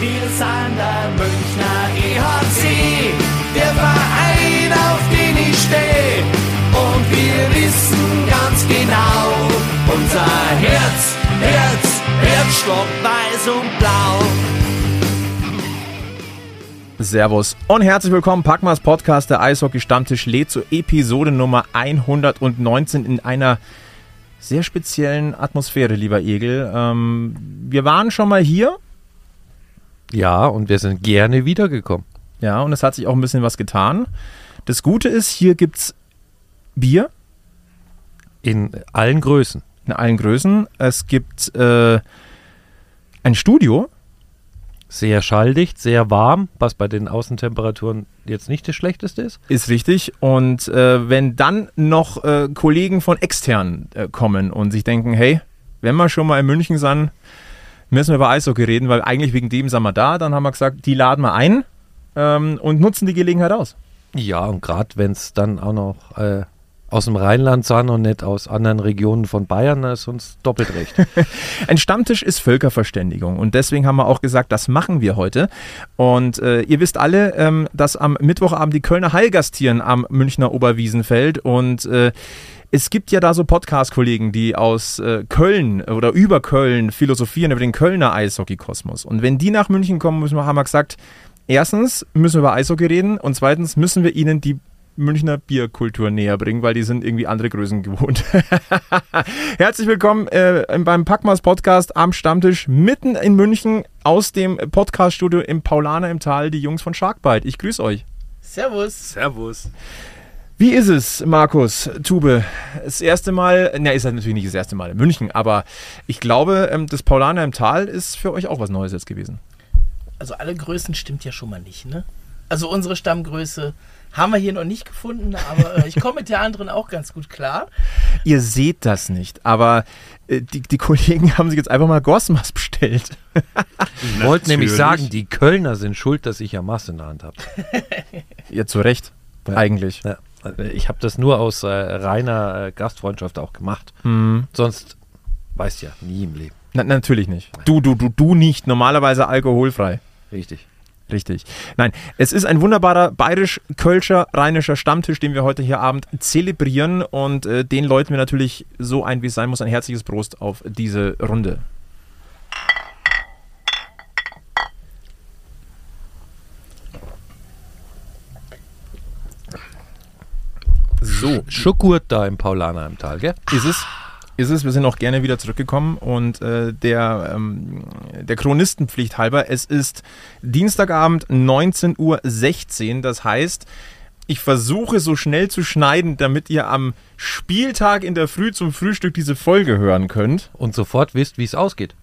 Wir sind der Münchner EHC, der Verein, auf den ich stehe. Und wir wissen ganz genau, unser Herz, Herz, Herzstock weiß und blau. Servus und herzlich willkommen. Packmas Podcast, der Eishockey Stammtisch lädt zur Episode Nummer 119 in einer sehr speziellen Atmosphäre, lieber Egel. Ähm, wir waren schon mal hier. Ja, und wir sind gerne wiedergekommen. Ja, und es hat sich auch ein bisschen was getan. Das Gute ist, hier gibt's Bier. In allen Größen. In allen Größen. Es gibt äh, ein Studio sehr schalldicht, sehr warm, was bei den Außentemperaturen jetzt nicht das Schlechteste ist. Ist richtig. Und äh, wenn dann noch äh, Kollegen von extern äh, kommen und sich denken, hey, wenn wir schon mal in München sind, müssen wir über Eishockey reden, weil eigentlich wegen dem sind wir da, dann haben wir gesagt, die laden wir ein ähm, und nutzen die Gelegenheit aus. Ja, und gerade wenn es dann auch noch äh, aus dem Rheinland sind und nicht aus anderen Regionen von Bayern, da ist uns doppelt recht. Ein Stammtisch ist Völkerverständigung und deswegen haben wir auch gesagt, das machen wir heute. Und äh, ihr wisst alle, ähm, dass am Mittwochabend die Kölner Heil gastieren am Münchner Oberwiesenfeld und äh, es gibt ja da so Podcast-Kollegen, die aus äh, Köln oder über Köln philosophieren über den Kölner Eishockey-Kosmos. Und wenn die nach München kommen, müssen wir, haben wir gesagt, erstens müssen wir über Eishockey reden und zweitens müssen wir ihnen die Münchner Bierkultur näher bringen, weil die sind irgendwie andere Größen gewohnt. Herzlich willkommen äh, beim Packmas Podcast am Stammtisch mitten in München aus dem Podcaststudio im Paulaner im Tal, die Jungs von Sharkbite. Ich grüße euch. Servus. Servus. Wie ist es, Markus, Tube? Das erste Mal, na, ist halt natürlich nicht das erste Mal in München, aber ich glaube, ähm, das Paulaner im Tal ist für euch auch was Neues jetzt gewesen. Also alle Größen stimmt ja schon mal nicht, ne? Also unsere Stammgröße haben wir hier noch nicht gefunden, aber äh, ich komme mit der anderen auch ganz gut klar. Ihr seht das nicht, aber äh, die, die Kollegen haben sich jetzt einfach mal Gosmas bestellt. Ich wollte nämlich sagen, die Kölner sind schuld, dass ich ja Masse in der Hand habe. ja, zu Recht, ja. eigentlich. Ja. Ich habe das nur aus äh, reiner äh, Gastfreundschaft auch gemacht. Mhm. Sonst weißt ja nie im Leben. Na, natürlich nicht. Du, du, du, du nicht. Normalerweise alkoholfrei. Richtig. Richtig. Nein, es ist ein wunderbarer bayerisch-kölscher rheinischer Stammtisch, den wir heute hier Abend zelebrieren und äh, den läuten wir natürlich so ein, wie es sein muss. Ein herzliches Prost auf diese Runde. So. Schokurt da im Paulaner im Tal, gell? Ist es? ist es. Wir sind auch gerne wieder zurückgekommen und äh, der, ähm, der Chronistenpflicht halber, es ist Dienstagabend 19.16 Uhr. Das heißt, ich versuche so schnell zu schneiden, damit ihr am Spieltag in der Früh zum Frühstück diese Folge hören könnt. Und sofort wisst, wie es ausgeht.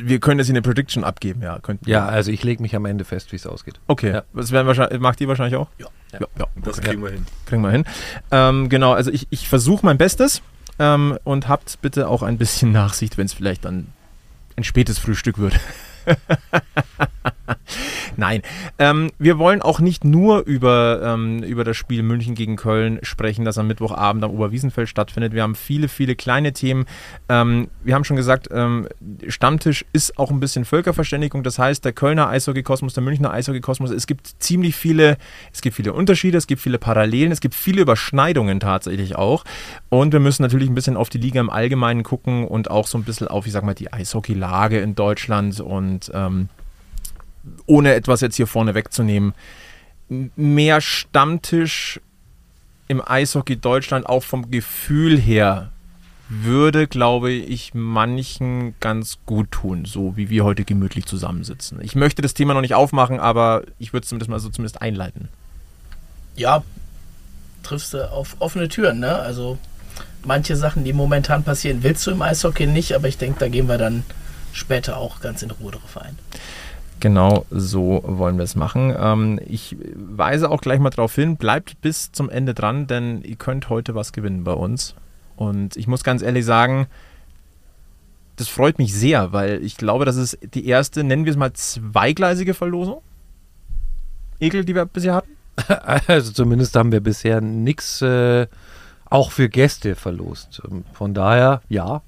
Wir können das in eine Prediction abgeben, ja. Könnten ja, also ich lege mich am Ende fest, wie es ausgeht. Okay. Ja. Das werden wahrscheinlich, macht ihr wahrscheinlich auch? Ja. Ja, ja. das kriegen wir hin. Kriegen wir hin. Ähm, genau, also ich, ich versuche mein Bestes. Ähm, und habt bitte auch ein bisschen Nachsicht, wenn es vielleicht dann ein spätes Frühstück wird. Nein, ähm, wir wollen auch nicht nur über, ähm, über das Spiel München gegen Köln sprechen, das am Mittwochabend am Oberwiesenfeld stattfindet. Wir haben viele, viele kleine Themen. Ähm, wir haben schon gesagt, ähm, Stammtisch ist auch ein bisschen Völkerverständigung. Das heißt, der Kölner Eishockeykosmos, der Münchner Eishockeykosmos, es gibt ziemlich viele, es gibt viele Unterschiede, es gibt viele Parallelen, es gibt viele Überschneidungen tatsächlich auch. Und wir müssen natürlich ein bisschen auf die Liga im Allgemeinen gucken und auch so ein bisschen auf, ich sag mal, die Eishockeylage in Deutschland und ähm, ohne etwas jetzt hier vorne wegzunehmen, mehr Stammtisch im Eishockey Deutschland auch vom Gefühl her würde, glaube ich, manchen ganz gut tun, so wie wir heute gemütlich zusammensitzen. Ich möchte das Thema noch nicht aufmachen, aber ich würde es zumindest mal so zumindest einleiten. Ja, triffst du auf offene Türen, ne? Also manche Sachen, die momentan passieren, willst du im Eishockey nicht, aber ich denke, da gehen wir dann später auch ganz in Ruhe drauf ein. Genau so wollen wir es machen. Ähm, ich weise auch gleich mal darauf hin, bleibt bis zum Ende dran, denn ihr könnt heute was gewinnen bei uns. Und ich muss ganz ehrlich sagen, das freut mich sehr, weil ich glaube, das ist die erste, nennen wir es mal, zweigleisige Verlosung. Ekel, die wir bisher hatten? Also zumindest haben wir bisher nichts äh, auch für Gäste verlost. Von daher, ja,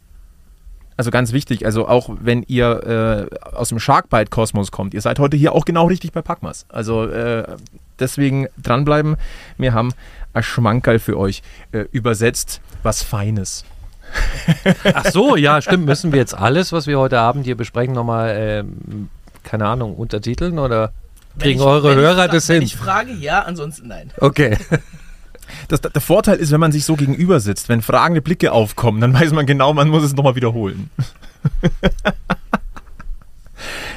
Also ganz wichtig, also auch wenn ihr äh, aus dem Sharkbite-Kosmos kommt, ihr seid heute hier auch genau richtig bei Packmas. Also äh, deswegen dranbleiben. Wir haben ein Schmankerl für euch äh, übersetzt, was Feines. Ach so, ja, stimmt. Müssen wir jetzt alles, was wir heute Abend hier besprechen, nochmal, ähm, keine Ahnung, untertiteln oder Wenn kriegen ich- eure wenn ich Hörer fra- das Wenn hin? ich frage, ja, ansonsten nein. Okay. Das, der Vorteil ist, wenn man sich so gegenüber sitzt, wenn fragende Blicke aufkommen, dann weiß man genau, man muss es nochmal wiederholen.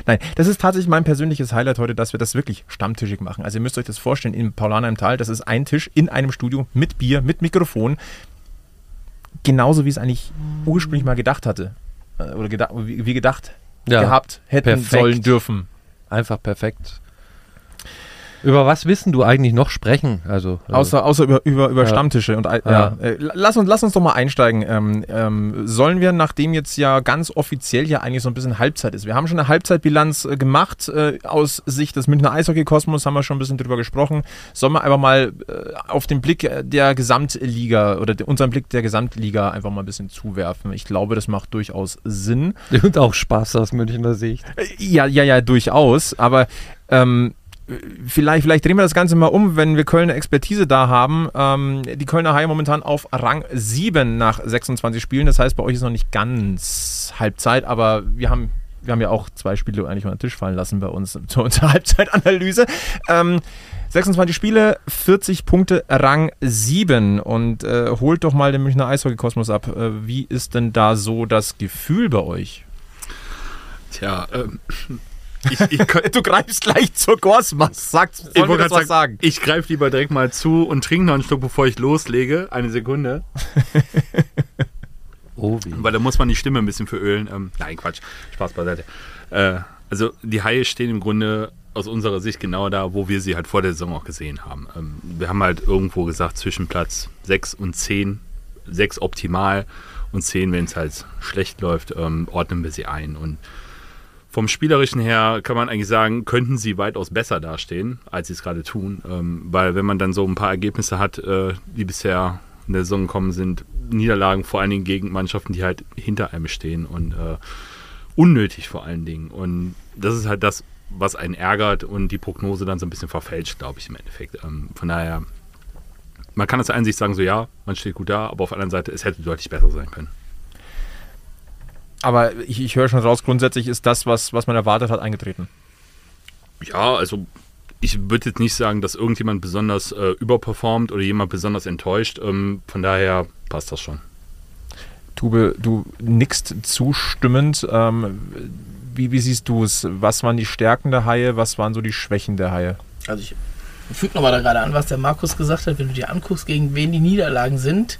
Nein, das ist tatsächlich mein persönliches Highlight heute, dass wir das wirklich stammtischig machen. Also ihr müsst euch das vorstellen, in Paulaner im Tal, das ist ein Tisch in einem Studio mit Bier, mit Mikrofon. Genauso wie es eigentlich ursprünglich mal gedacht hatte. Äh, Oder geda wie, wie gedacht Ja, gehabt hätten perfekt. sollen dürfen. Einfach perfekt. Über was wissen du eigentlich noch sprechen? Also, äh, Außer, außer über, über, über Ja. Stammtische. Und, Ja. ja. Äh, lass, uns, lass uns doch mal einsteigen. Ähm, ähm, sollen wir, nachdem jetzt ja ganz offiziell ja eigentlich so ein bisschen Halbzeit ist, wir haben schon eine Halbzeitbilanz äh, gemacht äh, aus Sicht des Münchner Eishockey-Kosmos, haben wir schon ein bisschen drüber gesprochen. Sollen wir einfach mal äh, auf den Blick der Gesamtliga oder de, unseren Blick der Gesamtliga einfach mal ein bisschen zuwerfen? Ich glaube, das macht durchaus Sinn. und auch Spaß aus Münchner Sicht. Äh, Ja, ja, ja, durchaus. Aber ähm, vielleicht, vielleicht drehen wir das Ganze mal um, wenn wir Kölner Expertise da haben. Ähm, die Kölner Haie momentan auf Rang 7 nach 26 Spielen. Das heißt, bei euch ist noch nicht ganz Halbzeit, aber wir haben. Wir haben ja auch zwei Spiele eigentlich unter den Tisch fallen lassen bei uns zur, Halbzeitanalyse. Ähm, 26 Spiele, 40 Punkte, Rang 7. Und äh, holt doch mal den Münchner Eishockey-Kosmos ab. Äh, wie ist denn da so das Gefühl bei euch? Tja, ähm, ich, ich, Du greifst gleich zur Gorsmas. Sag, sollen ich wollte was sagen? Ich greife lieber direkt mal zu und trinke noch einen Schluck, bevor ich loslege. Eine Sekunde. Oh, wie. Weil da muss man die Stimme ein bisschen verölen. Ähm, nein, Quatsch. Spaß beiseite. Äh, also die Haie stehen im Grunde aus unserer Sicht genau da, wo wir sie halt vor der Saison auch gesehen haben. Ähm, wir haben halt irgendwo gesagt, zwischen Platz 6 und 10, 6 optimal und 10, wenn es halt schlecht läuft, ähm, ordnen wir sie ein. Und vom Spielerischen her kann man eigentlich sagen, könnten sie weitaus besser dastehen, als sie es gerade tun. Ähm, weil wenn man dann so ein paar Ergebnisse hat, äh, die bisher in der Saison gekommen sind, Niederlagen vor allen Dingen gegen Mannschaften, die halt hinter einem stehen und äh, unnötig vor allen Dingen. Und das ist halt das, was einen ärgert und die Prognose dann so ein bisschen verfälscht, glaube ich, im Endeffekt. Ähm, von daher, man kann aus der Einsicht sagen, so ja, man steht gut da, aber auf der anderen Seite, es hätte deutlich besser sein können. Aber ich, ich höre schon raus, grundsätzlich ist das, was, was man erwartet hat, eingetreten. Ja, also ich würde jetzt nicht sagen, dass irgendjemand besonders äh, überperformt oder jemand besonders enttäuscht. Ähm, von daher passt das schon. Tube, du nickst zustimmend. Ähm, wie, wie siehst du es? Was waren die Stärken der Haie? Was waren so die Schwächen der Haie? Also ich füge nochmal da gerade an, was der Markus gesagt hat, wenn du dir anguckst, gegen wen die Niederlagen sind.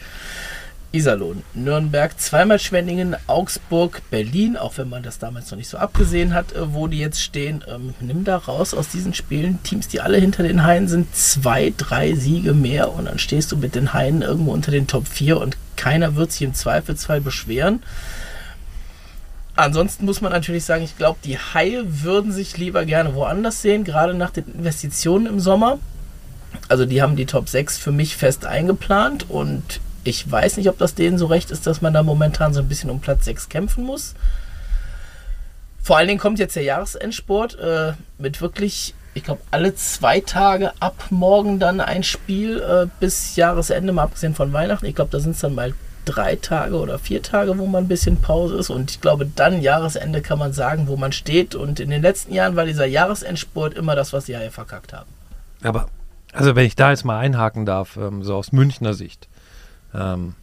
Iserlohn, Nürnberg, zweimal Schwenningen, Augsburg, Berlin, auch wenn man das damals noch nicht so abgesehen hat, äh, wo die jetzt stehen. Ähm, nimm da raus aus diesen Spielen Teams, die alle hinter den Haien sind, zwei, drei Siege mehr und dann stehst du mit den Haien irgendwo unter den Top 4 und keiner wird sich im Zweifelsfall beschweren. Ansonsten muss man natürlich sagen, ich glaube, die Haie würden sich lieber gerne woanders sehen, gerade nach den Investitionen im Sommer. Also die haben die Top 6 für mich fest eingeplant und ich weiß nicht, ob das denen so recht ist, dass man da momentan so ein bisschen um Platz 6 kämpfen muss. Vor allen Dingen kommt jetzt der Jahresendsport äh, mit wirklich, ich glaube, alle zwei Tage ab morgen dann ein Spiel äh, bis Jahresende, mal abgesehen von Weihnachten. Ich glaube, da sind es dann mal drei Tage oder vier Tage, wo man ein bisschen Pause ist. Und ich glaube, dann Jahresende kann man sagen, wo man steht. Und in den letzten Jahren war dieser Jahresendsport immer das, was die Haie verkackt haben. Aber, also wenn ich da jetzt mal einhaken darf, ähm, so aus Münchner Sicht. Ähm,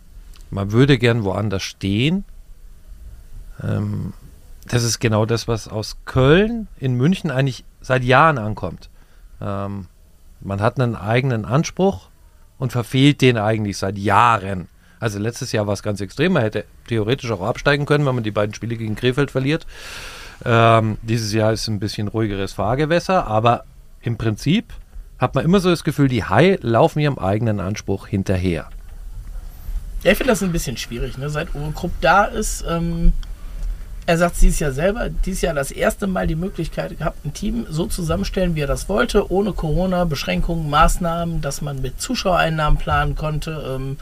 man würde gern woanders stehen. Ähm, das ist genau das, was aus Köln in München eigentlich seit Jahren ankommt. Ähm, man hat einen eigenen Anspruch und verfehlt den eigentlich seit Jahren. Also letztes Jahr war es ganz extrem. Man hätte theoretisch auch absteigen können, wenn man die beiden Spiele gegen Krefeld verliert. Ähm, dieses Jahr ist ein bisschen ruhigeres Fahrgewässer, aber im Prinzip hat man immer so das Gefühl, die Hai laufen ihrem eigenen Anspruch hinterher. Ja, ich finde das ein bisschen schwierig. Ne? Seit Uwe Krupp da ist, ähm, er sagt es dieses Jahr selber, dieses Jahr das erste Mal die Möglichkeit gehabt, ein Team so zusammenstellen, wie er das wollte, ohne Corona, Beschränkungen, Maßnahmen, dass man mit Zuschauereinnahmen planen konnte. Ähm,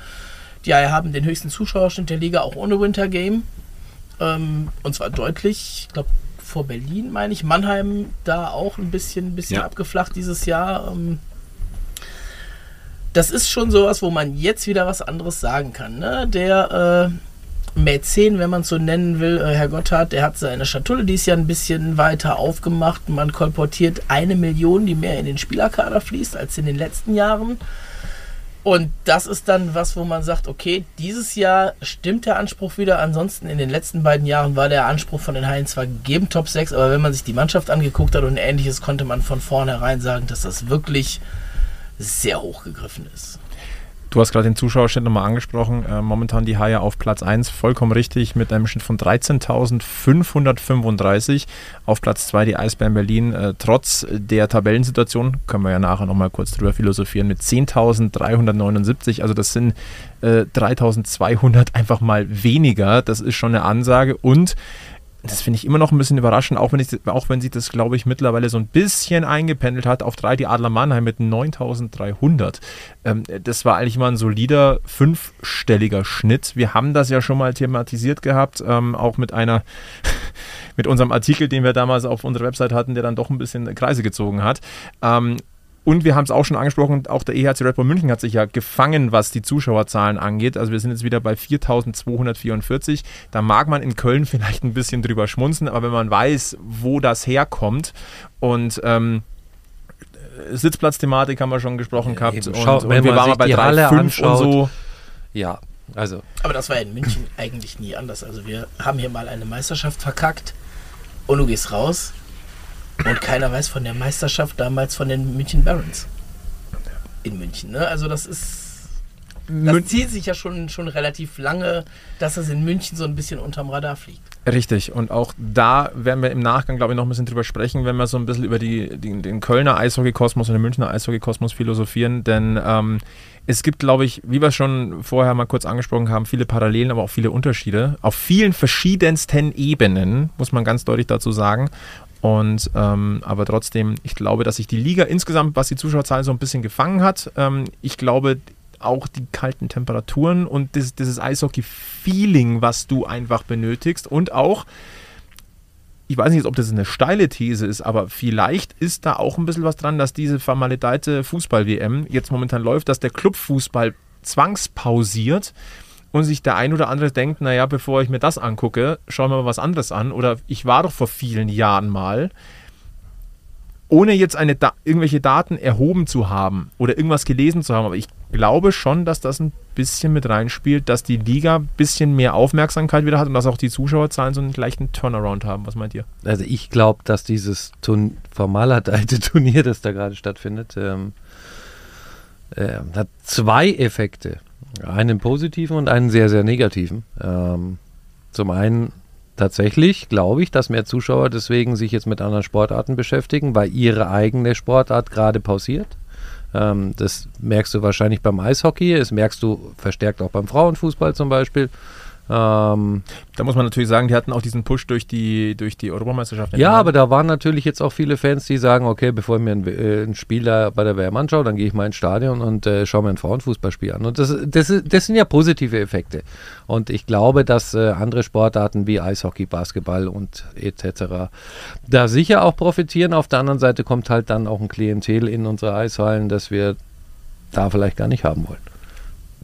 die haben den höchsten Zuschauerschnitt der Liga, auch ohne Winter Game. Ähm, und zwar deutlich, ich glaube, vor Berlin, meine ich. Mannheim da auch ein bisschen, bisschen Ja. abgeflacht dieses Jahr. Ähm, das ist schon sowas, wo man jetzt wieder was anderes sagen kann. Ne? Der äh, Mäzen, wenn man es so nennen will, äh, Herr Gotthard, der hat seine Schatulle dieses Jahr ein bisschen weiter aufgemacht. Man kolportiert eine Million, die mehr in den Spielerkader fließt als in den letzten Jahren. Und das ist dann was, wo man sagt, okay, dieses Jahr stimmt der Anspruch wieder. Ansonsten in den letzten beiden Jahren war der Anspruch von den Haien zwar gegeben, Top 6, aber wenn man sich die Mannschaft angeguckt hat und ähnliches, konnte man von vornherein sagen, dass das wirklich sehr hoch gegriffen ist. Du hast gerade den Zuschauerschnitt nochmal angesprochen. Äh, momentan die Haie auf Platz 1, vollkommen richtig, mit einem Schnitt von 13.535. Auf Platz 2 die Eisbären Berlin, äh, trotz der Tabellensituation, können wir ja nachher nochmal kurz drüber philosophieren, mit 10.379. Also das sind äh, 3.200 einfach mal weniger. Das ist schon eine Ansage. Und das finde ich immer noch ein bisschen überraschend, auch wenn, ich, auch wenn sich das, glaube ich, mittlerweile so ein bisschen eingependelt hat. Auf drei die Adler Mannheim mit 9300. Ähm, das war eigentlich mal ein solider fünfstelliger Schnitt. Wir haben das ja schon mal thematisiert gehabt, ähm, auch mit einer, mit unserem Artikel, den wir damals auf unserer Website hatten, der dann doch ein bisschen Kreise gezogen hat. Ähm, und wir haben es auch schon angesprochen, auch der EHC Red Bull München hat sich ja gefangen, was die Zuschauerzahlen angeht. Also wir sind jetzt wieder bei 4244. Da mag man in Köln vielleicht ein bisschen drüber schmunzen, aber wenn man weiß, wo das herkommt und ähm, Sitzplatzthematik haben wir schon gesprochen gehabt eben. und, Schau, und wenn wir man waren bei die 3, Halle 5 und so. Ja, also Aber das war in München eigentlich nie anders. Also wir haben hier mal eine Meisterschaft verkackt und du gehst raus und keiner weiß von der Meisterschaft damals von den München Barons. In München, ne? Also das ist. Das Mün- zieht sich ja schon, schon relativ lange, dass es in München so ein bisschen unterm Radar fliegt. Richtig, und auch da werden wir im Nachgang, glaube ich, noch ein bisschen drüber sprechen, wenn wir so ein bisschen über die, die, den Kölner Eishockeykosmos und den Münchner Eishockeykosmos philosophieren, denn ähm, es gibt, glaube ich, wie wir schon vorher mal kurz angesprochen haben, viele Parallelen, aber auch viele Unterschiede auf vielen verschiedensten Ebenen, muss man ganz deutlich dazu sagen. Und ähm, aber trotzdem, ich glaube, dass sich die Liga insgesamt, was die Zuschauerzahlen so ein bisschen gefangen hat. Ähm, ich glaube, auch die kalten Temperaturen und dieses, dieses Eishockey-Feeling, was du einfach benötigst und auch, ich weiß nicht, ob das eine steile These ist, aber vielleicht ist da auch ein bisschen was dran, dass diese vermaledeite Fußball-WM jetzt momentan läuft, dass der Clubfußball zwangspausiert und sich der ein oder andere denkt, naja, bevor ich mir das angucke, schauen wir mal was anderes an. Oder ich war doch vor vielen Jahren mal, ohne jetzt eine da irgendwelche Daten erhoben zu haben oder irgendwas gelesen zu haben. Aber ich glaube schon, dass das ein bisschen mit reinspielt, dass die Liga ein bisschen mehr Aufmerksamkeit wieder hat und dass auch die Zuschauerzahlen so einen leichten Turnaround haben. Was meint ihr? Also ich glaube, dass dieses Turn formalalte Turnier, das da gerade stattfindet, ähm, äh, hat zwei Effekte. Einen positiven und einen sehr, sehr negativen. Ähm, zum einen tatsächlich glaube ich, dass mehr Zuschauer deswegen sich jetzt mit anderen Sportarten beschäftigen, weil ihre eigene Sportart gerade pausiert. Ähm, das merkst du wahrscheinlich beim Eishockey, das merkst du verstärkt auch beim Frauenfußball zum Beispiel. Ähm, Da muss man natürlich sagen, die hatten auch diesen Push durch die, durch die Europameisterschaft. Ja, aber da waren natürlich jetzt auch viele Fans, die sagen, okay, bevor ich mir ein, äh, ein Spiel da bei der WM anschaue, dann gehe ich mal ins Stadion und äh, schaue mir ein Frauenfußballspiel an. Und das, das, das sind ja positive Effekte. Und ich glaube, dass äh, andere Sportarten wie Eishockey, Basketball und etc. da sicher auch profitieren. Auf der anderen Seite kommt halt dann auch ein Klientel in unsere Eishallen, das wir da vielleicht gar nicht haben wollen.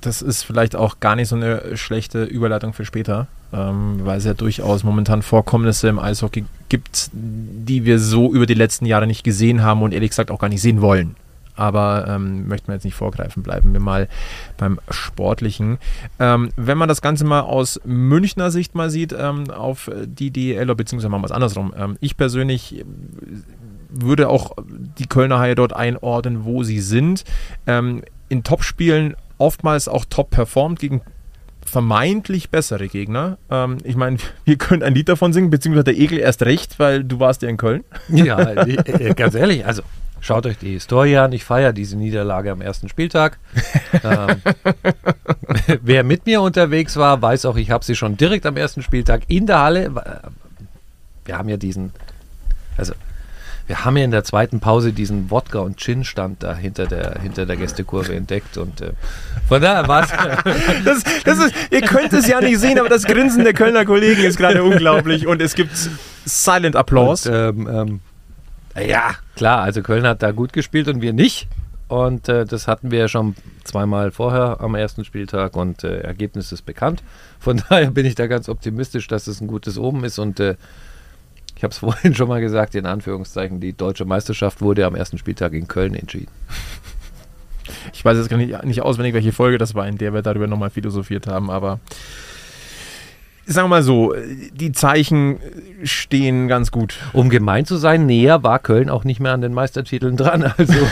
Das ist vielleicht auch gar nicht so eine schlechte Überleitung für später, ähm, weil es ja durchaus momentan Vorkommnisse im Eishockey gibt, die wir so über die letzten Jahre nicht gesehen haben und ehrlich gesagt auch gar nicht sehen wollen. Aber ähm, möchten wir jetzt nicht vorgreifen, bleiben wir mal beim Sportlichen. Ähm, wenn man das Ganze mal aus Münchner Sicht mal sieht, ähm, auf die DEL, oder beziehungsweise mal was andersrum. Ähm, ich persönlich äh, würde auch die Kölner Haie dort einordnen, wo sie sind. Ähm, in Topspielen oftmals auch top performt gegen vermeintlich bessere Gegner. Ähm, ich meine, wir können ein Lied davon singen, beziehungsweise der Egel erst recht, weil du warst ja in Köln. Ja, äh, ganz ehrlich, also schaut euch die Historie an. Ich feiere diese Niederlage am ersten Spieltag. ähm, wer mit mir unterwegs war, weiß auch, ich habe sie schon direkt am ersten Spieltag in der Halle. äh, Wir haben ja diesen, also wir haben ja in der zweiten Pause diesen Wodka- und Gin-Stand da hinter der, hinter der Gästekurve entdeckt und äh, von daher war es. Das, das ist, ihr könnt es ja nicht sehen, aber das Grinsen der Kölner Kollegen ist gerade unglaublich und es gibt Silent Applaus. Und, ähm, ähm, ja, klar, also Köln hat da gut gespielt und wir nicht. Und äh, das hatten wir ja schon zweimal vorher am ersten Spieltag und äh, Ergebnis ist bekannt. Von daher bin ich da ganz optimistisch, dass es ein gutes Oben ist und äh, habe es vorhin schon mal gesagt, in Anführungszeichen, die deutsche Meisterschaft wurde am ersten Spieltag in Köln entschieden. Ich weiß jetzt gar nicht, nicht auswendig, welche Folge das war, in der wir darüber nochmal philosophiert haben, aber sagen wir mal so, die Zeichen stehen ganz gut. Um gemein zu sein, näher war Köln auch nicht mehr an den Meistertiteln dran. Also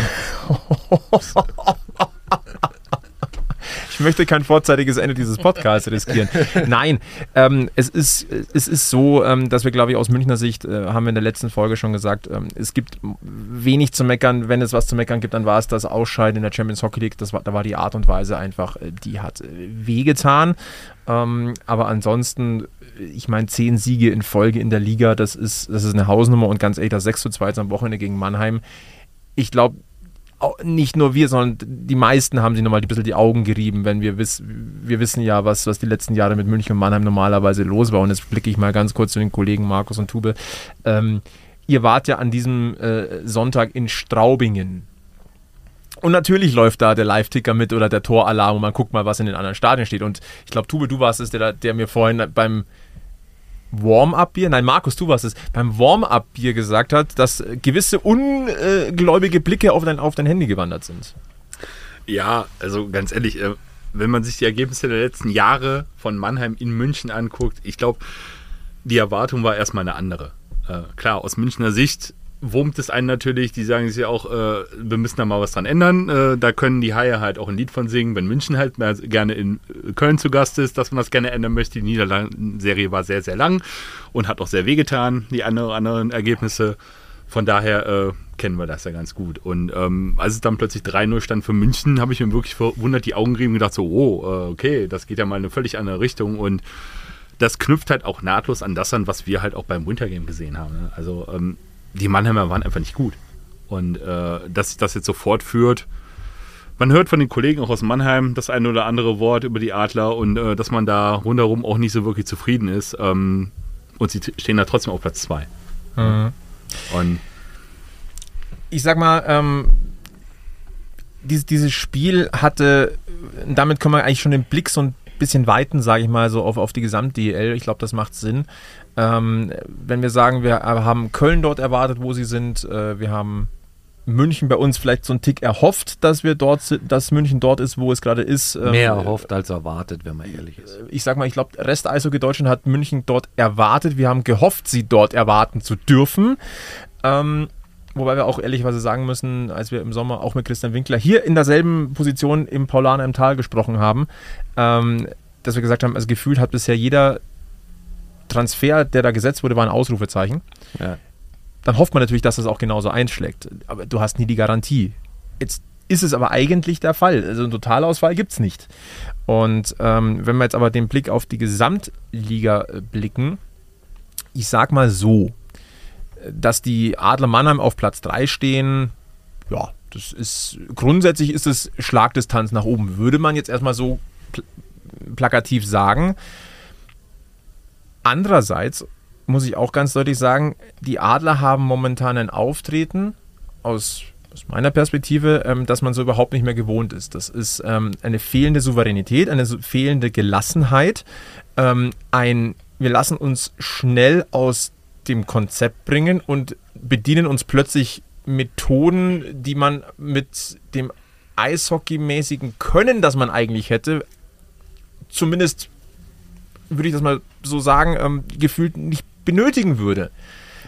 möchte kein vorzeitiges Ende dieses Podcasts riskieren. Nein, ähm, es, ist, es ist so, ähm, dass wir, glaube ich, aus Münchner Sicht, äh, haben wir in der letzten Folge schon gesagt, ähm, es gibt wenig zu meckern. Wenn es was zu meckern gibt, dann war es das Ausscheiden in der Champions Hockey League. Das war, da war die Art und Weise einfach, äh, die hat äh, wehgetan. Ähm, aber ansonsten, ich meine, zehn Siege in Folge in der Liga, das ist, das ist eine Hausnummer und ganz ehrlich, das 6 zu 2 am Wochenende gegen Mannheim. Ich glaube, nicht nur wir, sondern die meisten haben sich nochmal ein bisschen die Augen gerieben, wenn wir wissen, wir wissen ja, was, was die letzten Jahre mit München und Mannheim normalerweise los war. Und jetzt blicke ich mal ganz kurz zu den Kollegen Markus und Tube. Ähm, ihr wart ja an diesem äh, Sonntag in Straubingen. Und natürlich läuft da der Live-Ticker mit oder der Toralarm und man guckt mal, was in den anderen Stadien steht. Und ich glaube, Tube, du warst es, der, der mir vorhin beim Warm-Up-Bier, nein, Markus, du warst es, beim Warm-Up-Bier gesagt hat, dass gewisse ungläubige Blicke auf dein, auf dein Handy gewandert sind. Ja, also ganz ehrlich, äh, wenn man sich die Ergebnisse der letzten Jahre von Mannheim in München anguckt, ich glaube, die Erwartung war erstmal eine andere. Äh, klar, aus Münchner Sicht wurmt es einen natürlich, die sagen sich auch, äh, wir müssen da mal was dran ändern. Äh, da können die Haie halt auch ein Lied von singen, wenn München halt mehr gerne in Köln zu Gast ist, dass man das gerne ändern möchte. Die Niederlanden-Serie war sehr, sehr lang und hat auch sehr wehgetan, die andere, anderen Ergebnisse. Von daher äh, kennen wir das ja ganz gut. Und ähm, als es dann plötzlich 3-0 stand für München, habe ich mir wirklich verwundert die Augen gerieben und gedacht so, oh, äh, okay, das geht ja mal in eine völlig andere Richtung und das knüpft halt auch nahtlos an das an, was wir halt auch beim Wintergame gesehen haben. Ne? Also ähm, die Mannheimer waren einfach nicht gut. Und äh, dass sich das jetzt so fortführt, man hört von den Kollegen auch aus Mannheim das eine oder andere Wort über die Adler und äh, dass man da rundherum auch nicht so wirklich zufrieden ist. Ähm, und sie stehen da trotzdem auf Platz 2. Mhm. Und ich sag mal, ähm, dieses, dieses Spiel hatte, damit können wir eigentlich schon den Blick so ein bisschen weiten, sage ich mal, so auf, auf die Gesamt-DL. Ich glaube, das macht Sinn. Ähm, wenn wir sagen, wir haben Köln dort erwartet, wo sie sind, äh, wir haben München bei uns vielleicht so einen Tick erhofft, dass wir dort, dass München dort ist, wo es gerade ist. Ähm, Mehr erhofft als erwartet, wenn man ehrlich ist. Äh, ich sag mal, ich glaube, Rest Eishockey Deutschland hat München dort erwartet. Wir haben gehofft, sie dort erwarten zu dürfen. Ähm, wobei wir auch ehrlicherweise sagen müssen, als wir im Sommer auch mit Christian Winkler hier in derselben Position im Paulaner im Tal gesprochen haben, ähm, dass wir gesagt haben, also gefühlt hat bisher jeder Transfer, der da gesetzt wurde, war ein Ausrufezeichen. Ja. Dann hofft man natürlich, dass das auch genauso einschlägt. Aber du hast nie die Garantie. Jetzt ist es aber eigentlich der Fall. Also einen Totalausfall gibt es nicht. Und ähm, wenn wir jetzt aber den Blick auf die Gesamtliga äh, blicken, ich sag mal so, dass die Adler Mannheim auf Platz 3 stehen, ja, das ist grundsätzlich ist es Schlagdistanz nach oben, würde man jetzt erstmal so pl plakativ sagen. Andererseits muss ich auch ganz deutlich sagen, die Adler haben momentan ein Auftreten aus, aus meiner Perspektive, ähm, dass man so überhaupt nicht mehr gewohnt ist. Das ist ähm, eine fehlende Souveränität, eine fehlende Gelassenheit, ähm, ein wir lassen uns schnell aus dem Konzept bringen und bedienen uns plötzlich Methoden, die man mit dem Eishockey-mäßigen Können, das man eigentlich hätte, zumindest würde ich das mal so sagen, ähm, gefühlt nicht benötigen würde.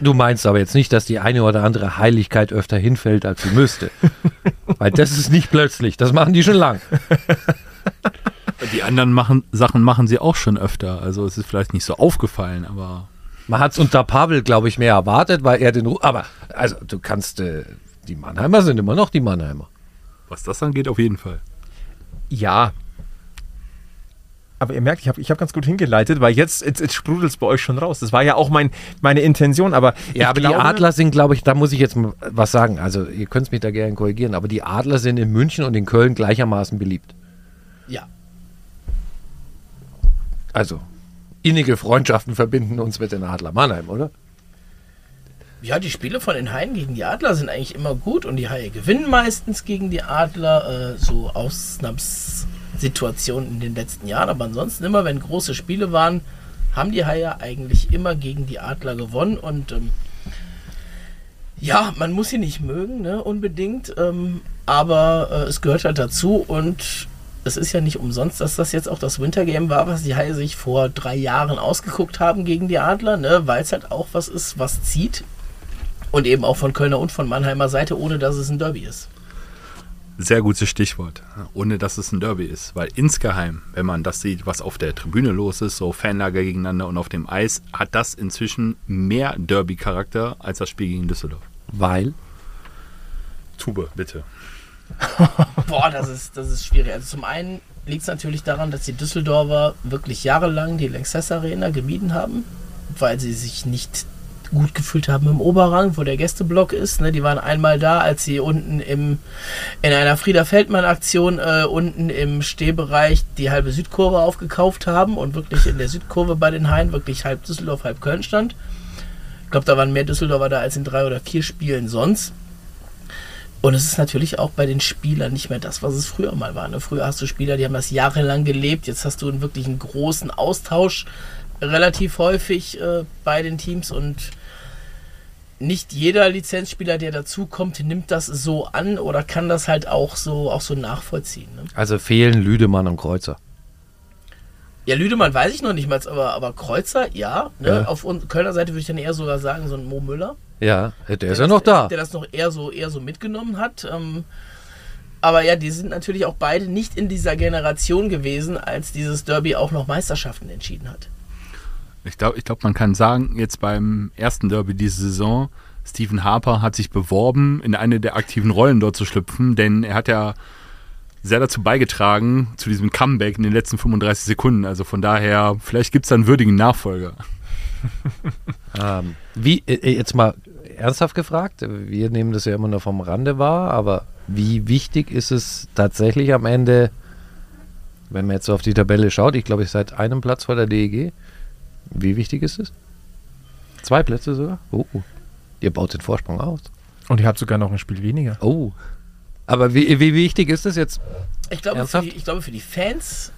Du meinst aber jetzt nicht, dass die eine oder andere Heiligkeit öfter hinfällt, als sie müsste. Weil das ist nicht plötzlich, das machen die schon lang. Die anderen machen, Sachen machen sie auch schon öfter. Also es ist vielleicht nicht so aufgefallen, aber. Man hat es unter Pavel, glaube ich, mehr erwartet, weil er den. Ru aber, also, du kannst. Äh, die Mannheimer sind immer noch die Mannheimer. Was das angeht, auf jeden Fall. Ja, Aber ihr merkt, ich habe ich hab ganz gut hingeleitet, weil jetzt, jetzt, jetzt sprudelt es bei euch schon raus. Das war ja auch mein, meine Intention, aber. Ja, aber glaube, die Adler sind, glaube ich, da muss ich jetzt mal was sagen. Also, ihr könnt es mich da gerne korrigieren, aber die Adler sind in München und in Köln gleichermaßen beliebt. Ja. Also, innige Freundschaften verbinden uns mit den Adler Mannheim, oder? Ja, die Spiele von den Haien gegen die Adler sind eigentlich immer gut und die Haie gewinnen meistens gegen die Adler. Äh, so Ausnahmssituationen in den letzten Jahren. Aber ansonsten immer, wenn große Spiele waren, haben die Haie eigentlich immer gegen die Adler gewonnen. Und ähm, ja, man muss sie nicht mögen, ne, unbedingt. Ähm, aber äh, es gehört halt dazu und es ist ja nicht umsonst, dass das jetzt auch das Wintergame war, was die Haie sich vor drei Jahren ausgeguckt haben gegen die Adler, ne? weil es halt auch was ist, was zieht. Und eben auch von Kölner und von Mannheimer Seite, ohne dass es ein Derby ist. Sehr gutes Stichwort, ohne dass es ein Derby ist. Weil insgeheim, wenn man das sieht, was auf der Tribüne los ist, so Fanlager gegeneinander und auf dem Eis, hat das inzwischen mehr Derby-Charakter als das Spiel gegen Düsseldorf. Weil? Tube, bitte. Boah, das ist, das ist schwierig. Also zum einen liegt es natürlich daran, dass die Düsseldorfer wirklich jahrelang die Lanxess Arena gemieden haben, weil sie sich nicht gut gefühlt haben im Oberrang, wo der Gästeblock ist. Ne? Die waren einmal da, als sie unten im, in einer Frieder Feldmann-Aktion äh, unten im Stehbereich die halbe Südkurve aufgekauft haben und wirklich in der Südkurve bei den Haien wirklich halb Düsseldorf, halb Köln stand. Ich glaube, da waren mehr Düsseldorfer da als in drei oder vier Spielen sonst. Und es ist natürlich auch bei den Spielern nicht mehr das, was es früher mal war. Ne? Früher hast du Spieler, die haben das jahrelang gelebt. Jetzt hast du einen wirklich einen großen Austausch relativ häufig äh, bei den Teams und nicht jeder Lizenzspieler, der dazukommt, nimmt das so an oder kann das halt auch so, auch so nachvollziehen. Ne? Also fehlen Lüdemann und Kreuzer. Ja, Lüdemann weiß ich noch nicht mal, aber, aber Kreuzer, ja. Ne? Ja. Auf Kölner Seite würde ich dann eher sogar sagen, so ein Mo Müller. Ja, der ist der ja das- noch da. Der das noch eher so, eher so mitgenommen hat. Ähm, aber ja, die sind natürlich auch beide nicht in dieser Generation gewesen, als dieses Derby auch noch Meisterschaften entschieden hat. Ich glaube, ich glaub, man kann sagen, jetzt beim ersten Derby diese Saison, Stephen Harper hat sich beworben, in eine der aktiven Rollen dort zu schlüpfen, denn er hat ja sehr dazu beigetragen, zu diesem Comeback in den letzten 35 Sekunden. Also von daher, vielleicht gibt es da einen würdigen Nachfolger. Ähm, wie, äh, jetzt mal ernsthaft gefragt, wir nehmen das ja immer nur vom Rande wahr, aber wie wichtig ist es tatsächlich am Ende, wenn man jetzt so auf die Tabelle schaut, ich glaube, ich seid einem Platz vor der DEG, wie wichtig ist es? Zwei Plätze sogar? Oh, oh. ihr baut den Vorsprung aus. Und ihr habt sogar noch ein Spiel weniger. Oh. Aber wie, wie wichtig ist es jetzt? Ich glaube, die, ich glaube, für die Fans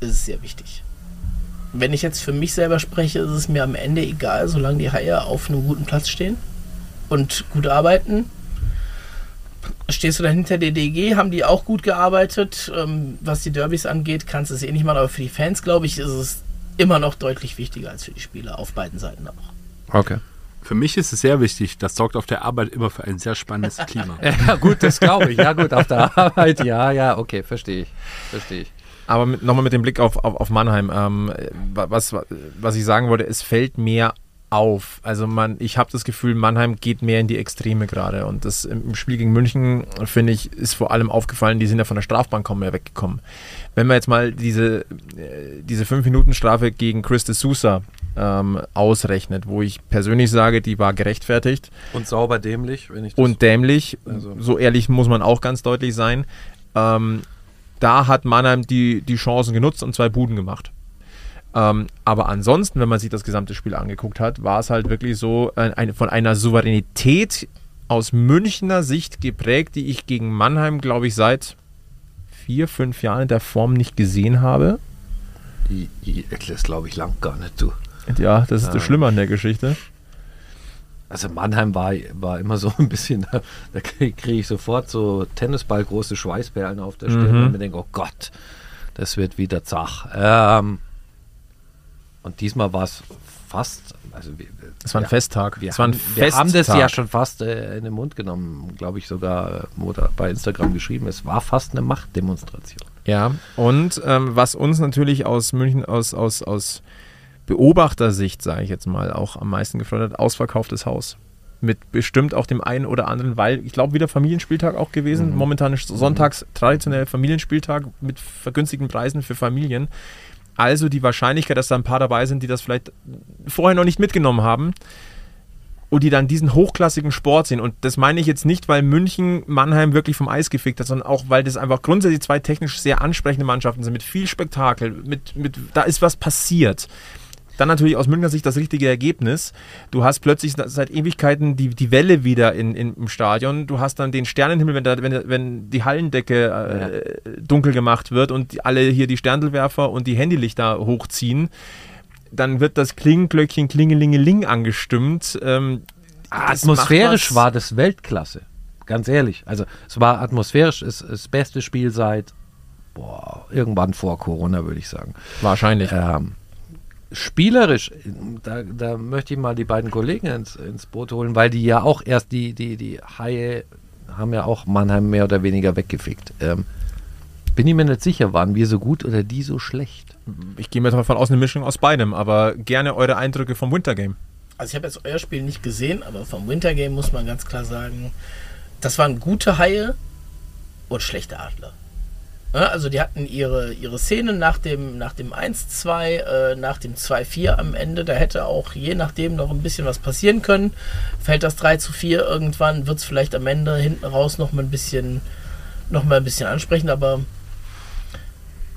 ist es sehr wichtig. Wenn ich jetzt für mich selber spreche, ist es mir am Ende egal, solange die Haie auf einem guten Platz stehen und gut arbeiten. Stehst du dahinter der DG, haben die auch gut gearbeitet. Ähm, was die Derbys angeht, kannst du es eh nicht machen, aber für die Fans, glaube ich, ist es immer noch deutlich wichtiger als für die Spieler, auf beiden Seiten auch. Okay. Für mich ist es sehr wichtig, das sorgt auf der Arbeit immer für ein sehr spannendes Klima. Ja, gut, das glaube ich. Ja, gut, auf der Arbeit. Ja, ja, okay, verstehe ich. Verstehe ich. Aber nochmal mit dem Blick auf, auf, auf Mannheim, ähm, was, was ich sagen wollte, es fällt mehr auf. Also man, ich habe das Gefühl, Mannheim geht mehr in die Extreme gerade. Und das im im Spiel gegen München, finde ich, ist vor allem aufgefallen, die sind ja von der Strafbank kaum mehr weggekommen. Wenn man jetzt mal diese, äh, diese 5-Minuten-Strafe gegen Chris de Sousa ähm, ausrechnet, wo ich persönlich sage, die war gerechtfertigt Und sauber dämlich, wenn ich das und dämlich. Also- So ehrlich muss man auch ganz deutlich sein. Ähm, da hat Mannheim die, die Chancen genutzt und zwei Buden gemacht. Ähm, aber ansonsten, wenn man sich das gesamte Spiel angeguckt hat, war es halt wirklich so ein, ein, von einer Souveränität aus Münchner Sicht geprägt, die ich gegen Mannheim, glaube ich, seit vier, fünf Jahren in der Form nicht gesehen habe. I- Das glaube ich lang gar nicht, du. Ja, das ist Ja. das Schlimme an der Geschichte. Also Mannheim war, war immer so ein bisschen, da, da kriege krieg ich sofort so Tennisballgroße Schweißperlen auf der Stirn Mhm. und mir denke, oh Gott, das wird wieder zach. Ähm, und diesmal war es fast, also wir, Es war ein ja, Festtag. Wir, es war ein haben, wir haben das ja schon fast äh, in den Mund genommen, glaube ich sogar oder bei Instagram geschrieben. Es war fast eine Machtdemonstration. Ja, und ähm, was uns natürlich aus München, aus, aus, aus Beobachtersicht, sage ich jetzt mal, auch am meisten gefreut hat, ausverkauftes Haus. Mit bestimmt auch dem einen oder anderen, weil ich glaube, wieder Familienspieltag auch gewesen. Mhm. Momentan ist sonntags traditionell Familienspieltag mit vergünstigten Preisen für Familien. Also die Wahrscheinlichkeit, dass da ein paar dabei sind, die das vielleicht vorher noch nicht mitgenommen haben und die dann diesen hochklassigen Sport sehen. Und das meine ich jetzt nicht, weil München Mannheim wirklich vom Eis gefickt hat, sondern auch, weil das einfach grundsätzlich zwei technisch sehr ansprechende Mannschaften sind, mit viel Spektakel, mit, mit, da ist was passiert. Dann natürlich aus Münchner Sicht das richtige Ergebnis. Du hast plötzlich seit Ewigkeiten die, die Welle wieder in, in, im Stadion. Du hast dann den Sternenhimmel, wenn, da, wenn, wenn die Hallendecke äh, ja. dunkel gemacht wird und alle hier die Sterndelwerfer und die Handylichter hochziehen. Dann wird das Klingenglöckchen Klingelingeling angestimmt. Ähm, atmosphärisch war das Weltklasse. Ganz ehrlich. Also es war atmosphärisch ist das beste Spiel seit boah, irgendwann vor Corona, würde ich sagen. Wahrscheinlich. Ähm, spielerisch, da, da möchte ich mal die beiden Kollegen ins, ins Boot holen, weil die ja auch erst die, die, die Haie haben ja auch Mannheim mehr oder weniger weggefickt. Ähm, bin ich mir nicht sicher, waren wir so gut oder die so schlecht? Ich gehe mir davon aus, eine Mischung aus beidem, aber gerne eure Eindrücke vom Wintergame. Also ich habe jetzt euer Spiel nicht gesehen, aber vom Wintergame muss man ganz klar sagen, das waren gute Haie und schlechte Adler. Also die hatten ihre, ihre Szenen nach dem, nach dem 1-2, äh, nach dem 2-4 am Ende. Da hätte auch je nachdem noch ein bisschen was passieren können. Fällt das 3 zu 4 irgendwann, wird es vielleicht am Ende hinten raus noch mal ein bisschen, noch mal ein bisschen ansprechen, aber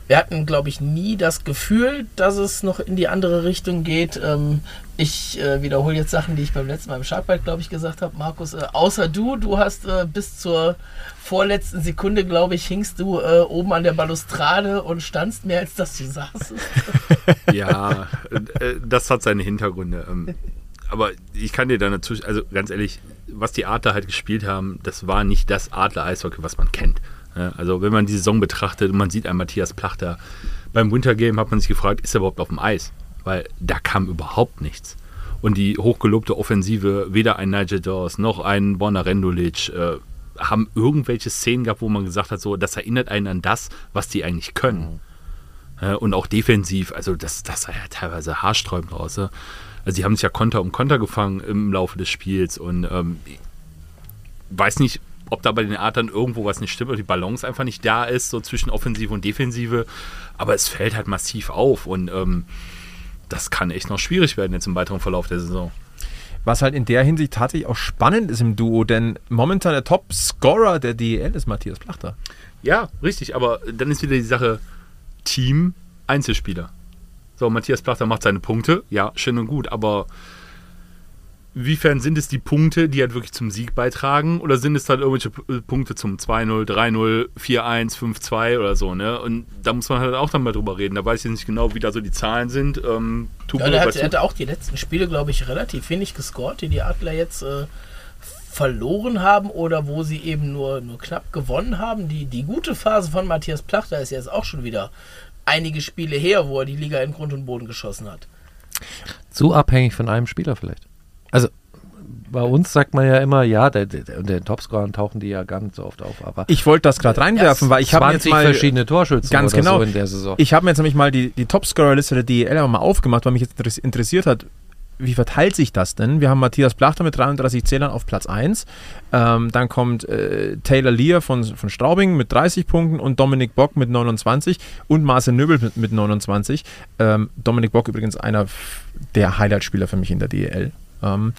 wir hatten, glaube ich, nie das Gefühl, dass es noch in die andere Richtung geht. Ähm, ich äh, wiederhole jetzt Sachen, die ich beim letzten Mal im Sharkbite, glaube ich, gesagt habe. Markus, äh, außer du, du hast äh, bis zur vorletzten Sekunde, glaube ich, hingst du äh, oben an der Balustrade und standst mehr, als dass du saßest. ja, äh, das hat seine Hintergründe. Ähm, aber ich kann dir da natürlich, also ganz ehrlich, was die Adler halt gespielt haben, das war nicht das Adler-Eishockey, was man kennt. Ja, also wenn man die Saison betrachtet und man sieht einen Matthias Plachter, beim Wintergame hat man sich gefragt, ist er überhaupt auf dem Eis? Weil da kam überhaupt nichts. Und die hochgelobte Offensive, weder ein Nigel Dawes noch ein Borna Rendulic, äh, haben irgendwelche Szenen gehabt, wo man gesagt hat, so, das erinnert einen an das, was die eigentlich können. Mhm. Äh, und auch defensiv, also das, das sah ja teilweise haarsträubend aus. Also sie haben sich ja Konter um Konter gefangen im Laufe des Spiels und ähm, weiß nicht, ob da bei den Adlern irgendwo was nicht stimmt, ob die Balance einfach nicht da ist, so zwischen Offensive und Defensive. Aber es fällt halt massiv auf und ähm, das kann echt noch schwierig werden jetzt im weiteren Verlauf der Saison. Was halt in der Hinsicht tatsächlich auch spannend ist im Duo, denn momentan der Top-Scorer der DEL ist Matthias Plachter. Ja, richtig, aber dann ist wieder die Sache Team, Einzelspieler. So, Matthias Plachter macht seine Punkte, ja, schön und gut, aber Inwiefern sind es die Punkte, die halt wirklich zum Sieg beitragen? Oder sind es halt irgendwelche äh, Punkte zum 2-0, 3-0, 4-1, 5-2 oder so, ne? Und da muss man halt auch dann mal drüber reden. Da weiß ich nicht genau, wie da so die Zahlen sind. Ähm, ja, er, hat, er hatte auch die letzten Spiele, glaube ich, relativ wenig gescored, die die Adler jetzt äh, verloren haben oder wo sie eben nur, nur knapp gewonnen haben. Die, die gute Phase von Matthias Plachter ist jetzt auch schon wieder einige Spiele her, wo er die Liga in Grund und Boden geschossen hat. Zu abhängig von einem Spieler vielleicht. Also bei uns sagt man ja immer, ja, der, der, der Topscorern tauchen die ja gar nicht so oft auf. Aber ich wollte das gerade reinwerfen, weil ich habe jetzt mal verschiedene Torschützen ganz genau so in der Saison. Ich habe mir jetzt nämlich mal die, die Topscorer-Liste der DEL mal aufgemacht, weil mich jetzt interessiert hat, wie verteilt sich das denn? Wir haben Matthias Plachter mit 33 Zählern auf Platz 1. Ähm, dann kommt äh, Taylor Lear von, von Straubing mit 30 Punkten und Dominik Bock mit 29 und Marcel Nöbel mit, mit 29. Ähm, Dominik Bock übrigens einer der Highlight-Spieler für mich in der DEL. Ähm,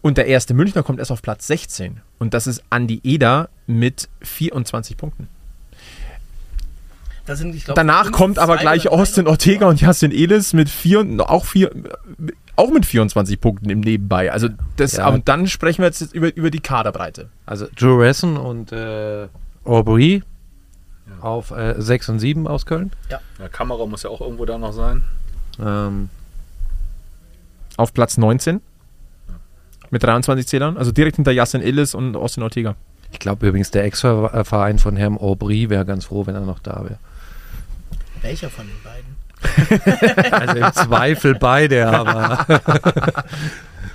und der erste Münchner kommt erst auf Platz 16. Und das ist Andi Eder mit 24 Punkten. Sind, glaub, Danach kommt aber gleich Austin Ortega und Justin Elis mit vier, auch, vier, auch mit 24 Punkten im Nebenbei. Also das, ja. und dann sprechen wir jetzt über, über die Kaderbreite. Also Joe Ressen und äh, Aubry ja. auf äh, 6 und 7 aus Köln. Ja. ja. Kamera muss ja auch irgendwo da noch sein. Ähm, auf Platz 19 mit 23 Zählern, also direkt hinter Yassin Illis und Austin Ortega. Ich glaube übrigens, der Ex-Verein von Herrn Aubry wäre ganz froh, wenn er noch da wäre. Welcher von den beiden? also im Zweifel beide, aber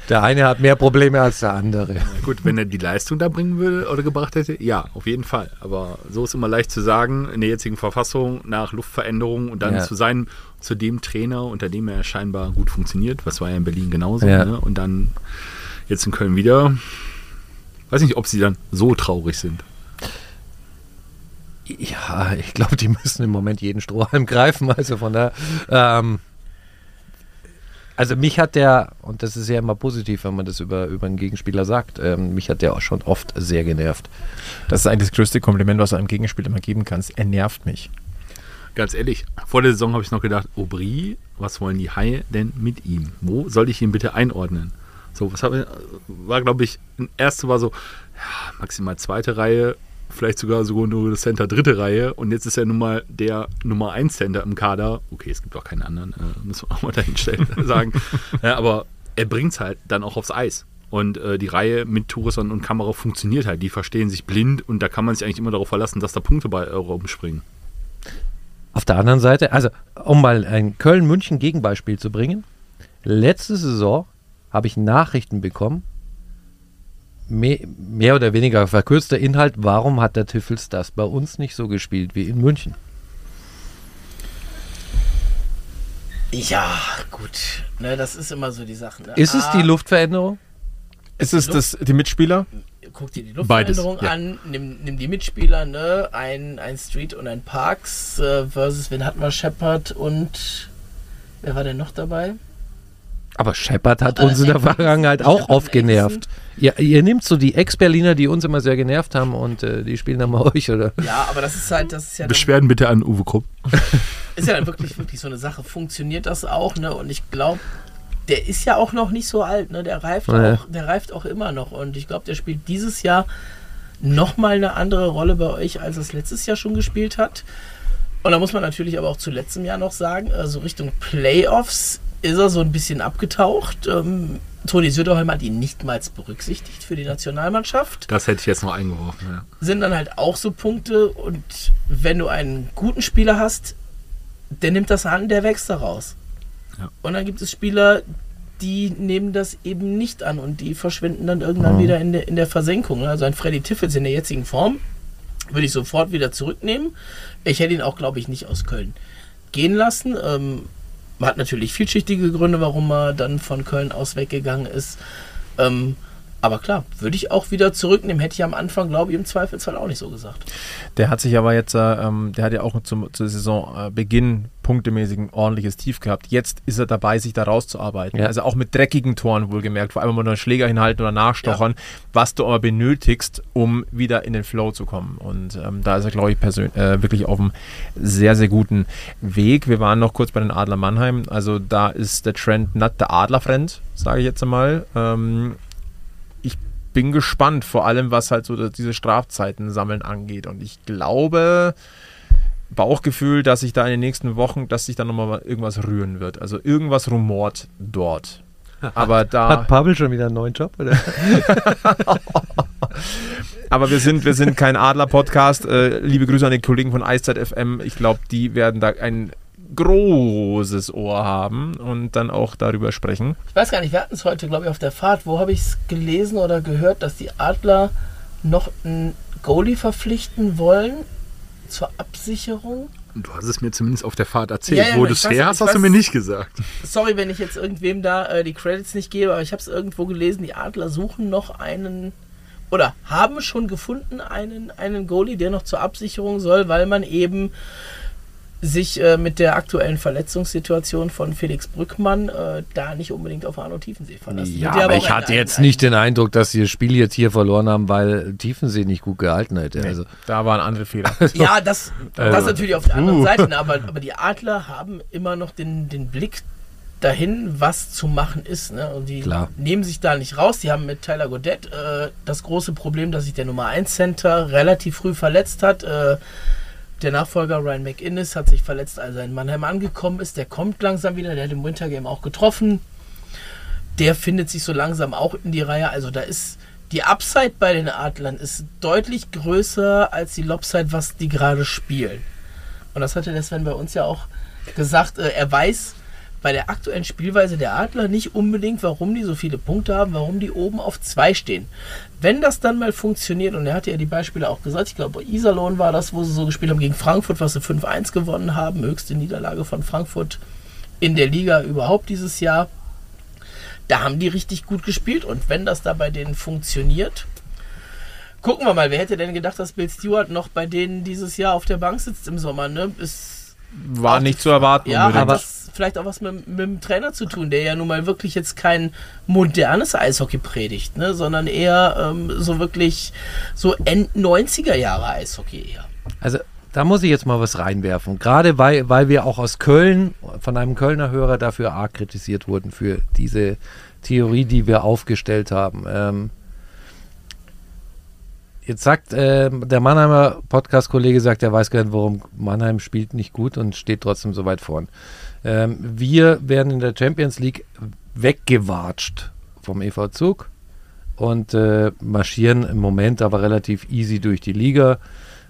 der eine hat mehr Probleme als der andere. Gut, wenn er die Leistung da bringen würde oder gebracht hätte, ja, auf jeden Fall. Aber so ist immer leicht zu sagen, in der jetzigen Verfassung, nach Luftveränderung und dann ja. zu sein, zu dem Trainer, unter dem er scheinbar gut funktioniert, was war ja in Berlin genauso, ja. ne? und dann jetzt in Köln wieder. Weiß nicht, ob sie dann so traurig sind. Ja, ich glaube, die müssen im Moment jeden Strohhalm greifen. Also von da. Ähm, also mich hat der, und das ist ja immer positiv, wenn man das über, über einen Gegenspieler sagt, ähm, mich hat der auch schon oft sehr genervt. Das ist eigentlich das größte Kompliment, was du einem Gegenspieler immer geben kannst. Er nervt mich. Ganz ehrlich, vor der Saison habe ich noch gedacht, Aubry, was wollen die Haie denn mit ihm? Wo soll ich ihn bitte einordnen? So, was habe war, glaube ich, erste war so, ja, maximal zweite Reihe, vielleicht sogar sogar nur das Center dritte Reihe und jetzt ist er nun mal der Nummer 1 Center im Kader. Okay, es gibt auch keinen anderen, äh, müssen wir auch mal dahinstellen sagen. Ja, aber er bringt es halt dann auch aufs Eis. Und äh, die Reihe mit Touriston und Kamera funktioniert halt. Die verstehen sich blind und da kann man sich eigentlich immer darauf verlassen, dass da Punkte bei rumspringen. Auf der anderen Seite, also um mal ein Köln-München-Gegenbeispiel zu bringen, letzte Saison habe ich Nachrichten bekommen, mehr, mehr oder weniger verkürzter Inhalt, warum hat der Tiffels das bei uns nicht so gespielt wie in München? Ja, gut. Ne, das ist immer so die Sache. Ne? Ist es Ah, die Luftveränderung? Ist es das, die Mitspieler? Guck dir die Beides, Luftveränderung ja. an, nimm, nimm die Mitspieler, ne? Ein, ein Street und ein Parks äh, versus, wen hatten wir? Shepard und wer war denn noch dabei? Aber Shepard hat Äh, uns in der Vergangenheit auch Shepard oft genervt. Ihr, ihr nehmt so die Ex-Berliner, die uns immer sehr genervt haben und äh, die spielen dann mal euch, oder? Ja, aber das ist halt, das ist ja, dann, Beschwerden bitte an Uwe Krupp. ist ja dann wirklich, wirklich so eine Sache. Funktioniert das auch, ne? Und ich glaube, der ist ja auch noch nicht so alt, ne? Der reift Ja. auch, der reift auch immer noch. Und ich glaube, der spielt dieses Jahr nochmal eine andere Rolle bei euch, als es letztes Jahr schon gespielt hat. Und da muss man natürlich aber auch zu letztem Jahr noch sagen, also Richtung Playoffs ist er so ein bisschen abgetaucht. Ähm, Toni Söderholm hat ihn nichtmals berücksichtigt für die Nationalmannschaft. Das hätte ich jetzt noch eingeworfen. Ja. Sind dann halt auch so Punkte und wenn du einen guten Spieler hast, der nimmt das an, der wächst daraus. Ja. Und dann gibt es Spieler, die nehmen das eben nicht an und die verschwinden dann irgendwann wieder in der, in der Versenkung. Also ein Freddy Tiffels in der jetzigen Form würde ich sofort wieder zurücknehmen. Ich hätte ihn auch, glaube ich, nicht aus Köln gehen lassen. Ähm, man hat natürlich vielschichtige Gründe, warum er dann von Köln aus weggegangen ist. Ähm, aber klar, würde ich auch wieder zurücknehmen. Hätte ich am Anfang, glaube ich, im Zweifelsfall auch nicht so gesagt. Der hat sich aber jetzt, äh, ähm, der hat ja auch zum, zu Saisonbeginn punktemäßig ein ordentliches Tief gehabt. Jetzt ist er dabei, sich da rauszuarbeiten. Ja. Also auch mit dreckigen Toren wohlgemerkt, vor allem mal einen Schläger hinhalten oder nachstochern, was du aber benötigst, um wieder in den Flow zu kommen. Und ähm, da ist er, glaube ich, persön äh, wirklich auf einem sehr, sehr guten Weg. Wir waren noch kurz bei den Adler Mannheim. Also da ist der Trend not der Adlerfriend, sage ich jetzt einmal. Ähm, bin gespannt, vor allem was halt so diese Strafzeiten sammeln angeht. Und ich glaube, Bauchgefühl, dass sich da in den nächsten Wochen, dass sich da nochmal irgendwas rühren wird. Also irgendwas rumort dort. Aber da, Hat Pavel schon wieder einen neuen Job? Oder? aber wir sind, wir sind kein Adler-Podcast. Äh, liebe Grüße an die Kollegen von Eiszeit FM. Ich glaube, die werden da ein großes Ohr haben und dann auch darüber sprechen. Ich weiß gar nicht, wir hatten es heute, glaube ich, auf der Fahrt. Wo habe ich es gelesen oder gehört, dass die Adler noch einen Goalie verpflichten wollen zur Absicherung? Du hast es mir zumindest auf der Fahrt erzählt. Ja, ja, Wo du es her hast, hast du mir nicht gesagt. Sorry, wenn ich jetzt irgendwem da äh, die Credits nicht gebe, aber ich habe es irgendwo gelesen, die Adler suchen noch einen oder haben schon gefunden einen, einen Goalie, der noch zur Absicherung soll, weil man eben sich äh, mit der aktuellen Verletzungssituation von Felix Brückmann äh, da nicht unbedingt auf Arno Tiefensee verlassen. Ja, aber auch ich hatte jetzt nicht den Eindruck, dass sie das Spiel jetzt hier verloren haben, weil Tiefensee nicht gut gehalten hätte. Also, Da waren andere Fehler. Ja, das, das Also, natürlich auf der anderen puh. Seite, ne, aber, aber die Adler haben immer noch den, den Blick dahin, was zu machen ist. Ne? Und die Klar. nehmen sich da nicht raus. Die haben mit Tyler Godet äh, das große Problem, dass sich der Nummer 1 Center relativ früh verletzt hat. Äh, der Nachfolger Ryan McInnes hat sich verletzt, als er in Mannheim angekommen ist. Der kommt langsam wieder, der hat im Wintergame auch getroffen. Der findet sich so langsam auch in die Reihe. Also da ist die Upside bei den Adlern ist deutlich größer als die Lopside, was die gerade spielen. Und das hatte der Sven bei uns ja auch gesagt. Äh, er weiß bei der aktuellen Spielweise der Adler nicht unbedingt, warum die so viele Punkte haben, warum die oben auf zwei stehen. Wenn das dann mal funktioniert, und er hatte ja die Beispiele auch gesagt, ich glaube, Iserlohn war das, wo sie so gespielt haben gegen Frankfurt, was sie 5-1 gewonnen haben, höchste Niederlage von Frankfurt in der Liga überhaupt dieses Jahr. Da haben die richtig gut gespielt und wenn das da bei denen funktioniert, Gucken wir mal, wer hätte denn gedacht, dass Bill Stewart noch bei denen dieses Jahr auf der Bank sitzt im Sommer, ne? Ist War nicht zu erwarten. ja, unbedingt. hat das vielleicht auch was mit, mit dem Trainer zu tun, der ja nun mal wirklich jetzt kein modernes Eishockey predigt, ne? sondern eher ähm, so wirklich so End 90er Jahre Eishockey eher. Also da muss ich jetzt mal was reinwerfen. Gerade weil, weil wir auch aus Köln, von einem Kölner Hörer dafür arg kritisiert wurden, für diese Theorie, die wir aufgestellt haben. Ähm, jetzt sagt ähm, der Mannheimer Podcast-Kollege, sagt, er weiß gar nicht, warum Mannheim spielt nicht gut und steht trotzdem so weit vorn. Ähm, wir werden in der Champions League weggewatscht vom EV Zug und äh, marschieren im Moment aber relativ easy durch die Liga.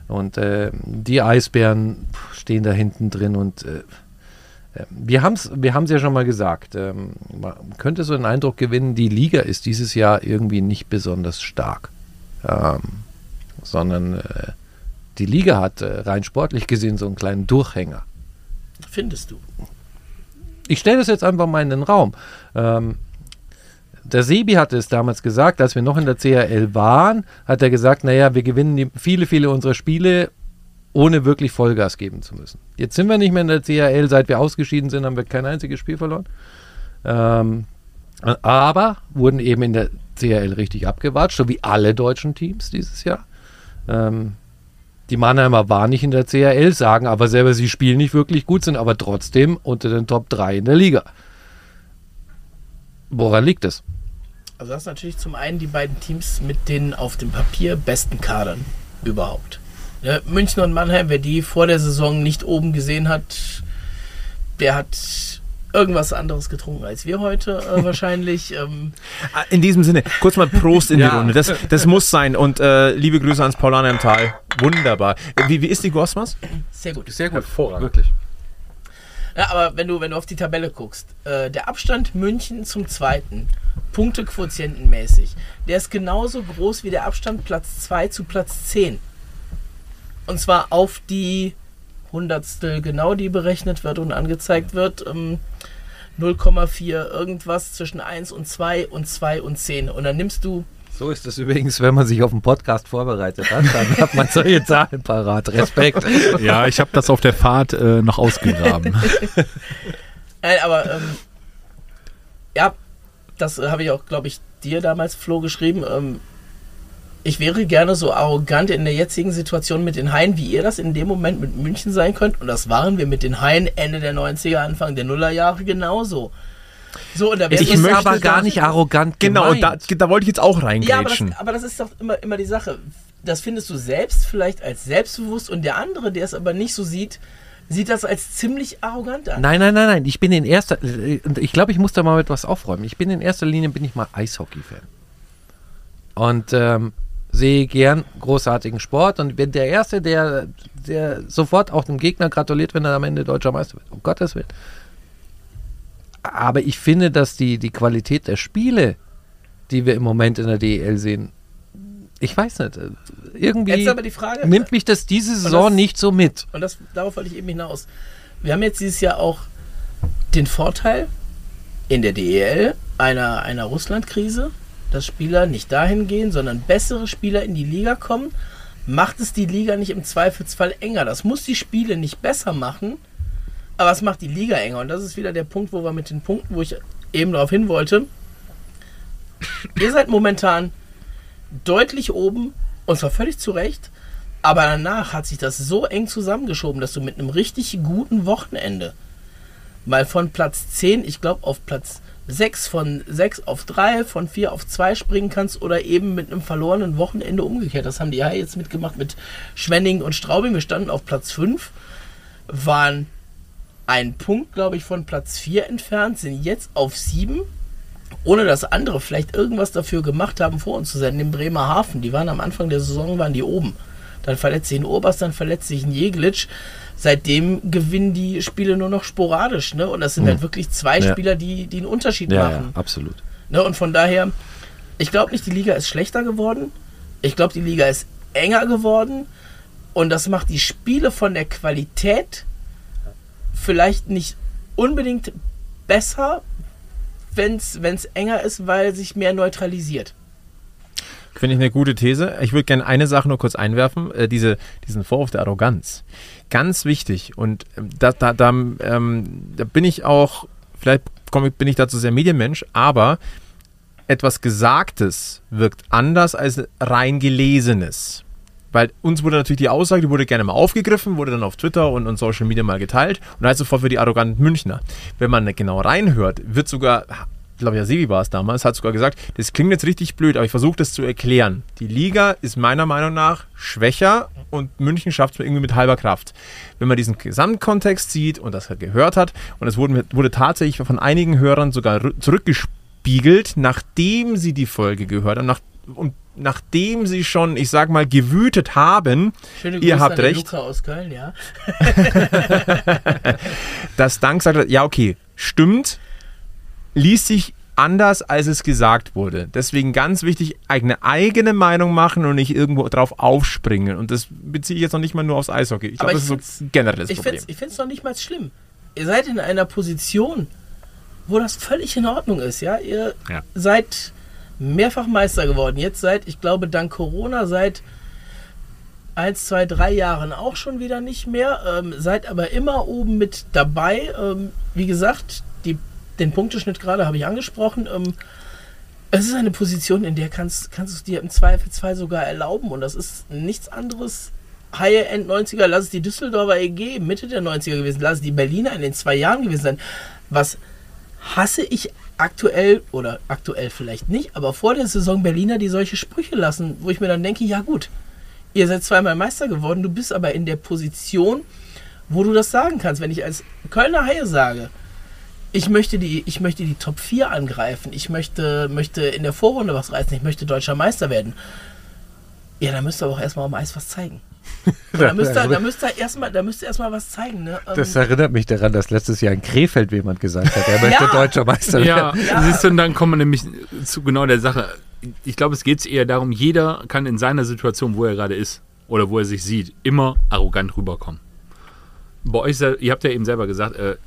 Und äh, die Eisbären stehen da hinten drin und äh, äh, wir haben es wir haben's ja schon mal gesagt. Ähm, man könnte so den Eindruck gewinnen, die Liga ist dieses Jahr irgendwie nicht besonders stark. Ähm, sondern äh, die Liga hat äh, rein sportlich gesehen so einen kleinen Durchhänger. Findest du? Ich stelle das jetzt einfach mal in den Raum. Ähm, der Sebi hatte es damals gesagt, als wir noch in der CRL waren, hat er gesagt, naja, wir gewinnen viele, viele unserer Spiele, ohne wirklich Vollgas geben zu müssen. Jetzt sind wir nicht mehr in der CRL, seit wir ausgeschieden sind, haben wir kein einziges Spiel verloren. Ähm, aber wurden eben in der CRL richtig abgewatscht, so wie alle deutschen Teams dieses Jahr. Ähm, die Mannheimer waren nicht in der CRL, sagen aber selber, sie spielen nicht wirklich gut, sind aber trotzdem unter den Top 3 in der Liga. Woran liegt es? Also das ist natürlich zum einen die beiden Teams mit den auf dem Papier besten Kadern überhaupt. Ja, München und Mannheim, wer die vor der Saison nicht oben gesehen hat, der hat irgendwas anderes getrunken als wir heute äh, wahrscheinlich. Ähm, Ah, In diesem Sinne, kurz mal Prost in Ja. die Runde. Das, das muss sein. Und äh, liebe Grüße ans Paulaner im Tal. Wunderbar. Wie, wie ist die Gosmas? sehr gut. Sehr gut. Hervorragend. Wirklich. Ja, aber wenn du, wenn du auf die Tabelle guckst, äh, der Abstand München zum zweiten, Punktequotientenmäßig, der ist genauso groß wie der Abstand Platz 2 zu Platz 10. Und zwar auf die Hundertstel genau, die berechnet wird und angezeigt wird. Ähm, 0,4 irgendwas zwischen 1 und 2 und 2 und 10. Und dann nimmst du So ist es übrigens, wenn man sich auf einen Podcast vorbereitet hat, dann hat man solche Zahlen parat. Respekt. Ja, ich habe das auf der Fahrt äh, noch ausgegraben. Nein, aber ähm, ja, das äh, habe ich auch, glaube ich, dir damals, Flo, geschrieben. Ähm, ich wäre gerne so arrogant in der jetzigen Situation mit den Haien, wie ihr das in dem Moment mit München sein könnt. Und das waren wir mit den Haien Ende der 90er, Anfang der Nullerjahre genauso. So, und da ist möchte aber gar nicht arrogant Genau, da, da wollte ich jetzt auch Ja, aber das, reingrätschen. aber das ist doch immer, immer die Sache. Das findest du selbst vielleicht als selbstbewusst und der andere, der es aber nicht so sieht, sieht das als ziemlich arrogant an. Nein, nein, nein, nein. Ich bin in erster, äh, ich glaube, ich muss da mal etwas aufräumen. Ich bin in erster Linie bin ich mal Eishockey-Fan und ähm, sehe gern großartigen Sport und bin der erste, der, der sofort auch dem Gegner gratuliert, wenn er am Ende deutscher Meister wird. Um Gottes Willen. Aber ich finde, dass die, die Qualität der Spiele, die wir im Moment in der DEL sehen, ich weiß nicht, irgendwie Frage, nimmt mich das diese Saison das- nicht so mit. Und das, darauf wollte ich eben hinaus. Wir haben jetzt dieses Jahr auch den Vorteil in der DEL einer, einer Russland-Krise, dass Spieler nicht dahin gehen, sondern bessere Spieler in die Liga kommen. Macht es die Liga nicht im Zweifelsfall enger? Das muss die Spiele nicht besser machen, aber es macht die Liga enger. Und das ist wieder der Punkt, wo wir mit den Punkten, wo ich eben darauf hin wollte. Ihr seid momentan deutlich oben und zwar völlig zu Recht. Aber danach hat sich das so eng zusammengeschoben, dass du mit einem richtig guten Wochenende mal von Platz 10, ich glaube, auf Platz 6, von 6 auf 3, von 4 auf 2 springen kannst oder eben mit einem verlorenen Wochenende umgekehrt. Das haben die ja jetzt mitgemacht mit Schwenning und Straubing. Wir standen auf Platz 5, waren ein Punkt, glaube ich, von Platz 4 entfernt, sind jetzt auf 7 ohne dass andere vielleicht irgendwas dafür gemacht haben, vor uns zu sein. In Bremerhaven, die waren am Anfang der Saison, waren die oben. Dann verletzt sich ein Oberst, dann verletzt sich ein Jeglitsch. Seitdem gewinnen die Spiele nur noch sporadisch. Ne? Und das sind halt wirklich zwei Ja. Spieler, die, die einen Unterschied Ja, ja, machen. absolut. Ne? Und von daher, ich glaube nicht, die Liga ist schlechter geworden. Ich glaube, die Liga ist enger geworden. Und das macht die Spiele von der Qualität vielleicht nicht unbedingt besser, wenn es enger ist, weil sich mehr neutralisiert. Finde ich eine gute These. Ich würde gerne eine Sache nur kurz einwerfen. Äh, diese, diesen Vorwurf der Arroganz. Ganz wichtig. Und ähm, da, da, da, ähm, da bin ich auch, vielleicht komm, bin ich dazu sehr Medienmensch, aber etwas Gesagtes wirkt anders als rein Gelesenes. Weil uns wurde natürlich die Aussage, die wurde gerne mal aufgegriffen, wurde dann auf Twitter und, und Social Media mal geteilt und heißt sofort für die arroganten Münchner. Wenn man genau reinhört, wird sogar, glaube ja, Sevi war es damals, hat sogar gesagt, das klingt jetzt richtig blöd, aber ich versuche das zu erklären. Die Liga ist meiner Meinung nach schwächer und München schafft es irgendwie mit halber Kraft. Wenn man diesen Gesamtkontext sieht und das gehört hat, und es wurde, wurde tatsächlich von einigen Hörern sogar zurückgespiegelt, nachdem sie die Folge gehört haben, nach, und nachdem sie schon, ich sag mal, gewütet haben, Schöne ihr Grüße habt an recht, Luca aus Köln, ja. dass Dank sagt, ja, okay, stimmt, liest sich anders, als es gesagt wurde. Deswegen ganz wichtig, eigene eigene Meinung machen und nicht irgendwo drauf aufspringen. Und das beziehe ich jetzt noch nicht mal nur aufs Eishockey. Ich glaube, das ich ist so ein generelles Ich Problem. finde es noch nicht mal schlimm. Ihr seid in einer Position, wo das völlig in Ordnung ist, ja. Ihr Ja. seid mehrfach Meister geworden. Jetzt seit, ich glaube, dank Corona seit eins, zwei, drei Jahren auch schon wieder nicht mehr. Ähm, seid aber immer oben mit dabei. Ähm, wie gesagt, den Punkteschnitt gerade habe ich angesprochen. Ähm, es ist eine Position, in der kannst, kannst du es dir im Zweifelsfall sogar erlauben. Und das ist nichts anderes. High End 90er, lass es die Düsseldorfer EG Mitte der 90er gewesen, lass es die Berliner in den zwei Jahren gewesen sein. Was hasse ich aktuell oder aktuell vielleicht nicht, aber vor der Saison Berliner, die solche Sprüche lassen, wo ich mir dann denke, ja gut, ihr seid zweimal Meister geworden, du bist aber in der Position, wo du das sagen kannst. Wenn ich als Kölner Haie sage, ich möchte die, ich möchte die Top 4 angreifen, ich möchte, möchte in der Vorrunde was reißen, ich möchte deutscher Meister werden. Ja, dann müsst ihr aber auch erstmal am Eis was zeigen. Da müsst ihr, da müsst ihr erstmal, da müsst ihr erstmal was zeigen. Ne? Ähm, Das erinnert mich daran, dass letztes Jahr in Krefeld jemand gesagt hat, er möchte Ja. deutscher Meister Ja, werden. siehst du, und dann kommen wir nämlich zu genau der Sache. Ich glaube, es geht eher darum, jeder kann in seiner Situation, wo er gerade ist oder wo er sich sieht, immer arrogant rüberkommen. Bei euch, ihr habt ja eben selber gesagt, äh,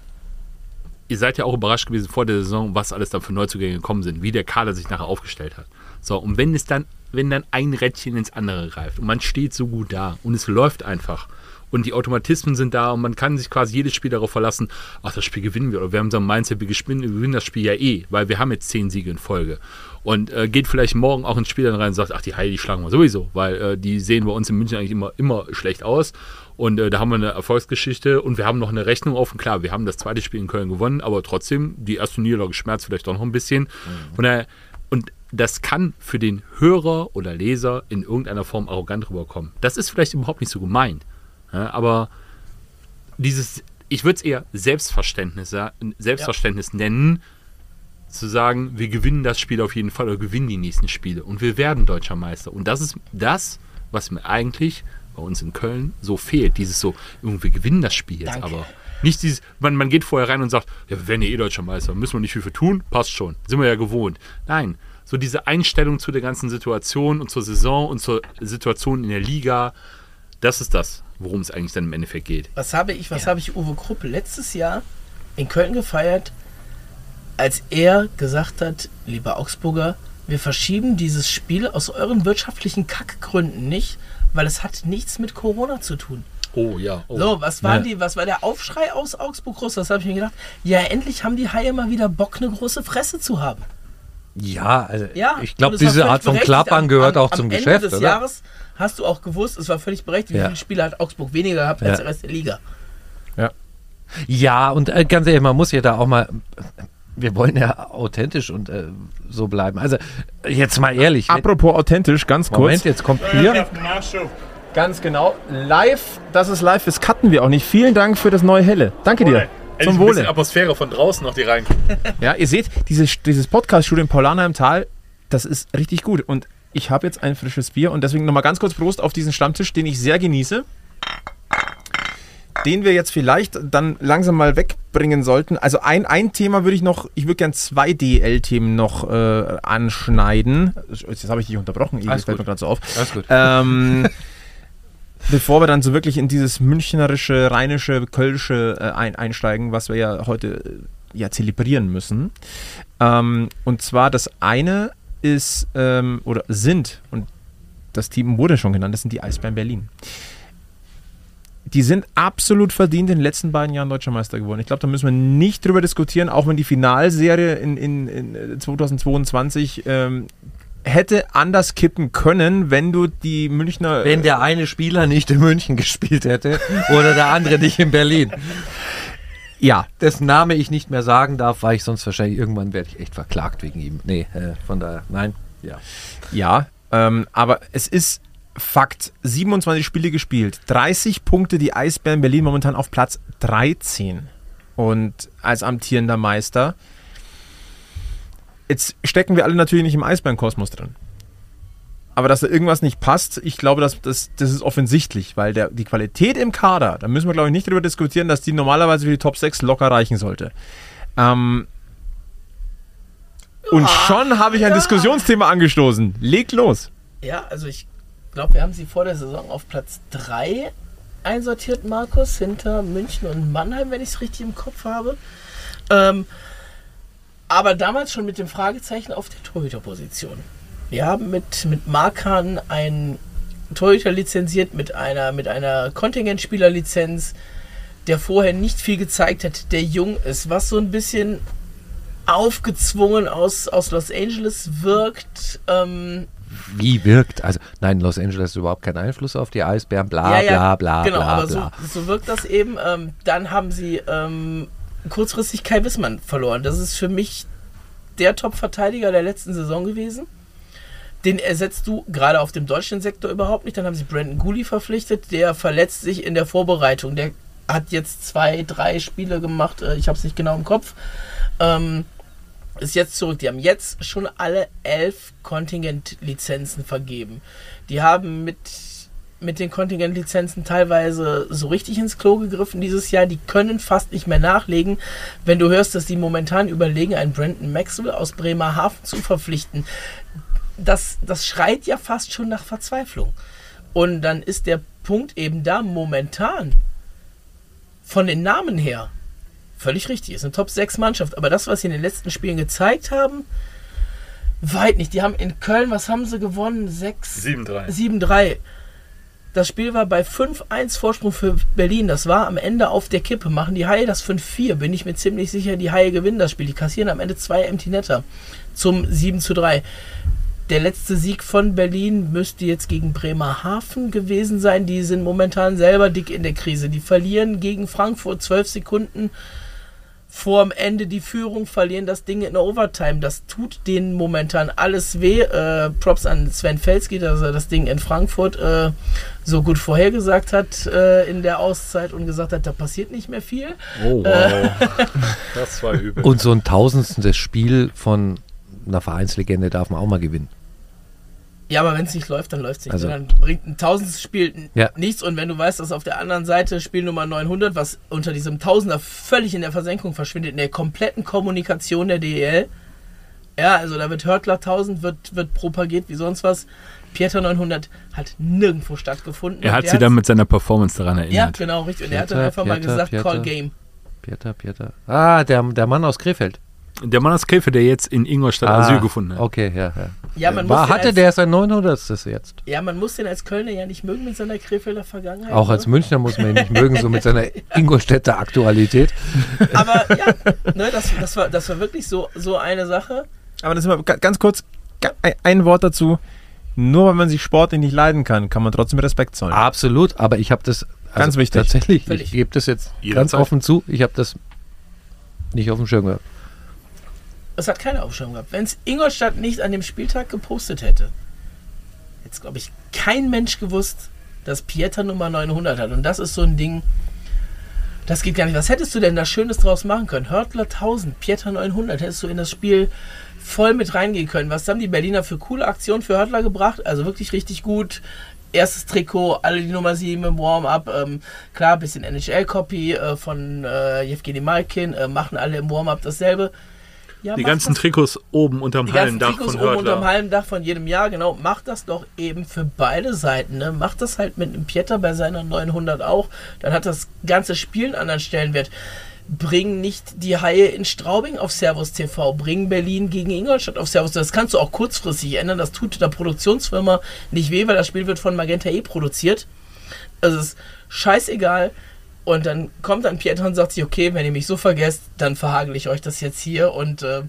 ihr seid ja auch überrascht gewesen vor der Saison, was alles da für Neuzugänge gekommen sind, wie der Kader sich nachher aufgestellt hat. So, und wenn es dann, wenn dann ein Rädchen ins andere greift und man steht so gut da und es läuft einfach und die Automatismen sind da und man kann sich quasi jedes Spiel darauf verlassen, ach, das Spiel gewinnen wir. Oder wir haben so ein Mindset, wir gewinnen, das Spiel ja eh, weil wir haben jetzt zehn Siege in Folge. Und äh, geht vielleicht morgen auch ins Spiel dann rein und sagt, ach, die Heidi, schlagen wir sowieso, weil äh, die sehen bei uns in München eigentlich immer, immer schlecht aus. Und äh, da haben wir eine Erfolgsgeschichte und wir haben noch eine Rechnung offen. Klar, wir haben das zweite Spiel in Köln gewonnen, aber trotzdem, die erste Niederlage schmerzt vielleicht doch noch ein bisschen. Von daher, und das kann für den Hörer oder Leser in irgendeiner Form arrogant rüberkommen. Das ist vielleicht überhaupt nicht so gemeint. Ja, aber dieses, ich würde es eher Selbstverständnis, sa- Selbstverständnis nennen, zu sagen, wir gewinnen das Spiel auf jeden Fall oder gewinnen die nächsten Spiele und wir werden deutscher Meister. Und das ist das, was mir eigentlich bei uns in Köln so fehlt. Dieses so, irgendwie gewinnen das Spiel jetzt Danke. aber. Nicht dieses, man, man geht vorher rein und sagt, ja, wir werden ja eh deutscher Meister, müssen wir nicht viel für tun, passt schon, sind wir ja gewohnt. Nein, so diese Einstellung zu der ganzen Situation und zur Saison und zur Situation in der Liga, das ist das, worum es eigentlich dann im Endeffekt geht. Was habe ich, was habe ich Uwe Krupp letztes Jahr in Köln gefeiert, als er gesagt hat, lieber Augsburger, wir verschieben dieses Spiel aus euren wirtschaftlichen Kackgründen nicht, weil es hat nichts mit Corona zu tun. Oh ja. Oh. So, was waren Ja. die, was war der Aufschrei aus Augsburg groß? Das habe ich mir gedacht. Ja, endlich haben die Haie mal wieder Bock, eine große Fresse zu haben. Ja, also Ja, ich glaube, war diese Art von. Klappern gehört am, auch zum am Geschäft, Ende des oder? Jahres hast du auch gewusst, es war völlig berechtigt, wie Ja. viele Spiele hat Augsburg weniger gehabt als Ja. der Rest der Liga. Ja, und äh, ganz ehrlich, man muss ja da auch mal. Wir wollen ja authentisch und äh, so bleiben. Also, jetzt mal ehrlich. Apropos authentisch, ganz kurz. Moment, jetzt kommt hier. Ganz genau. Live, das ist live, das cutten wir auch nicht. Vielen Dank für das neue Helle. Danke dir. Zum Wohle. Atmosphäre von draußen noch die reinkommt. Ja, ihr seht, dieses, dieses Podcast-Studio in Paulaner im Tal, das ist richtig gut. Und ich habe jetzt ein frisches Bier und deswegen nochmal ganz kurz Prost auf diesen Stammtisch, den ich sehr genieße. Den wir jetzt vielleicht dann langsam mal wegbringen sollten. Also ein, ein Thema würde ich noch, ich würde gern zwei DL-Themen noch äh, anschneiden. Jetzt habe ich dich unterbrochen, Alles das fällt mir gerade so auf. Alles gut. Ähm, bevor wir dann so wirklich in dieses münchnerische, rheinische, kölsche äh, ein, einsteigen, was wir ja heute äh, ja zelebrieren müssen. Ähm, und zwar das eine ist ähm, oder sind, und das Team wurde schon genannt, das sind die Eisbären Berlin. Die sind absolut verdient in den letzten beiden Jahren Deutscher Meister geworden. Ich glaube, da müssen wir nicht drüber diskutieren, auch wenn die Finalserie in, in, in 2022 ähm, hätte anders kippen können, wenn du die Münchner. Wenn der eine Spieler nicht in München gespielt hätte oder der andere nicht in Berlin. Ja. Dessen Name ich nicht mehr sagen darf, weil ich sonst wahrscheinlich irgendwann werde ich echt verklagt wegen ihm. Nee, äh, von daher, nein, ja. Ja, ähm, aber es ist Fakt. 27 Spiele gespielt, 30 Punkte, die Eisbären Berlin momentan auf Platz 13. Und als amtierender Meister. Jetzt stecken wir alle natürlich nicht im Eisbärenkosmos drin. Aber dass da irgendwas nicht passt, ich glaube, das, das, das ist offensichtlich, weil der, die Qualität im Kader, da müssen wir, glaube ich, nicht darüber diskutieren, dass die normalerweise für die Top 6 locker reichen sollte. Ähm, und schon habe ich ein ja. Diskussionsthema angestoßen. Legt los. Ja, also ich glaube, wir haben sie vor der Saison auf Platz 3 einsortiert, Markus, hinter München und Mannheim, wenn ich es richtig im Kopf habe. Ähm, aber damals schon mit dem Fragezeichen auf der Torhüterposition. Wir haben mit, mit Markan einen Torhüter lizenziert mit einer, mit einer Kontingentspielerlizenz, der vorher nicht viel gezeigt hat, der jung ist, was so ein bisschen aufgezwungen aus, aus Los Angeles wirkt. Ähm, Wie wirkt? Also, nein, Los Angeles hat überhaupt keinen Einfluss auf die Eisbären, bla, bla, bla, genau, bla, aber bla. So, so wirkt das eben. Ähm, dann haben sie ähm, kurzfristig Kai Wissmann verloren. Das ist für mich der Top-Verteidiger der letzten Saison gewesen. Den ersetzt du gerade auf dem deutschen Sektor überhaupt nicht. Dann haben sie Brandon Gooley verpflichtet. Der verletzt sich in der Vorbereitung. Der hat jetzt zwei, drei Spiele gemacht. Äh, Ich habe es nicht genau im Kopf. Ähm, ist jetzt zurück. Die haben jetzt schon alle elf Kontingentlizenzen vergeben. Die haben mit, mit den Kontingentlizenzen teilweise so richtig ins Klo gegriffen dieses Jahr. Die können fast nicht mehr nachlegen. Wenn du hörst, dass die momentan überlegen, einen Brandon Maxwell aus Bremerhaven zu verpflichten, das, das schreit ja fast schon nach Verzweiflung. Und dann ist der Punkt eben da momentan von den Namen her völlig richtig. Ist eine Top 6 Mannschaft. Aber das, was sie in den letzten Spielen gezeigt haben, weit nicht. Die haben in Köln, was haben sie gewonnen? 6 7-3. 7-3. Das Spiel war bei 5-1 Vorsprung für Berlin. Das war am Ende auf der Kippe. Machen die Haie das 5-4, bin ich mir ziemlich sicher, die Haie gewinnen das Spiel. Die kassieren am Ende zwei Empty Netter zum 7-3. Der letzte Sieg von Berlin müsste jetzt gegen Bremerhaven gewesen sein. Die sind momentan selber dick in der Krise. Die verlieren gegen Frankfurt 12 Sekunden vorm Ende die Führung, verlieren das Ding in der Overtime. Das tut denen momentan alles weh. Äh, Props an Sven Felski, dass er das Ding in Frankfurt äh, so gut vorhergesagt hat äh, in der Auszeit und gesagt hat, da passiert nicht mehr viel. Oh, wow. das war übel. Und so ein tausendstes Spiel von einer Vereinslegende darf man auch mal gewinnen. Ja, aber wenn es nicht läuft, dann läuft es nicht. Also- dann bringt ein Tausendstes Spiel Ja. nichts. Und wenn du weißt, dass auf der anderen Seite Spiel Nummer 900, was unter diesem Tausender völlig in der Versenkung verschwindet, in der kompletten Kommunikation der DEL, ja, also da wird Hörtler 1000, wird, wird propagiert wie sonst was. Pieter 900 hat nirgendwo stattgefunden. Er hat sie dann mit seiner Performance daran Ja, erinnert. genau, richtig. Und er hat dann Pieter, einfach mal Pieter, gesagt, Pieter. Call Game. Pieter, Pieter. Ah, der, der Mann aus Krefeld. Der Mann aus Käfer, der jetzt in Ingolstadt ah, Asyl gefunden hat. Okay, ja, ja. Ja, man War, hatte als- der sein 900. jetzt? Ja, man muss den als Kölner ja nicht mögen mit seiner Krefelder Vergangenheit. Auch als ne? Münchner muss man ihn nicht mögen, so mit seiner Ingolstädter Aktualität. Aber ja, ne, das, das, war, das war wirklich so, so eine Sache. Aber das ist mal ga- ganz kurz ein- Wort dazu. Nur weil man sich sportlich nicht leiden kann, kann man trotzdem Respekt zollen. Absolut, aber ich habe das also Ganz wichtig. Tatsächlich, Völlig. ich gebe das jetzt ganz Jederzeit. offen zu, ich habe das nicht auf dem Schirm gehabt. Es hat keine Aufstellung gehabt. Wenn es Ingolstadt nicht an dem Spieltag gepostet hätte, hätte glaube ich, kein Mensch gewusst, dass Pieter Nummer 900 hat. Und das ist so ein Ding, das geht gar nicht. Was hättest du denn da Schönes draus machen können? Hörtler 1000, Pieter 900, hättest du in das Spiel voll mit reingehen können. Was haben die Berliner für coole Aktionen für Hörtler gebracht? Also wirklich richtig gut. Erstes Trikot, alle die Nummer 7 im Warm-up. Ähm, klar, bisschen NHL-Copy äh, von äh, Jevgeny Malkin. Äh, machen alle im Warm-up dasselbe. Ja, Die ganzen das Trikots oben unterm die Hallendach Trikots von oben unterm Hörtler. Hallendach von jedem Jahr, genau. Macht das doch eben für beide Seiten. Ne? Macht das halt mit einem Pieter bei seiner 900 auch. Dann hat das ganze Spiel einen anderen Stellenwert. bring nicht die Haie in Straubing auf Servus TV, bring Berlin gegen Ingolstadt auf Servus. Das kannst du auch kurzfristig ändern. Das tut der Produktionsfirma nicht weh, weil das Spiel wird von Magenta E produziert. Also es ist scheißegal. Und dann kommt dann Pieter und sagt sich, okay, wenn ihr mich so vergesst, dann verhagel ich euch das jetzt hier. Und äh,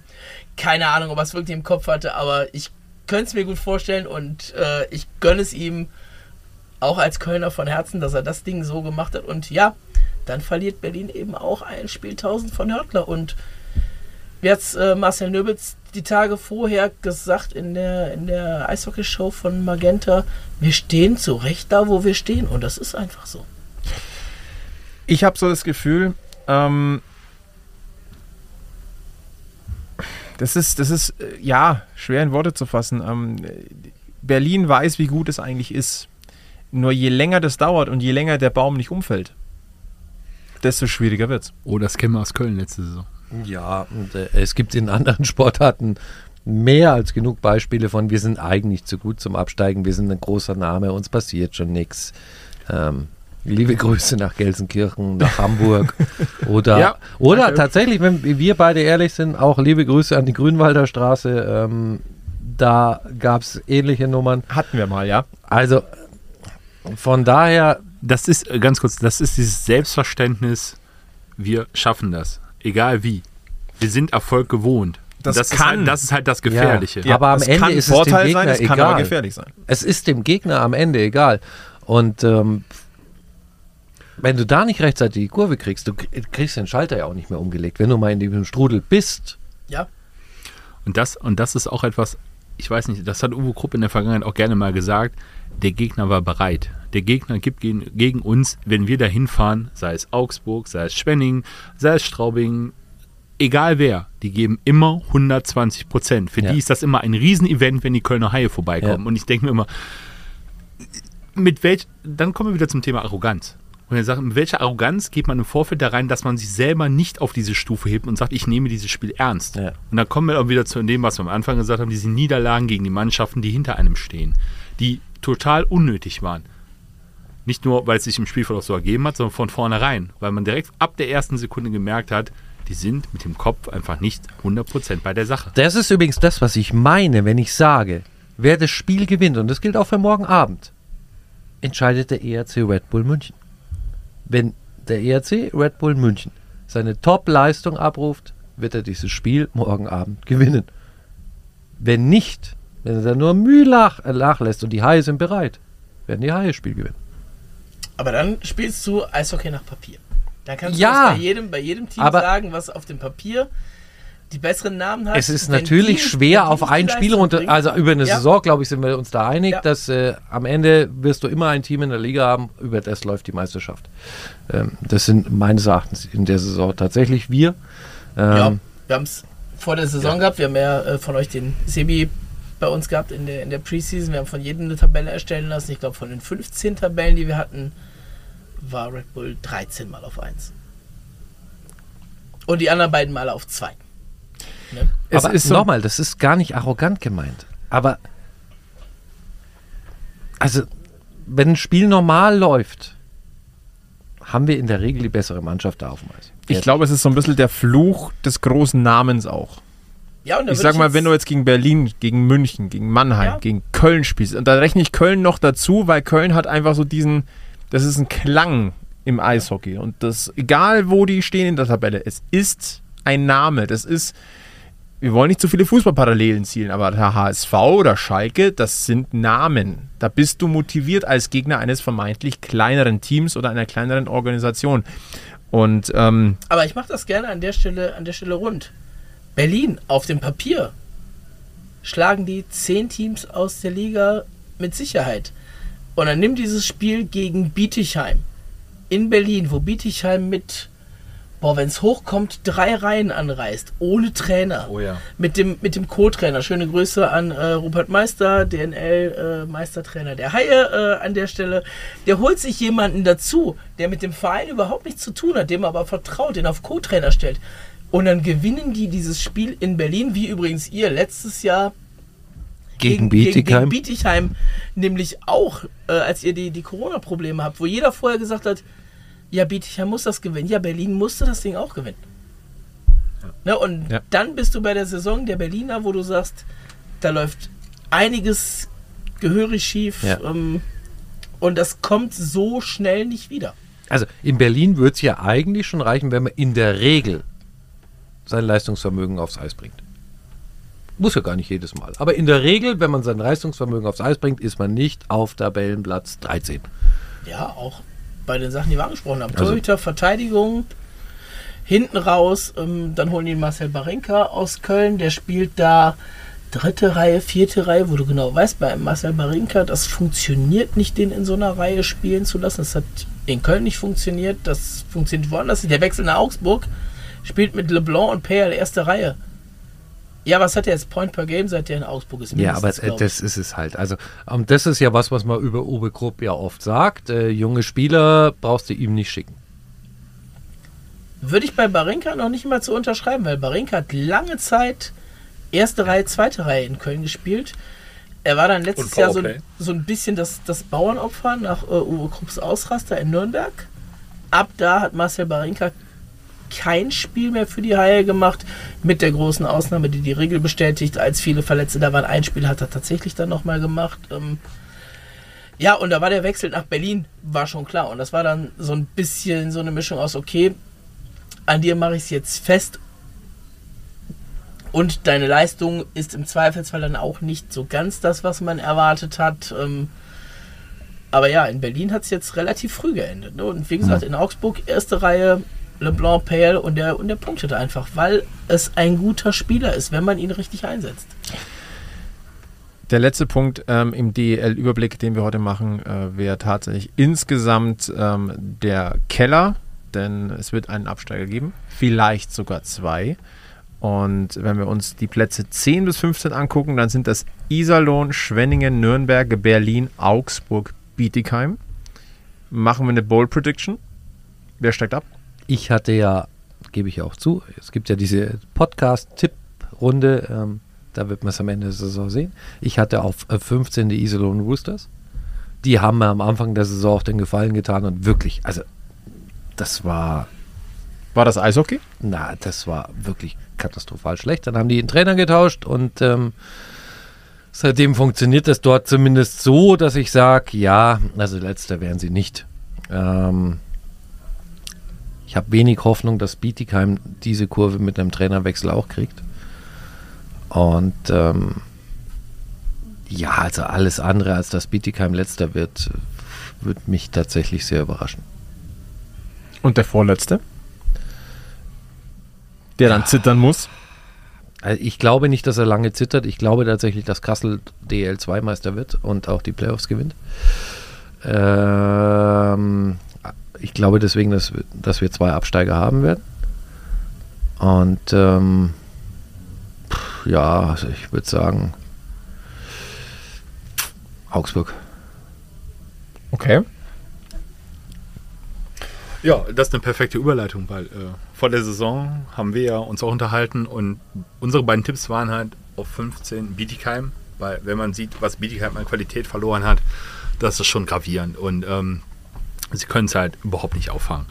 keine Ahnung, ob er es wirklich im Kopf hatte, aber ich könnte es mir gut vorstellen und äh, ich gönne es ihm auch als Kölner von Herzen, dass er das Ding so gemacht hat. Und ja, dann verliert Berlin eben auch ein Spiel 1000 von Hörtler. Und wie hat äh, Marcel Nöbels die Tage vorher gesagt in der, in der Eishockey-Show von Magenta, wir stehen zu Recht da, wo wir stehen. Und das ist einfach so. Ich habe so das Gefühl, ähm, das ist, das ist, äh, ja, schwer in Worte zu fassen. Ähm, Berlin weiß, wie gut es eigentlich ist. Nur je länger das dauert und je länger der Baum nicht umfällt, desto schwieriger wird's. Oh, das kennen wir aus Köln letzte Saison. Ja, und äh, es gibt in anderen Sportarten mehr als genug Beispiele von, wir sind eigentlich zu gut zum Absteigen, wir sind ein großer Name, uns passiert schon nichts. Ähm, liebe Grüße nach Gelsenkirchen, nach Hamburg. Oder, Ja, oder danke. tatsächlich, wenn wir beide ehrlich sind, auch liebe Grüße an die Grünwalder Straße. Ähm, da gab es ähnliche Nummern. Hatten wir mal, ja. Also von daher, Das ist, äh, ganz kurz, das ist dieses Selbstverständnis, wir schaffen das. Egal wie. Wir sind Erfolg gewohnt. Das ist kann- halt, das ist halt das Gefährliche. Ja. Aber am es Ende kann ist es dem Vorteil Gegner sein, es kann egal. aber gefährlich sein. es ist dem Gegner am Ende egal. Und ähm, wenn du da nicht rechtzeitig die Kurve kriegst, du krie- kriegst den Schalter ja auch nicht mehr umgelegt. Wenn du mal in dem Strudel bist, Ja, Und das, und das ist auch etwas, ich weiß nicht, das hat Uwe Krupp in der Vergangenheit auch gerne mal gesagt, der Gegner war bereit. Der Gegner gibt gegen, gegen uns, wenn wir da hinfahren, sei es Augsburg, sei es Schwenning, sei es Straubing, egal wer, die geben immer 120 Prozent. Für Ja. die ist das immer ein Riesenevent, wenn die Kölner Haie vorbeikommen. Ja. Und ich denke mir immer, mit welch, dann kommen wir wieder zum Thema Arroganz. Und er sagt, mit welcher Arroganz geht man im Vorfeld da rein, dass man sich selber nicht auf diese Stufe hebt und sagt, ich nehme dieses Spiel ernst. Ja. Und dann kommen wir auch wieder zu dem, was wir am Anfang gesagt haben, diese Niederlagen gegen die Mannschaften, die hinter einem stehen, die total unnötig waren. Nicht nur, weil es sich im Spielverlauf so ergeben hat, sondern von vornherein, weil man direkt ab der ersten Sekunde gemerkt hat, die sind mit dem Kopf einfach nicht 100% bei der Sache. das ist übrigens das, was ich meine, wenn ich sage, wer das Spiel gewinnt, und das gilt auch für morgen Abend, entscheidet der ERC Red Bull München. Wenn der ERC Red Bull München seine Top-Leistung abruft, wird er dieses Spiel morgen Abend gewinnen. Wenn nicht, wenn er da nur Mühe nach, nachlässt und die Haie sind bereit, werden die Haie Spiel gewinnen. aber dann spielst du Eishockey nach Papier. Dann kannst Ja. du das bei jedem, bei jedem Team sagen, was auf dem Papier die besseren Namen hat. Es ist natürlich schwer auf ein Spiel runter, also über eine Ja. Saison, glaube ich, sind wir uns da einig, Ja. dass äh, am Ende wirst du immer ein Team in der Liga haben, über das läuft die Meisterschaft. Ähm, das sind meines Erachtens in der Saison tatsächlich wir. Ähm, Ja, wir haben es vor der Saison gehabt. Wir haben ja äh, von euch den Sebi bei uns gehabt in der, in der Preseason. Wir haben von jedem eine Tabelle erstellen lassen. Ich glaube, von den 15 Tabellen, die wir hatten, war Red Bull 13 Mal auf 1. Und die anderen beiden Male auf 2. Ne? Es aber ist so- nochmal, das ist gar nicht arrogant gemeint. Aber also, wenn ein Spiel normal läuft, haben wir in der Regel die bessere Mannschaft da auf dem Eis. Ich glaube, es ist so ein bisschen der Fluch des großen Namens auch. Ja, und Ich sag mal, jetzt- wenn du jetzt gegen Berlin, gegen München, gegen Mannheim, Ja. gegen Köln spielst, und da rechne ich Köln noch dazu, weil Köln hat einfach so diesen, das ist ein Klang im Eishockey. Und das, egal wo die stehen in der Tabelle, es ist ein Name. Das ist, wir wollen nicht zu viele Fußballparallelen zielen, aber der HSV oder Schalke, das sind Namen. Da bist du motiviert als Gegner eines vermeintlich kleineren Teams oder einer kleineren Organisation. Und ähm, Aber ich mache das gerne an der Stelle, an der Stelle rund. Berlin auf dem Papier schlagen die zehn Teams aus der Liga mit Sicherheit. Und dann nimm dieses Spiel gegen Bietigheim in Berlin, wo Bietigheim mit, boah, wenn es hochkommt, drei Reihen anreist, ohne Trainer. Oh ja. Mit dem, mit dem Co-Trainer. Schöne Grüße an äh, Rupert Meister, DNL-Meistertrainer der Haie äh, an der Stelle. Der holt sich jemanden dazu, der mit dem Verein überhaupt nichts zu tun hat, dem aber vertraut, den auf Co-Trainer stellt. Und dann gewinnen die dieses Spiel in Berlin, wie übrigens ihr letztes Jahr Gegen, Gegen, Bietigheim. gegen Bietigheim nämlich auch, äh, als ihr die, die Corona-Probleme habt, wo jeder vorher gesagt hat, Ja, Bietigheim muss das gewinnen. Ja, Berlin musste das Ding auch gewinnen. Ne, und Ja. dann bist du bei der Saison der Berliner, wo du sagst, da läuft einiges gehörig schief. Ja. Ähm, und das kommt so schnell nicht wieder. Also in Berlin würde es ja eigentlich schon reichen, wenn man in der Regel sein Leistungsvermögen aufs Eis bringt. Muss ja gar nicht jedes Mal. Aber in der Regel, wenn man sein Leistungsvermögen aufs Eis bringt, ist man nicht auf Tabellenplatz 13. Ja, auch bei den Sachen, die wir angesprochen haben. Also- Torhüter, Verteidigung, hinten raus, ähm, dann holen die Marcel Barenka aus Köln, der spielt da dritte Reihe, vierte Reihe, wo du genau weißt, bei Marcel Barenka, das funktioniert nicht, den in so einer Reihe spielen zu lassen. Das hat in Köln nicht funktioniert, das funktioniert woanders. Der Wechsel nach Augsburg spielt mit LeBlanc und Payal erste Reihe. Ja, was hat er jetzt? Point per Game, seit der in Augsburg ist? Ja, aber äh, das ist es halt. Also ähm, das ist ja was, was man über Uwe Krupp ja oft sagt. Äh, junge Spieler brauchst du ihm nicht schicken. Würde ich bei Barinka noch nicht mal zu unterschreiben, weil Barinka hat lange Zeit erste Reihe, zweite Reihe in Köln gespielt. Er war dann letztes Jahr so, so ein bisschen das, das Bauernopfer nach äh, Uwe Krupps Ausraster in Nürnberg. Ab da hat Marcel Barinka kein Spiel mehr für die Haie gemacht, mit der großen Ausnahme, die die Regel bestätigt. Als viele Verletzte da waren, ein Spiel hat er tatsächlich dann nochmal gemacht. Ähm, ja, und da war der Wechsel nach Berlin, war schon klar. Und das war dann so ein bisschen so eine Mischung aus, okay, an dir mache ich es jetzt fest. Und deine Leistung ist im Zweifelsfall dann auch nicht so ganz das, was man erwartet hat. Ähm, aber ja, in Berlin hat es jetzt relativ früh geendet. Ne? Und wie gesagt, in Augsburg erste Reihe, LeBlanc, Pale und der, und der punktete einfach, weil es ein guter Spieler ist, wenn man ihn richtig einsetzt. Der letzte Punkt ähm, im DEL-Überblick, den wir heute machen, äh, wäre tatsächlich insgesamt ähm, der Keller, denn es wird einen Absteiger geben, vielleicht sogar zwei. Und wenn wir uns die Plätze 10 bis 15 angucken, dann sind das Iserlohn, Schwenningen, Nürnberg, Berlin, Augsburg, Bietigheim. Machen wir eine Bold Prediction. Wer steigt ab? Ich hatte ja, gebe ich auch zu, es gibt ja diese Podcast-Tipp-Runde, ähm, da wird man es am Ende der Saison sehen. Ich hatte auf äh, 15 die Iserlohn Roosters. Die haben mir am Anfang der Saison auch den Gefallen getan und wirklich, also das war, War das Eishockey? na, das war wirklich katastrophal schlecht. Dann haben die den Trainer getauscht und ähm, seitdem funktioniert das dort zumindest so, dass ich sage, ja, also letzter wären sie nicht. Ähm, ich habe wenig Hoffnung, dass Bietigheim diese Kurve mit einem Trainerwechsel auch kriegt. Und ähm, ja, also alles andere als dass Bietigheim letzter wird, würde mich tatsächlich sehr überraschen. Und der Vorletzte? Der dann zittern muss. Also ich glaube nicht, dass er lange zittert. Ich glaube tatsächlich, dass Kassel DL2-Meister wird und auch die Playoffs gewinnt. Ähm, ich glaube deswegen, dass, wir- dass wir zwei Absteiger haben werden. Und ähm, ja, also ich würde sagen Augsburg. Okay. Ja, das ist eine perfekte Überleitung, weil äh, vor der Saison haben wir ja uns auch unterhalten und unsere beiden Tipps waren halt auf 15 Bietigheim, weil wenn man sieht, was Bietigheim an Qualität verloren hat, das ist schon gravierend und ähm, sie können es halt überhaupt nicht auffangen.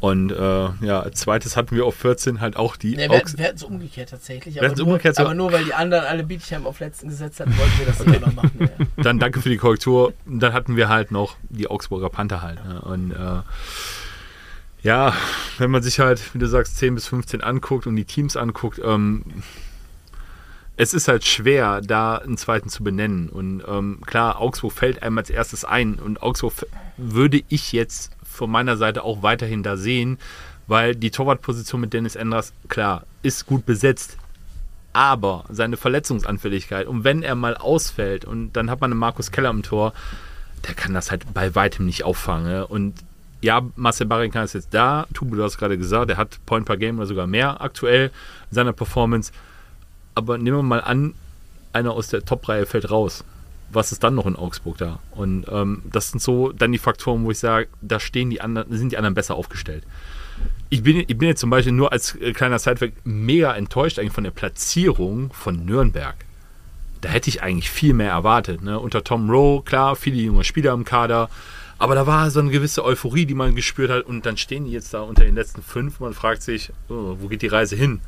Und äh, ja, als zweites hatten wir auf 14 halt auch die Ne, wir Augs wir hatten es umgekehrt tatsächlich. Aber nur, umgekehrt, so- aber nur weil die anderen alle Bietigheim auf letzten gesetzt hatten, wollten wir das hier noch machen. Ja. Dann danke für die Korrektur. Und Dann hatten wir halt noch die Augsburger Panther halt. Ne? Und äh, ja, wenn man sich halt, wie du sagst, 10 bis 15 anguckt und die Teams anguckt, ähm, es ist halt schwer, da einen zweiten zu benennen. Und ähm, klar, Augsburg fällt einem als erstes ein. Und Augsburg würde ich jetzt von meiner Seite auch weiterhin da sehen, weil die Torwartposition mit Dennis Endras, klar, ist gut besetzt. Aber seine Verletzungsanfälligkeit und wenn er mal ausfällt und dann hat man einen Markus Keller im Tor, der kann das halt bei weitem nicht auffangen. ne? Und ja, Marcel Barrinka ist jetzt da. Tubu, du hast gerade gesagt, der hat Point per Game oder sogar mehr aktuell in seiner Performance. Aber nehmen wir mal an, einer aus der Top-Reihe fällt raus. Was ist dann noch in Augsburg da? Und ähm, das sind so dann die Faktoren, wo ich sage, da stehen die anderen, sind die anderen besser aufgestellt. Ich bin, ich bin jetzt zum Beispiel nur als äh, kleiner Sidefact mega enttäuscht eigentlich von der Platzierung von Nürnberg. Da hätte ich eigentlich viel mehr erwartet. Ne? Unter Tom Rowe, klar, viele junge Spieler im Kader, Aber da war so eine gewisse Euphorie, die man gespürt hat. Und dann stehen die jetzt da unter den letzten fünf. Man fragt sich, oh, wo geht die Reise hin?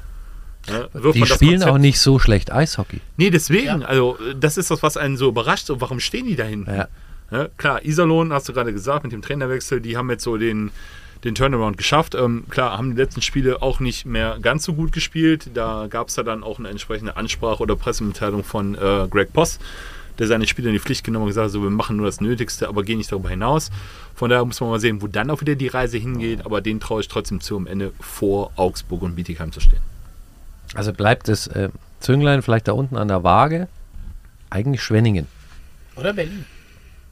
Ja, wirft Die man das spielen Konzept- auch nicht so schlecht Eishockey. Nee, deswegen. Ja. Also, das ist das, was einen so überrascht. So, warum stehen die da hinten? Ja. Ja, klar, Iserlohn, hast du gerade gesagt, mit dem Trainerwechsel, die haben jetzt so den, den Turnaround geschafft. Ähm, klar, haben die letzten Spiele auch nicht mehr ganz so gut gespielt. Da gab es ja dann auch eine entsprechende Ansprache oder Pressemitteilung von äh, Greg Poss, der seine Spieler in die Pflicht genommen und gesagt hat, so, wir machen nur das Nötigste, aber gehen nicht darüber hinaus. Von daher muss man mal sehen, wo dann auch wieder die Reise hingeht. Aber den traue ich trotzdem zu, am Ende vor Augsburg und Bietigheim zu stehen. Also bleibt das äh, Zünglein vielleicht da unten an der Waage. Eigentlich Schwenningen. Oder Berlin.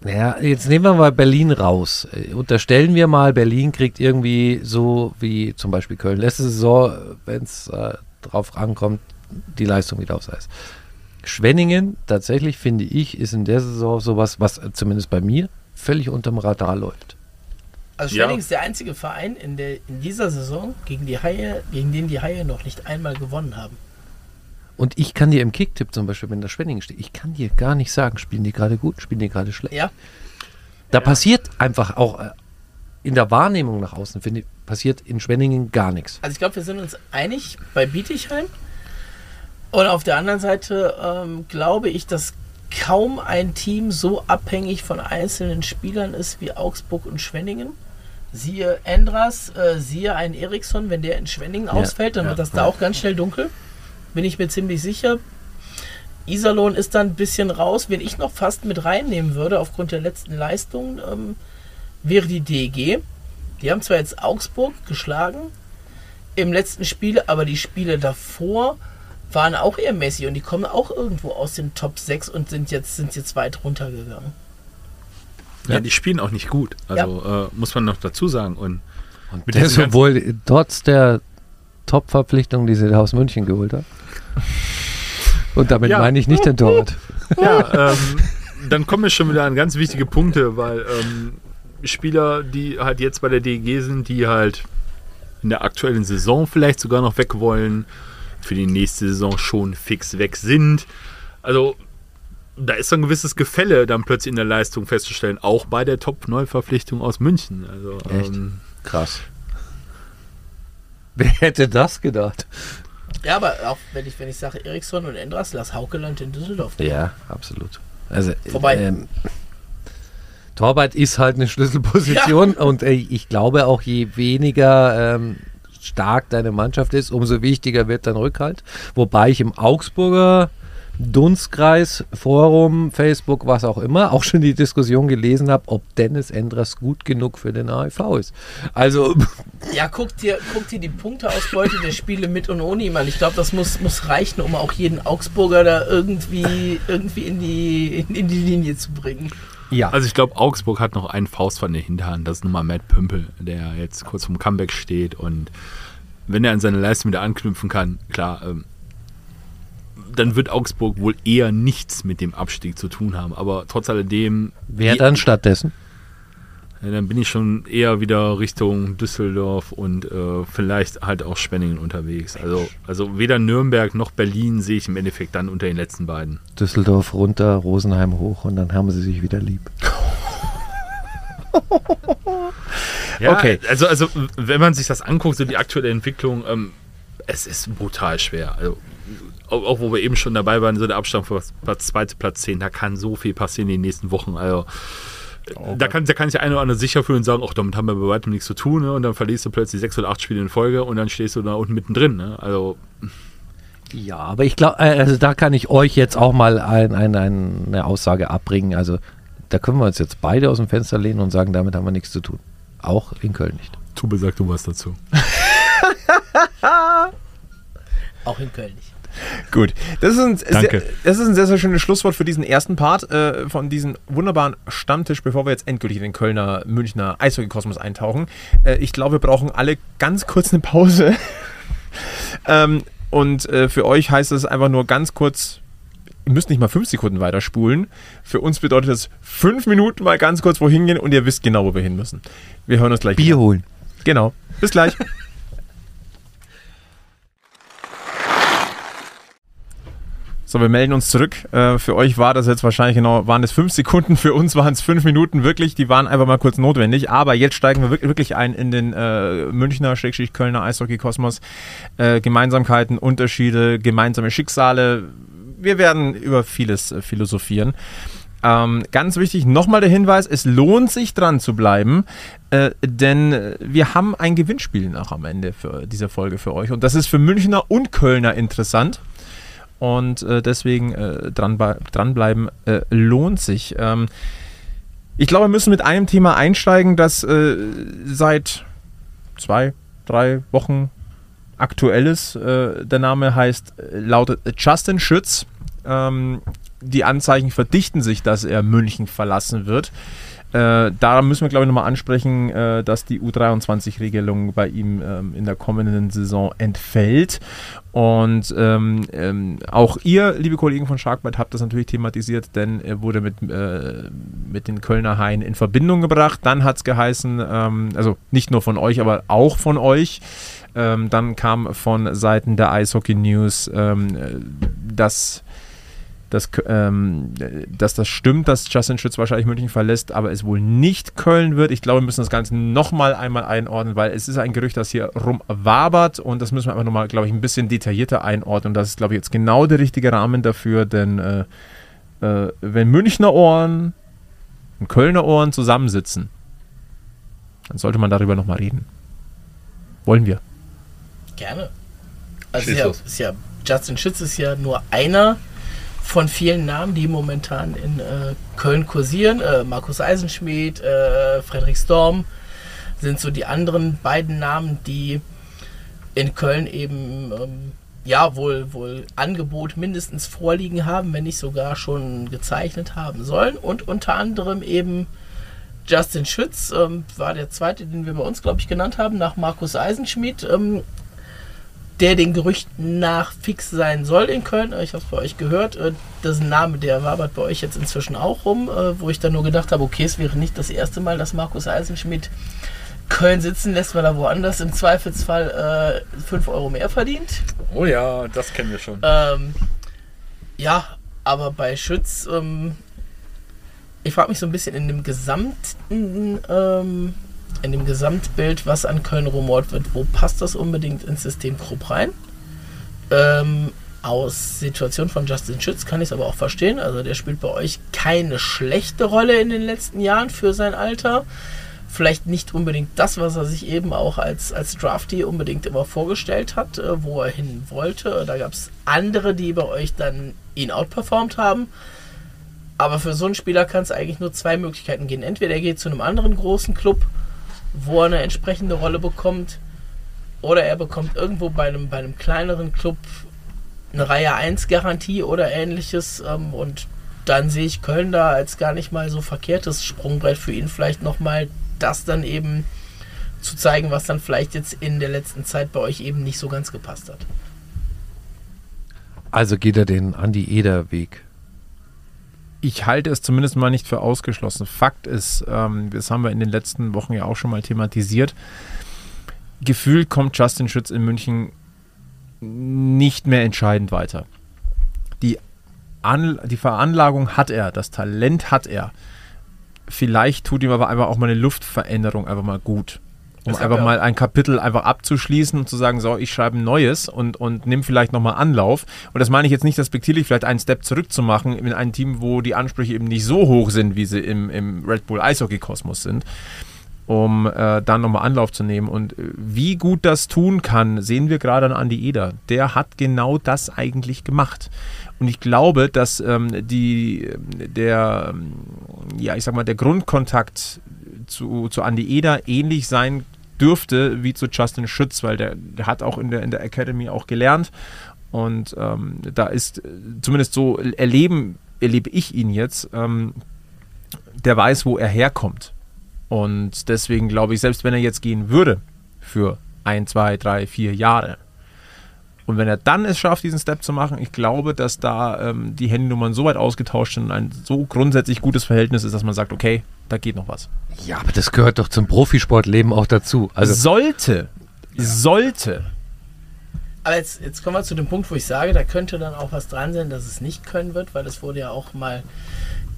Naja, jetzt nehmen wir mal Berlin raus. Äh, Unterstellen wir mal, Berlin kriegt irgendwie so wie zum Beispiel Köln letzte Saison, wenn es äh, drauf ankommt, die Leistung wieder aufs Eis. Schwenningen, tatsächlich finde ich, ist in der Saison sowas, was äh, zumindest bei mir völlig unterm Radar läuft. Also Ja. Schwenning ist der einzige Verein in, der, in dieser Saison, gegen, die Haie, gegen den die Haie noch nicht einmal gewonnen haben. Und ich kann dir im Kicktipp zum Beispiel, wenn da Schwenningen steht, ich kann dir gar nicht sagen, spielen die gerade gut, spielen die gerade schlecht. Ja, Da passiert einfach auch äh, in der Wahrnehmung nach außen, finde ich, passiert in Schwenningen gar nichts. also ich glaube, wir sind uns einig bei Bietigheim. Und auf der anderen Seite ähm, glaube ich, dass kaum ein Team so abhängig von einzelnen Spielern ist wie Augsburg und Schwenningen. Siehe Endras, äh, siehe ein Eriksson, wenn der in Schwenningen ausfällt, dann ja, wird das da auch ganz schnell dunkel. Bin ich mir ziemlich sicher. Iserlohn ist dann ein bisschen raus. Wen ich noch fast mit reinnehmen würde, aufgrund der letzten Leistung, ähm, wäre die DEG. Die haben zwar jetzt Augsburg geschlagen im letzten Spiel, aber die Spiele davor waren auch eher mäßig und die kommen auch irgendwo aus den Top 6 und sind jetzt, sind jetzt weit runtergegangen. Ja, die spielen auch nicht gut. Also äh, muss man noch dazu sagen. Und Und Mit das, diesen ganzen- obwohl trotz der Top-Verpflichtung, die sie aus München geholt hat. Und damit Ja. meine ich nicht den Torwart. Ja, ähm, dann kommen wir schon wieder an ganz wichtige Punkte, weil ähm, Spieler, die halt jetzt bei der DEG sind, die halt in der aktuellen Saison vielleicht sogar noch weg wollen, für die nächste Saison schon fix weg sind. Also da ist so ein gewisses Gefälle dann plötzlich in der Leistung festzustellen, auch bei der Top-Neuverpflichtung aus München. Also, Echt? Ähm, Krass. Wer hätte das gedacht? Ja, aber auch wenn ich, wenn ich sage Eriksson und Endras, lass Haukeland in Düsseldorf. Ja, absolut. Also, Vorbei. Ähm, Torwart ist halt eine Schlüsselposition und äh, ich glaube auch, je weniger ähm, stark deine Mannschaft ist, umso wichtiger wird dein Rückhalt. Wobei ich im Augsburger Dunstkreis, Forum, Facebook, was auch immer, auch schon die Diskussion gelesen habe, ob Dennis Endras gut genug für den AIV ist. Also, Ja, guck dir, guck dir die Punkteausbeute der Spiele mit und ohne ihn an. Ich glaube, das muss, muss reichen, um auch jeden Augsburger da irgendwie, irgendwie in, die, in, in die Linie zu bringen. ja. Also ich glaube, Augsburg hat noch einen Faust von der Hinterhand. Das ist nun mal Matt Pümpel, der jetzt kurz vom Comeback steht. Und wenn er an seine Leistung wieder anknüpfen kann, klar, ähm, dann wird Augsburg wohl eher nichts mit dem Abstieg zu tun haben. Aber trotz alledem, wer dann stattdessen? ja, dann bin ich schon eher wieder Richtung Düsseldorf und äh, vielleicht halt auch Spenningen unterwegs. Also, also weder Nürnberg noch Berlin sehe ich im Endeffekt dann unter den letzten beiden. Düsseldorf runter, Rosenheim hoch und dann haben sie sich wieder lieb. Ja, Okay. Also, also wenn man sich das anguckt, so die aktuelle Entwicklung, ähm, es ist brutal schwer. Also, auch, auch wo wir eben schon dabei waren, so der Abstand von Platz 2 zu Platz 10, da kann so viel passieren in den nächsten Wochen. Also, da, kann, da kann sich der eine oder andere sicher fühlen und sagen, ach, damit haben wir bei weitem nichts zu tun. Ne? Und dann verlierst du plötzlich sechs oder acht Spiele in Folge und dann stehst du da unten mittendrin. Ne? Also, Ja, aber ich glaube, also da kann ich euch jetzt auch mal ein, ein, ein, eine Aussage abbringen. Also da können wir uns jetzt beide aus dem Fenster lehnen und sagen, damit haben wir nichts zu tun. Auch in Köln nicht. Tube sagt du was dazu. Auch in Köln nicht. Gut, das ist, ein Danke. Sehr, das ist ein sehr, sehr schönes Schlusswort für diesen ersten Part äh, von diesem wunderbaren Stammtisch, bevor wir jetzt endgültig in den Kölner, Münchner Eishockey-Kosmos eintauchen. Äh, ich glaube, wir brauchen alle ganz kurz eine Pause. ähm, und äh, für euch heißt es einfach nur ganz kurz, ihr müsst nicht mal fünf Sekunden weiterspulen. Für uns bedeutet das fünf Minuten mal ganz kurz wohin gehen und ihr wisst genau, wo wir hin müssen. Wir hören uns gleich Bier wieder. holen. Genau. Bis gleich. So, wir melden uns zurück. Äh, für euch war das jetzt wahrscheinlich genau, waren es fünf Sekunden, für uns waren es fünf Minuten wirklich, die waren einfach mal kurz notwendig. Aber jetzt steigen wir wirklich ein in den äh, Münchner, Schrägstrich Kölner Eishockey-Kosmos. Äh, Gemeinsamkeiten, Unterschiede, gemeinsame Schicksale. Wir werden über vieles philosophieren. Ähm, ganz wichtig, nochmal der Hinweis, es lohnt sich dran zu bleiben, äh, denn wir haben ein Gewinnspiel nach am Ende für diese Folge für euch. Und das ist für Münchner und Kölner interessant. Und äh, deswegen äh, dran, dranbleiben äh, lohnt sich. Ähm, ich glaube, wir müssen mit einem Thema einsteigen, das äh, seit zwei, drei Wochen aktuell ist. Äh, der Name heißt, äh, lautet Justin Schütz. Ähm, die Anzeichen verdichten sich, dass er München verlassen wird. Äh, da müssen wir, glaube ich, nochmal ansprechen, äh, dass die U23-Regelung bei ihm ähm, in der kommenden Saison entfällt. Und ähm, ähm, auch ihr, liebe Kollegen von Sharkbite, habt das natürlich thematisiert, denn er wurde mit, äh, mit den Kölner Haien in Verbindung gebracht. Dann hat es geheißen, ähm, also nicht nur von euch, aber auch von euch. Ähm, dann kam von Seiten der Eishockey News, ähm, dass dass, ähm, dass das stimmt, dass Justin Schütz wahrscheinlich München verlässt, aber es wohl nicht Köln wird. Ich glaube, wir müssen das Ganze nochmal einmal einordnen, weil es ist ein Gerücht, das hier rumwabert und das müssen wir einfach nochmal, glaube ich, ein bisschen detaillierter einordnen. Und das ist, glaube ich, jetzt genau der richtige Rahmen dafür, denn äh, äh, wenn Münchner Ohren und Kölner Ohren zusammensitzen, dann sollte man darüber nochmal reden. Wollen wir? Gerne. Also ja, ist ja, Justin Schütz ist ja nur einer von vielen Namen, die momentan in äh, Köln kursieren. Äh, Markus Eisenschmidt, äh, Frederik Storm sind so die anderen beiden Namen, die in Köln eben ähm, ja wohl wohl Angebot mindestens vorliegen haben, wenn nicht sogar schon gezeichnet haben sollen. Und unter anderem eben Justin Schütz ähm, war der zweite, den wir bei uns, glaube ich, genannt haben, nach Markus Eisenschmidt. Ähm, der den Gerüchten nach fix sein soll in Köln. Ich habe es bei euch gehört. Äh, das ist ein Name, der wabert bei euch jetzt inzwischen auch rum, äh, wo ich dann nur gedacht habe, okay, es wäre nicht das erste Mal, dass Markus Eisenschmidt Köln sitzen lässt, weil er woanders im Zweifelsfall äh, 5 Euro mehr verdient. Oh ja, das kennen wir schon. Ähm, ja, aber bei Schütz, ähm, ich frage mich so ein bisschen in dem gesamten ähm, in dem Gesamtbild, was an Köln rumort wird, wo passt das unbedingt ins System grob rein? Ähm, aus Situation von Justin Schütz kann ich es aber auch verstehen. Also der spielt bei euch keine schlechte Rolle in den letzten Jahren für sein Alter. Vielleicht nicht unbedingt das, was er sich eben auch als, als Drafty unbedingt immer vorgestellt hat, äh, wo er hin wollte. Da gab es andere, die bei euch dann ihn outperformt haben. Aber für so einen Spieler kann es eigentlich nur zwei Möglichkeiten gehen. Entweder er geht zu einem anderen großen Club wo er eine entsprechende Rolle bekommt. Oder er bekommt irgendwo bei einem, bei einem kleineren Club eine Reihe 1 Garantie oder ähnliches. Ähm, und dann sehe ich Köln da als gar nicht mal so verkehrtes Sprungbrett für ihn. Vielleicht nochmal das dann eben zu zeigen, was dann vielleicht jetzt in der letzten Zeit bei euch eben nicht so ganz gepasst hat. Also geht er den Andi Eder Weg ich halte es zumindest mal nicht für ausgeschlossen. Fakt ist, ähm, das haben wir in den letzten Wochen ja auch schon mal thematisiert, gefühlt kommt Justin Schütz in München nicht mehr entscheidend weiter. Die, An die Veranlagung hat er, das Talent hat er. Vielleicht tut ihm aber einfach auch mal eine Luftveränderung einfach mal gut um einfach mal ein Kapitel einfach abzuschließen und zu sagen, so, ich schreibe ein neues und, und nimm vielleicht nochmal Anlauf. Und das meine ich jetzt nicht respektierlich, vielleicht einen Step zurück zu machen in ein Team, wo die Ansprüche eben nicht so hoch sind, wie sie im, im Red Bull Eishockey-Kosmos sind, um äh, dann nochmal Anlauf zu nehmen. Und äh, wie gut das tun kann, sehen wir gerade an Andy Eder. Der hat genau das eigentlich gemacht. Und ich glaube, dass ähm, die, der, ja, ich sag mal, der Grundkontakt zu, zu Andy Eder ähnlich sein dürfte wie zu Justin Schütz, weil der, der hat auch in der, in der Academy auch gelernt. Und ähm, da ist zumindest so erleben, erlebe ich ihn jetzt, ähm, der weiß, wo er herkommt. Und deswegen glaube ich, selbst wenn er jetzt gehen würde für ein, zwei, drei, vier Jahre, und wenn er dann es schafft, diesen Step zu machen, ich glaube, dass da ähm, die Handynummern so weit ausgetauscht sind und ein so grundsätzlich gutes Verhältnis ist, dass man sagt, okay, da geht noch was. Ja, aber das gehört doch zum Profisportleben auch dazu. Also sollte, ja. sollte Aber jetzt, jetzt kommen wir zu dem Punkt, wo ich sage, da könnte dann auch was dran sein, dass es nicht können wird, weil es wurde ja auch mal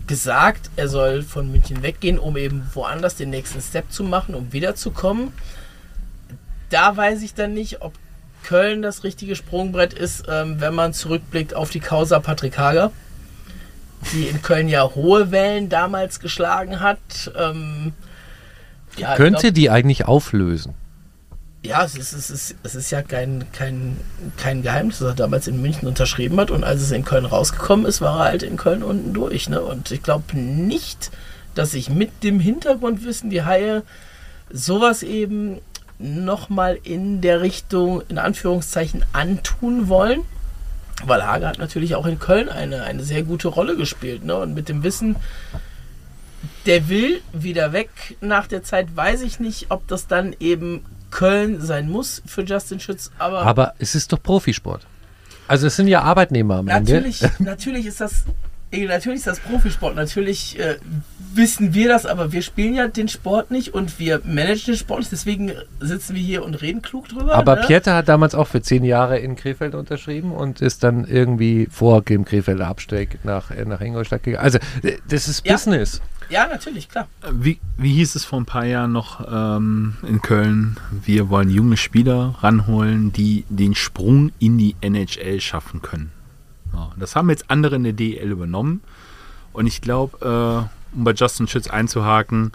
gesagt, er soll von München weggehen, um eben woanders den nächsten Step zu machen, um wiederzukommen. Da weiß ich dann nicht, ob Köln das richtige Sprungbrett ist, ähm, wenn man zurückblickt auf die Causa Patrick Hager, die in Köln ja hohe Wellen damals geschlagen hat. Ähm, ja, ich Könnte glaub- die eigentlich auflösen? ja, es ist, es ist, es ist ja kein, kein, kein Geheimnis, dass er damals in München unterschrieben hat und als es in Köln rausgekommen ist, war er halt in Köln unten durch. Ne? Und ich glaube nicht, dass sich mit dem Hintergrundwissen die Haie sowas eben nochmal in der Richtung, in Anführungszeichen, antun wollen. Weil Hager hat natürlich auch in Köln eine, eine sehr gute Rolle gespielt. Ne? Und mit dem Wissen, der will wieder weg nach der Zeit, weiß ich nicht, ob das dann eben Köln sein muss für Justin Schütz. Aber, Aber es ist doch Profisport. Also es sind ja Arbeitnehmer am Ende. natürlich, natürlich ist das. Natürlich ist das Profisport, natürlich äh, wissen wir das, aber wir spielen ja den Sport nicht und wir managen den Sport nicht, deswegen sitzen wir hier und reden klug drüber. Aber ne? Pieter hat damals auch für zehn Jahre in Krefeld unterschrieben und ist dann irgendwie vor dem Krefelder Absteig nach, äh, nach Ingolstadt gegangen. Also äh, das ist Ja. Business. Ja, natürlich, klar. Wie, wie hieß es vor ein paar Jahren noch ähm, in Köln? Wir wollen junge Spieler ranholen, die den Sprung in die NHL schaffen können. Ja, das haben jetzt andere in der DEL übernommen. Und ich glaube, äh, um bei Justin Schütz einzuhaken,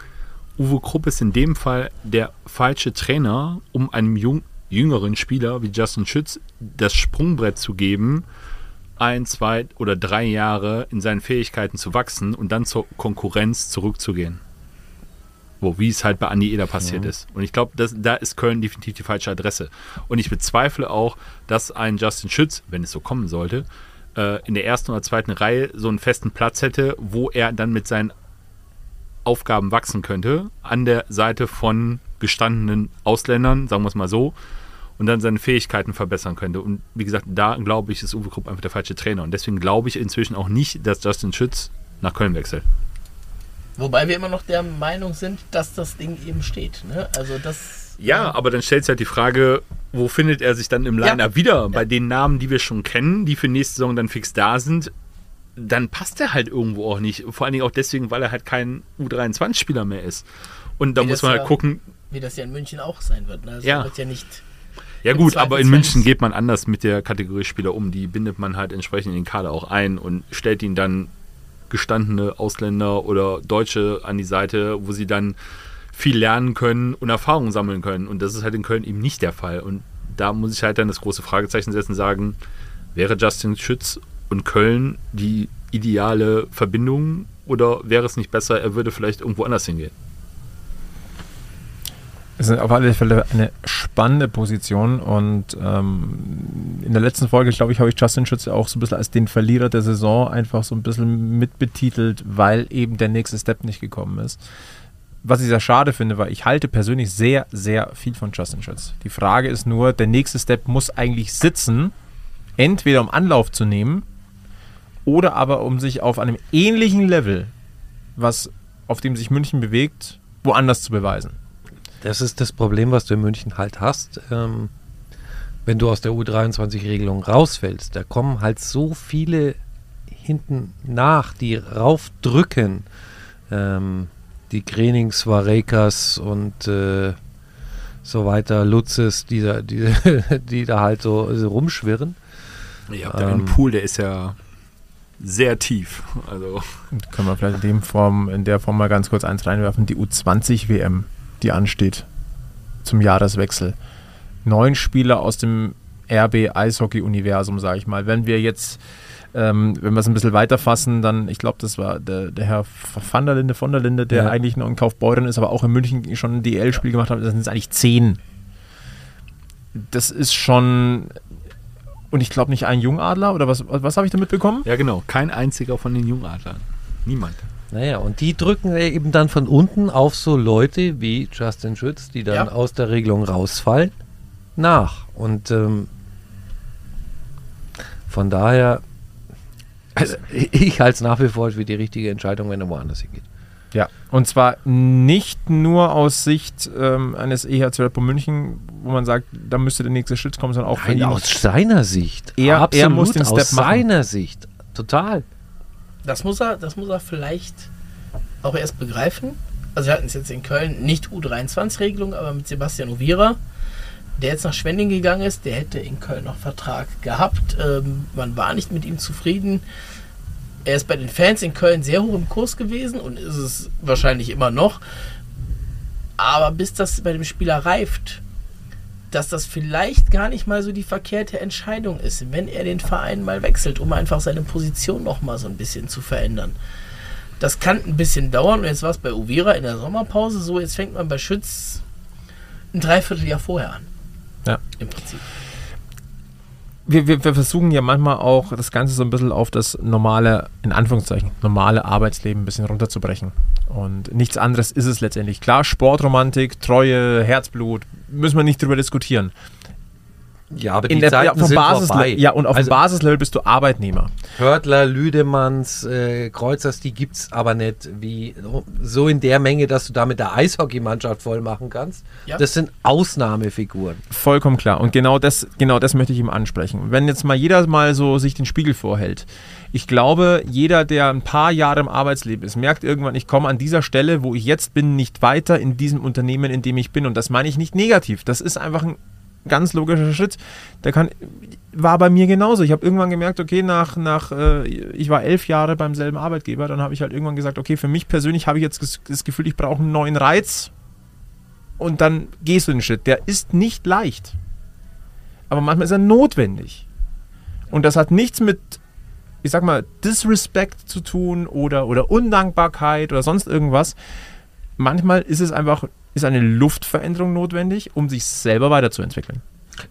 Uwe Krupp ist in dem Fall der falsche Trainer, um einem jung, jüngeren Spieler wie Justin Schütz das Sprungbrett zu geben, ein, zwei oder drei Jahre in seinen Fähigkeiten zu wachsen und dann zur Konkurrenz zurückzugehen. Wo, wie es halt bei Andi Eder passiert ist. Und ich glaube, da ist Köln definitiv die falsche Adresse. Und ich bezweifle auch, dass ein Justin Schütz, wenn es so kommen sollte, äh, in der ersten oder zweiten Reihe so einen festen Platz hätte, wo er dann mit seinen Aufgaben wachsen könnte, an der Seite von gestandenen Ausländern, sagen wir es mal so, und dann seine Fähigkeiten verbessern könnte. Und wie gesagt, da glaube ich, ist Uwe Krupp einfach der falsche Trainer. Und deswegen glaube ich inzwischen auch nicht, dass Justin Schütz nach Köln wechselt. Wobei wir immer noch der Meinung sind, dass das Ding eben steht. Ne? Also das. Ja, aber dann stellt sich halt die Frage, wo findet er sich dann im Ja. Line-Up wieder? Bei den Namen, die wir schon kennen, die für nächste Saison dann fix da sind, dann passt er halt irgendwo auch nicht. Vor allen Dingen auch deswegen, weil er halt kein U23-Spieler mehr ist. Und da Wie muss das man halt ja- gucken, Wie das ja in München auch sein wird. Ne? Also Ja. wird ja nicht. Ja gut, aber in München geht man anders mit der Kategorie Spieler um. Die bindet man halt entsprechend in den Kader auch ein und stellt ihn dann gestandene Ausländer oder Deutsche an die Seite, wo sie dann viel lernen können und Erfahrungen sammeln können. Und das ist halt in Köln eben nicht der Fall. Und da muss ich halt dann das große Fragezeichen setzen und sagen, wäre Justin Schütz und Köln die ideale Verbindung oder wäre es nicht besser, er würde vielleicht irgendwo anders hingehen? Es ist auf alle Fälle eine spannende Position und ähm, in der letzten Folge, glaube ich, habe ich Justin Schütz auch so ein bisschen als den Verlierer der Saison einfach so ein bisschen mitbetitelt, weil eben der nächste Step nicht gekommen ist. Was ich sehr schade finde, weil ich halte persönlich sehr, sehr viel von Justin Schütz. Die Frage ist nur, der nächste Step muss eigentlich sitzen, entweder um Anlauf zu nehmen oder aber um sich auf einem ähnlichen Level, was auf dem sich München bewegt, woanders zu beweisen. Das ist das Problem, was du in München halt hast. Ähm, wenn du aus der U23-Regelung rausfällst, da kommen halt so viele hinten nach, die raufdrücken. Ähm, die Grenings, Varekas und äh, so weiter, Lutzes, die da, die, die da halt so, so rumschwirren. Ihr habt ja einen Ähm. Pool, der ist ja sehr tief. Also Können wir vielleicht in, dem Form, in der Form mal ganz kurz eins reinwerfen. Die U20-WM, die ansteht zum Jahreswechsel. Neun Spieler aus dem RB-Eishockey-Universum, sage ich mal. Wenn wir jetzt, ähm, wenn wir es ein bisschen weiter fassen, dann, ich glaube, das war der, der Herr van der Linde, von der Linde, der Ja. eigentlich noch in Kaufbeuren ist, aber auch in München schon ein DL-Spiel gemacht hat. Das sind es eigentlich zehn. Das ist schon. Und ich glaube nicht ein Jungadler, oder was, was habe ich damit bekommen? Ja, genau. Kein einziger von den Jungadlern. Niemand. Naja, und die drücken eben dann von unten auf so Leute wie Justin Schütz, die dann Ja. aus der Regelung rausfallen, nach. Und ähm, von daher, also ich halte es nach wie vor für die richtige Entscheidung, wenn er woanders hingeht. Ja, und zwar nicht nur aus Sicht ähm, eines EHC Red München, wo man sagt, da müsste der nächste Schritt kommen, sondern auch Nein, aus seiner Sicht. Er- er Absolut muss den aus Step machen. seiner Sicht. Total. Das muss er, das muss er vielleicht auch erst begreifen. Also wir hatten es jetzt in Köln nicht U23-Regelung, aber mit Sebastian Ovira, der jetzt nach Schwending gegangen ist, der hätte in Köln noch Vertrag gehabt. Ähm, man war nicht mit ihm zufrieden. Er ist bei den Fans in Köln sehr hoch im Kurs gewesen und ist es wahrscheinlich immer noch. Aber bis das bei dem Spieler reift, dass das vielleicht gar nicht mal so die verkehrte Entscheidung ist, wenn er den Verein mal wechselt, um einfach seine Position noch mal so ein bisschen zu verändern. Das kann ein bisschen dauern und jetzt war es bei Uvira in der Sommerpause so, jetzt fängt man bei Schütz ein Dreivierteljahr vorher an. Ja. Im Prinzip. wir, wir, wir versuchen ja manchmal auch das Ganze so ein bisschen auf das normale, in Anführungszeichen, normale Arbeitsleben ein bisschen runterzubrechen. Und nichts anderes ist es letztendlich. Klar, Sportromantik, Treue, Herzblut, müssen wir nicht drüber diskutieren. Ja, aber In die der, Zeiten ja, sind Basisle- vorbei. ja, und auf also, dem Basislevel bist du Arbeitnehmer. Hörtler, Lüdemanns, äh, Kreuzers, die gibt es aber nicht wie so in der Menge, dass du damit der Eishockeymannschaft voll machen kannst. Ja. Das sind Ausnahmefiguren. Vollkommen klar. Und genau das, genau das möchte ich ihm ansprechen. Wenn jetzt mal jeder mal so sich den Spiegel vorhält. Ich glaube, jeder, der ein paar Jahre im Arbeitsleben ist, merkt irgendwann, ich komme an dieser Stelle, wo ich jetzt bin, nicht weiter in diesem Unternehmen, in dem ich bin. Und das meine ich nicht negativ. Das ist einfach ein ganz logischer Schritt. Der kann, war bei mir genauso. Ich habe irgendwann gemerkt, okay, nach, nach äh, ich war elf Jahre beim selben Arbeitgeber, dann habe ich halt irgendwann gesagt, okay, für mich persönlich habe ich jetzt das- Gefühl, ich brauche einen neuen Reiz. Und dann gehst du den Schritt. Der ist nicht leicht. Aber manchmal ist er notwendig. Und das hat nichts mit, ich sag mal, Disrespect zu tun oder, oder Undankbarkeit oder sonst irgendwas. Manchmal ist es einfach, ist eine Luftveränderung notwendig, um sich selber weiterzuentwickeln.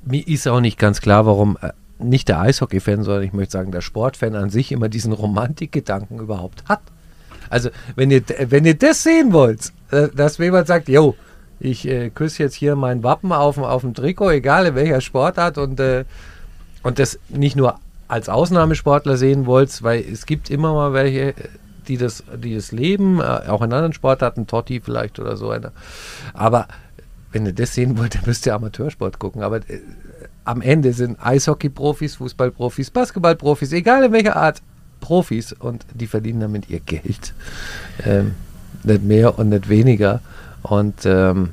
Mir ist auch nicht ganz klar, warum äh, nicht der Eishockey-Fan, sondern ich möchte sagen, der Sportfan an sich immer diesen Romantikgedanken überhaupt hat. Also, wenn ihr, wenn ihr das sehen wollt, äh, dass jemand sagt, yo, ich äh, küsse jetzt hier mein Wappen auf, dem- auf dem Trikot, egal in welcher Sportart und, äh, und das nicht nur als Ausnahmesportler sehen wollt, weil es gibt immer mal welche, die das, die das leben, äh, auch in anderen Sportarten, Totti vielleicht oder so einer. Aber wenn ihr das sehen wollt, dann müsst ihr Amateursport gucken. Aber äh, am Ende sind Eishockey-Profis, Fußball-Profis, Basketball-Profis, egal in welcher Art, Profis und die verdienen damit ihr Geld. Ähm, nicht mehr und nicht weniger. Und ähm,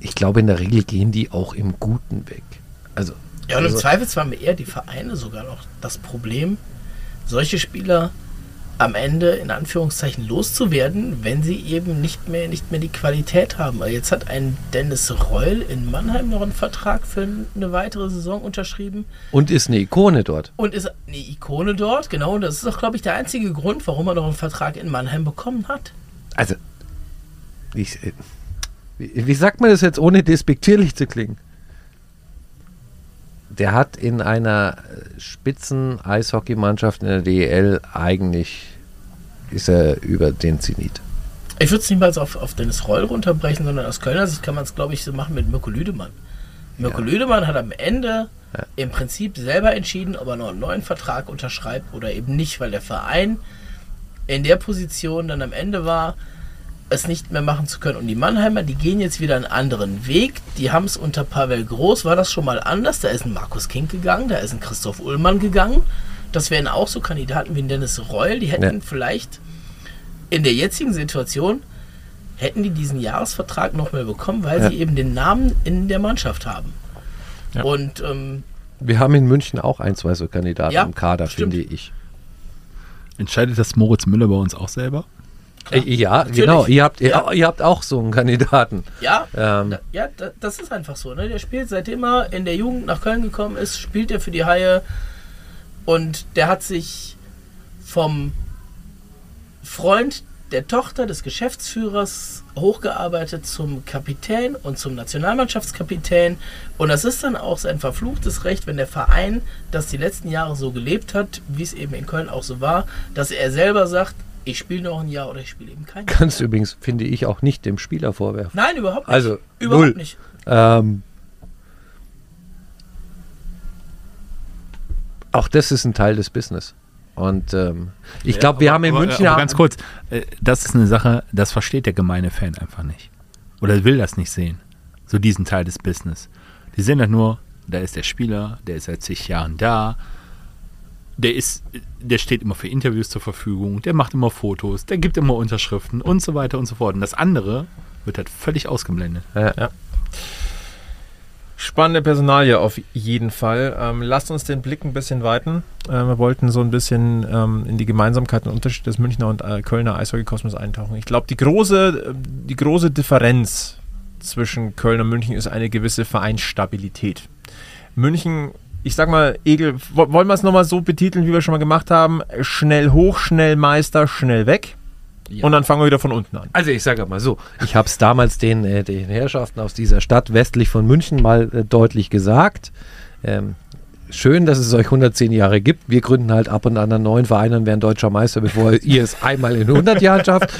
ich glaube, in der Regel gehen die auch im Guten weg. Also, Ja, und im also, Zweifelsfall haben eher die Vereine sogar noch das Problem, solche Spieler am Ende in Anführungszeichen loszuwerden, wenn sie eben nicht mehr, nicht mehr die Qualität haben. Weil Jetzt hat ein Dennis Reul in Mannheim noch einen Vertrag für eine weitere Saison unterschrieben und ist eine Ikone dort. und ist eine Ikone dort, genau. Und das ist auch, glaube ich, der einzige Grund, warum er noch einen Vertrag in Mannheim bekommen hat. Also, ich, äh, wie, wie sagt man das jetzt, ohne despektierlich zu klingen? Der hat in einer äh, Spitzen-Eishockeymannschaft in der DEL eigentlich ist er über den Zenit. Ich würde es niemals auf, auf Dennis Reul runterbrechen, sondern aus Kölner Sicht kann man es, glaube ich, so machen mit Mirko Lüdemann. Mirko Lüdemann hat am Ende Ja. im Prinzip selber entschieden, ob er noch einen neuen Vertrag unterschreibt oder eben nicht, weil der Verein in der Position dann am Ende war, es nicht mehr machen zu können. Und die Mannheimer, die gehen jetzt wieder einen anderen Weg. Die haben es unter Pavel Groß, war das schon mal anders. Da ist ein Markus Kink gegangen, da ist ein Christoph Ullmann gegangen. Das wären auch so Kandidaten wie ein Dennis Reul. Die hätten Ja. vielleicht in der jetzigen Situation hätten die diesen Jahresvertrag noch mehr bekommen, weil Ja. sie eben den Namen in der Mannschaft haben. Ja. Und ähm, Wir haben in München auch ein, zwei so Kandidaten Ja, im Kader, stimmt. finde ich. Entscheidet das Moritz Müller bei uns auch selber? Äh, ja, Natürlich. genau. Ihr habt, ihr, Ja. ihr habt auch so einen Kandidaten. ja, Ähm, ja, da, das ist einfach so. Ne? Der spielt seitdem er in der Jugend nach Köln gekommen ist, spielt er für die Haie und der hat sich vom Freund der Tochter des Geschäftsführers hochgearbeitet zum Kapitän und zum Nationalmannschaftskapitän. Und das ist dann auch sein verfluchtes Recht, wenn der Verein das die letzten Jahre so gelebt hat, wie es eben in Köln auch so war, dass er selber sagt, ich spiele noch ein Jahr oder ich spiele eben kein Jahr. kannst du übrigens, finde ich, auch nicht dem Spieler vorwerfen. Nein, überhaupt nicht. Also, überhaupt null. nicht. Ähm, auch das ist ein Teil des Business. Und ähm, ich glaube, wir haben in aber, München Aber ganz kurz, äh, das ist eine Sache, das versteht der gemeine Fan einfach nicht. Oder will das nicht sehen. So diesen Teil des Business. Die sehen halt nur, da ist der Spieler, der ist seit zig Jahren da. Der ist, der steht immer für Interviews zur Verfügung, der macht immer Fotos, der gibt immer Unterschriften und so weiter und so fort. Und das andere wird halt völlig ausgeblendet. Spannende Personalie auf jeden Fall. Ähm, lasst uns den Blick ein bisschen weiten. Äh, wir wollten so ein bisschen ähm, in die Gemeinsamkeiten und Unterschiede des Münchner und äh, Kölner Eishockeykosmos eintauchen. Ich glaube, die große, äh, die große Differenz zwischen Köln und München ist eine gewisse Vereinsstabilität. München, ich sag mal, Egel, wo- wollen wir es nochmal so betiteln, wie wir schon mal gemacht haben? Schnell hoch, schnell Meister, schnell weg. Ja. Und dann fangen wir wieder von unten an. Also ich sage mal so, ich habe es damals den, äh, den Herrschaften aus dieser Stadt westlich von München mal äh, deutlich gesagt. Ähm, schön, dass es euch 110 Jahre gibt. Wir gründen halt ab und an einen neuen Verein und werden deutscher Meister, bevor ihr es einmal in 100 Jahren schafft.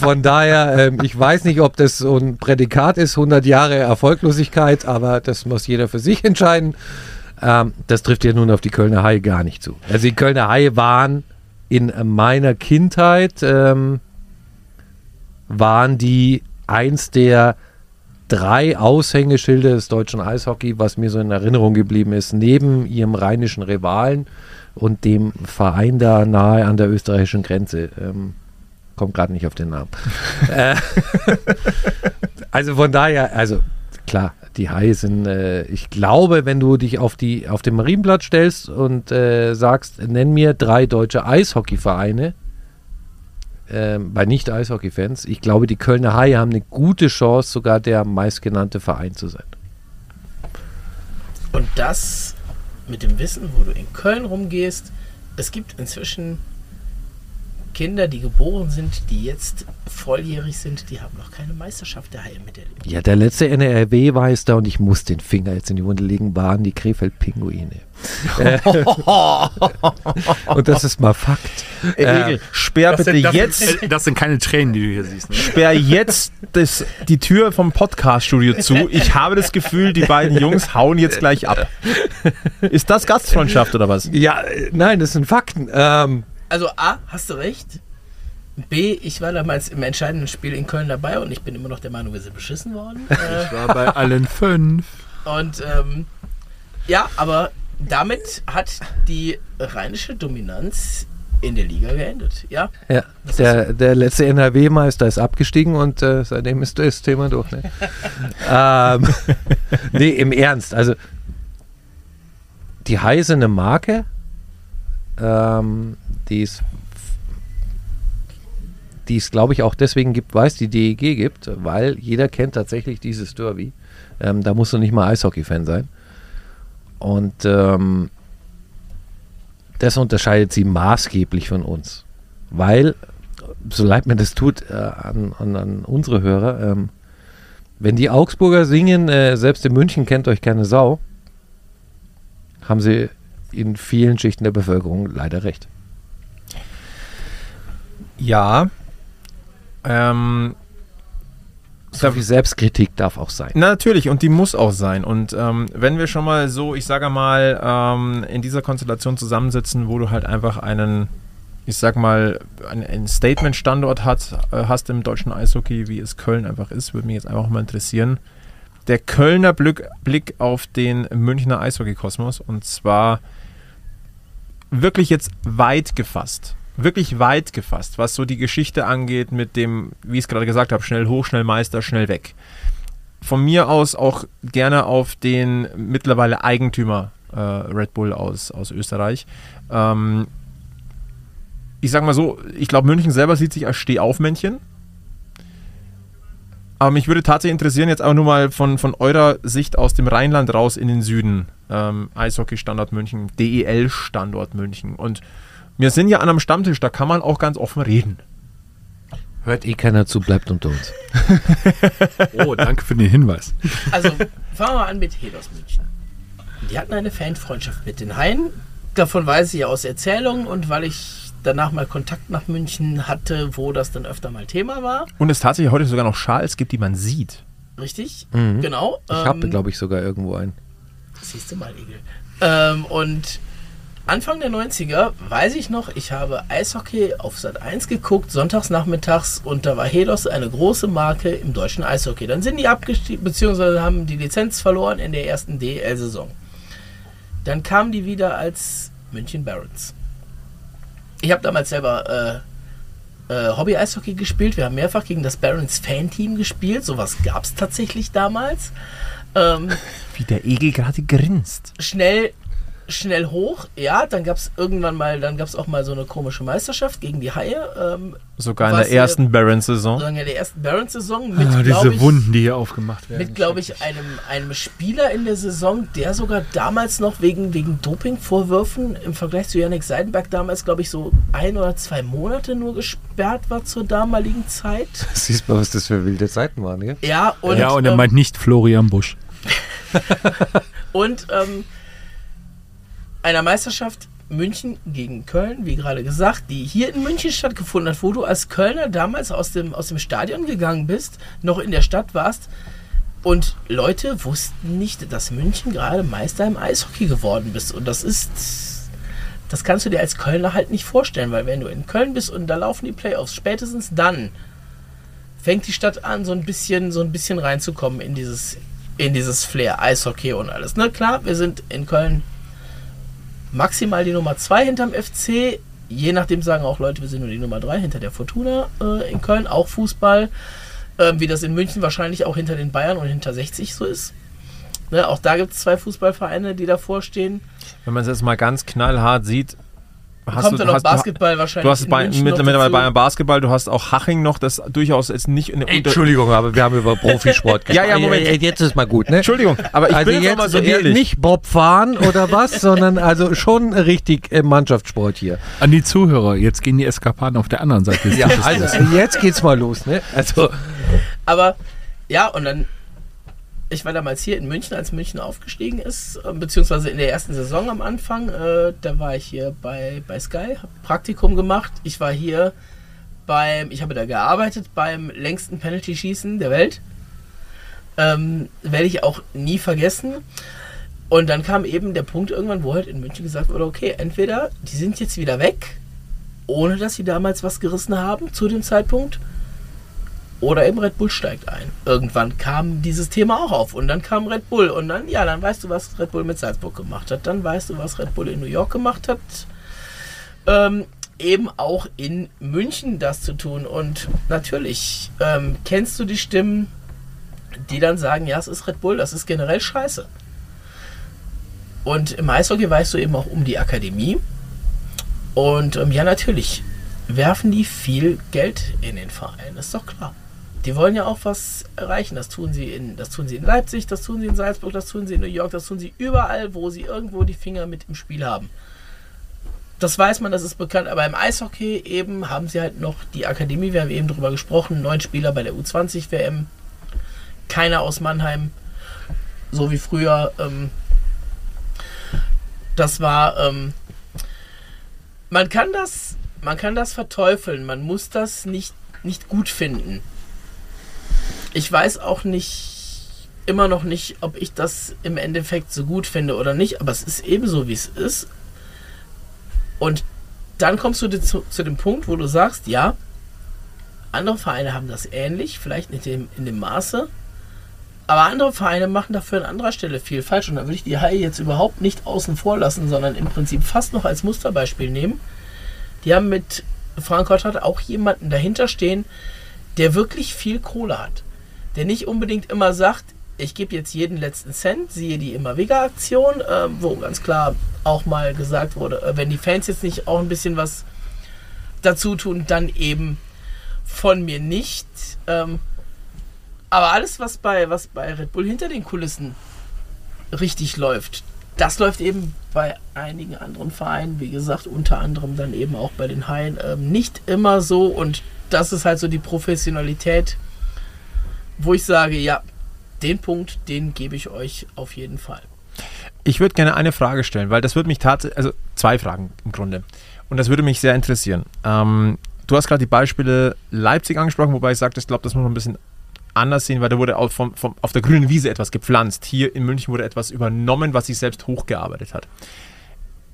Von daher, ähm, ich weiß nicht, ob das so ein Prädikat ist, 100 Jahre Erfolglosigkeit, aber das muss jeder für sich entscheiden. Ähm, das trifft ja nun auf die Kölner Haie gar nicht zu. Also die Kölner Haie waren in meiner Kindheit ähm, waren die eins der drei Aushängeschilder des deutschen Eishockey, was mir so in Erinnerung geblieben ist, neben ihrem rheinischen Rivalen und dem Verein da nahe an der österreichischen Grenze. Ähm, kommt gerade nicht auf den Namen. Äh, also von daher, also klar, die sind, äh, ich glaube, wenn du dich auf, die, auf den Marienplatz stellst und äh, sagst, nenn mir drei deutsche Eishockeyvereine, ähm, bei Nicht-Eishockey-Fans, ich glaube, die Kölner Haie haben eine gute Chance, sogar der meistgenannte Verein zu sein. Und das mit dem Wissen, wo du in Köln rumgehst, es gibt inzwischen Kinder, die geboren sind, die jetzt volljährig sind, die haben noch keine Meisterschaft der Haie miterlebt. Ja, der letzte NRW war es da und ich muss den Finger jetzt in die Wunde legen, waren die Krefeld-Pinguine. Und das ist mal Fakt. Äh, Egel, sperr bitte das, jetzt. Sind, das sind keine Tränen, die du hier siehst. Ne? sperr jetzt das, die Tür vom Podcast-Studio zu. Ich habe das Gefühl, die beiden Jungs hauen jetzt gleich ab. Ist das Gastfreundschaft oder was? Ja, äh, nein, das sind Fakten. Ähm, Also A, hast du recht. B, ich war damals im entscheidenden Spiel in Köln dabei und ich bin immer noch der Meinung, wir sind beschissen worden. Ich war bei allen fünf. Und ähm, ja, aber damit hat die rheinische Dominanz in der Liga geendet. Ja, ja, der, der letzte NRW-Meister ist abgestiegen und äh, seitdem ist das Thema durch. Ne? ähm, nee, im Ernst. Also, die eine Marke, ähm, die es, glaube ich, auch deswegen gibt, weil es die DEG gibt, weil jeder kennt tatsächlich dieses Derby. Ähm, da musst du nicht mal Eishockey-Fan sein. Und ähm, das unterscheidet sie maßgeblich von uns. Weil, so leid mir das tut äh, an, an, an unsere Hörer, ähm, wenn die Augsburger singen, äh, selbst in München kennt euch keine Sau, haben sie in vielen Schichten der Bevölkerung leider recht. Ja. Ähm, So viel Selbstkritik darf auch sein. Na, natürlich, und die muss auch sein. Und ähm, wenn wir schon mal so, ich sage mal, ähm, in dieser Konstellation zusammensitzen, wo du halt einfach einen, ich sag mal, einen, Statement-Standort hat, äh, hast im deutschen Eishockey, wie es Köln einfach ist, würde mich jetzt einfach mal interessieren. Der Kölner Blick, Blick auf den Münchner Eishockey-Kosmos und zwar wirklich jetzt weit gefasst. Wirklich weit gefasst, was so die Geschichte angeht mit dem, wie ich es gerade gesagt habe, schnell hoch, schnell Meister, schnell weg von mir aus auch gerne auf den mittlerweile Eigentümer äh, Red Bull aus, aus Österreich. Ähm, ich sag mal so, ich glaube, München selber sieht sich als Stehaufmännchen. Aber mich würde tatsächlich interessieren, jetzt auch nur mal von, von eurer Sicht aus dem Rheinland raus in den Süden. Ähm, Eishockey-Standort München, DEL-Standort München. Und wir sind ja an einem Stammtisch, da kann man auch ganz offen reden. Hört eh keiner zu, bleibt unter uns. Oh, danke für den Hinweis. also fangen wir an mit Helos München. Die hatten eine Fanfreundschaft mit den Haien. Davon weiß ich aus Erzählungen und weil ich danach mal Kontakt nach München hatte, wo das dann öfter mal Thema war. Und es tatsächlich heute sogar noch Schals gibt, die man sieht. Richtig? Mhm. Genau. Ich habe, glaube ich, sogar irgendwo einen. Siehst du mal, Igel. Ähm, und Anfang der 90er weiß ich noch, ich habe Eishockey auf Sat 1 geguckt, sonntags nachmittags und da war Helos eine große Marke im deutschen Eishockey. Dann sind die abgestiegen, beziehungsweise haben die Lizenz verloren in der ersten DL-Saison. Dann kamen die wieder als München Barons. Ich habe damals selber äh, äh, Hobby-Eishockey gespielt. Wir haben mehrfach gegen das Barons Fan-Team gespielt. Sowas gab es tatsächlich damals. Ähm, Wie der Egel gerade grinst. schnell schnell hoch. Ja, dann gab es irgendwann mal, dann gab es auch mal so eine komische Meisterschaft gegen die Haie. Ähm, Sogar in der ersten Barons-Saison. sozusagen in der ersten Barons-Saison mit, Ah, glaube diese ich, Wunden, die hier aufgemacht werden. mit, glaube ich, einem, einem Spieler in der Saison, der sogar damals noch wegen, wegen Dopingvorwürfen im Vergleich zu Yannick Seidenberg damals, glaube ich, so ein oder zwei Monate nur gesperrt war zur damaligen Zeit. Siehst mal, was das für wilde Zeiten waren, ja? Ja, und, ja, und er ähm, meint nicht Florian Busch. Und ähm, einer Meisterschaft München gegen Köln, wie gerade gesagt, die hier in München stattgefunden hat, wo du als Kölner damals aus dem, aus dem Stadion gegangen bist, noch in der Stadt warst. Und Leute wussten nicht, dass München gerade Meister im Eishockey geworden bist. Und das ist. Das kannst du dir als Kölner halt nicht vorstellen, weil wenn du in Köln bist und da laufen die Playoffs, spätestens dann fängt die Stadt an, so ein bisschen, so ein bisschen reinzukommen in dieses, in dieses Flair, Eishockey und alles. Ne, klar, wir sind in Köln maximal die Nummer 2 hinterm FC. Je nachdem sagen auch Leute, wir sind nur die Nummer 3 hinter der Fortuna äh, in Köln, auch Fußball. Ähm, wie das in München wahrscheinlich auch hinter den Bayern und hinter 60 so ist. Ne, auch da gibt es zwei Fußballvereine, die davor stehen. Wenn man es jetzt mal ganz knallhart sieht, hast Kommt du, dann noch hast, Basketball wahrscheinlich. du hast in bei, mit, noch mittlerweile dazu. Bayern Basketball, du hast auch Haching noch, das durchaus jetzt nicht in der Unter Entschuldigung, aber wir haben über Profisport Ja, ja, Moment. Jetzt ist mal gut, ne? Entschuldigung, aber ich also bin jetzt mal so ehrlich. nicht Bob fahren oder was, sondern also schon richtig äh, Mannschaftssport hier. An die Zuhörer, jetzt gehen die Eskapaden auf der anderen Seite des Ja, also los. jetzt geht's mal los, ne? Also Aber ja, und dann, ich war damals hier in München, als München aufgestiegen ist, äh, beziehungsweise in der ersten Saison am Anfang, äh, da war ich hier bei, bei Sky, habe Praktikum gemacht. Ich war hier beim, ich habe da gearbeitet beim längsten Penalty-Schießen der Welt. Ähm, Werde ich auch nie vergessen. Und dann kam eben der Punkt irgendwann, wo halt in München gesagt wurde, okay, entweder die sind jetzt wieder weg, ohne dass sie damals was gerissen haben zu dem Zeitpunkt, oder eben Red Bull steigt ein. Irgendwann kam dieses Thema auch auf und dann kam Red Bull und dann, ja, dann weißt du, was Red Bull mit Salzburg gemacht hat. Dann weißt du, was Red Bull in New York gemacht hat. Ähm, eben auch in München das zu tun. Und natürlich ähm, kennst du die Stimmen, die dann sagen, ja, es ist Red Bull, das ist generell scheiße. Und im Eishockey weißt du eben auch um die Akademie. Und ähm, ja, natürlich werfen die viel Geld in den Verein, ist doch klar. Die wollen ja auch was erreichen. Das tun sie in, das tun sie in Leipzig, das tun sie in Salzburg, das tun sie in New York, das tun sie überall, wo sie irgendwo die Finger mit im Spiel haben. Das weiß man, das ist bekannt, aber im Eishockey eben haben sie halt noch die Akademie, wir haben eben drüber gesprochen, neun Spieler bei der U20 WM, keiner aus Mannheim, so wie früher. Ähm, das war, ähm, man kann das, man kann das verteufeln, man muss das nicht, nicht gut finden. Ich weiß auch nicht, immer noch nicht, ob ich das im Endeffekt so gut finde oder nicht, aber es ist ebenso, wie es ist. Und dann kommst du zu, zu dem Punkt, wo du sagst, ja, andere Vereine haben das ähnlich, vielleicht nicht in dem, in dem Maße, aber andere Vereine machen dafür an anderer Stelle viel falsch. Und da will ich die Haie jetzt überhaupt nicht außen vor lassen, sondern im Prinzip fast noch als Musterbeispiel nehmen. Die haben mit Frank Gotthard auch jemanden dahinter stehen, der wirklich viel Kohle hat. Der nicht unbedingt immer sagt, ich gebe jetzt jeden letzten Cent, siehe die Immer-Vega-Aktion, äh, wo ganz klar auch mal gesagt wurde, äh, wenn die Fans jetzt nicht auch ein bisschen was dazu tun, dann eben von mir nicht. Ähm, aber alles, was bei, was bei Red Bull hinter den Kulissen richtig läuft, das läuft eben bei einigen anderen Vereinen, wie gesagt, unter anderem dann eben auch bei den Haien, ähm, nicht immer so. Und das ist halt so die Professionalität, wo ich sage, ja, den Punkt, den gebe ich euch auf jeden Fall. Ich würde gerne eine Frage stellen, weil das würde mich tatsächlich, also zwei Fragen im Grunde. Und das würde mich sehr interessieren. Ähm, du hast gerade die Beispiele Leipzig angesprochen, wobei ich sage, ich glaube, das muss man ein bisschen anders sehen, weil da wurde auch vom, vom, auf der grünen Wiese etwas gepflanzt. Hier in München wurde etwas übernommen, was sich selbst hochgearbeitet hat.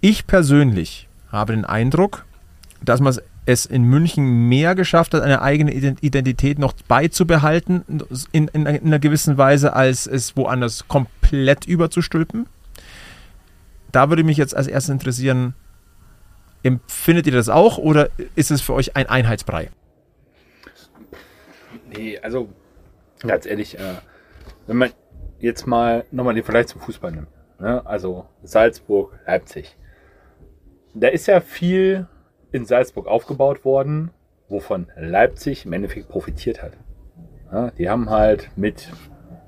Ich persönlich habe den Eindruck, dass man es in München mehr geschafft hat, eine eigene Identität noch beizubehalten, in, in, in einer gewissen Weise, als es woanders komplett überzustülpen. Da würde mich jetzt als erstes interessieren, empfindet ihr das auch oder ist es für euch ein Einheitsbrei? Nee, also ganz ehrlich, äh, wenn man jetzt mal nochmal den Vergleich zum Fußball nimmt, ne? also Salzburg, Leipzig, da ist ja viel in Salzburg aufgebaut worden, wovon Leipzig im Endeffekt profitiert hat. Ja, die haben halt mit,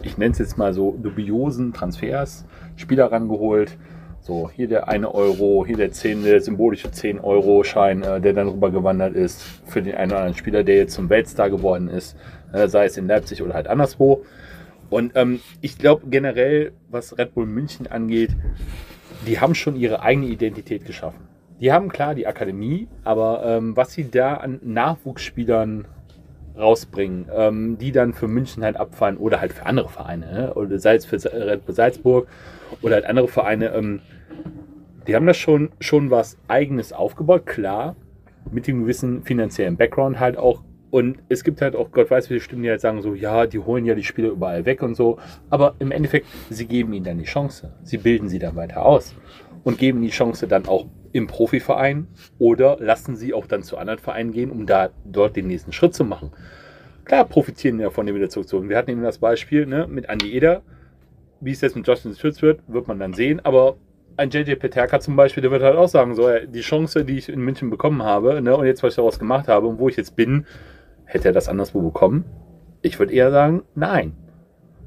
ich nenne es jetzt mal so, dubiosen Transfers Spieler rangeholt. So, hier der eine Euro, hier der 10, der symbolische 10-Euro-Schein, äh, der dann rübergewandert ist für den einen oder anderen Spieler, der jetzt zum Weltstar geworden ist, äh, sei es in Leipzig oder halt anderswo. Und ähm, ich glaube generell, was Red Bull München angeht, die haben schon ihre eigene Identität geschaffen. Die haben klar die Akademie, aber ähm, was sie da an Nachwuchsspielern rausbringen, ähm, die dann für München halt abfallen oder halt für andere Vereine, ne? oder sei es für Red Bull Salzburg oder halt andere Vereine, ähm, die haben da schon, schon was Eigenes aufgebaut, klar, mit dem gewissen finanziellen Background halt auch. Und es gibt halt auch, Gott weiß, wie viele Stimmen, die halt sagen, so, ja, die holen ja die Spieler überall weg und so. Aber im Endeffekt, sie geben ihnen dann die Chance. Sie bilden sie dann weiter aus und geben die Chance dann auch im Profiverein oder lassen sie auch dann zu anderen Vereinen gehen, um da dort den nächsten Schritt zu machen. Klar profitieren ja von dem wieder zurückzogen. Wir hatten eben das Beispiel ne, mit Andy Eder. Wie es jetzt mit Justin Schütz wird, wird man dann sehen. Aber ein JJ Peterka zum Beispiel, der wird halt auch sagen, so, die Chance, die ich in München bekommen habe, ne, und jetzt, was ich daraus gemacht habe und wo ich jetzt bin, hätte er das anderswo bekommen? Ich würde eher sagen, nein.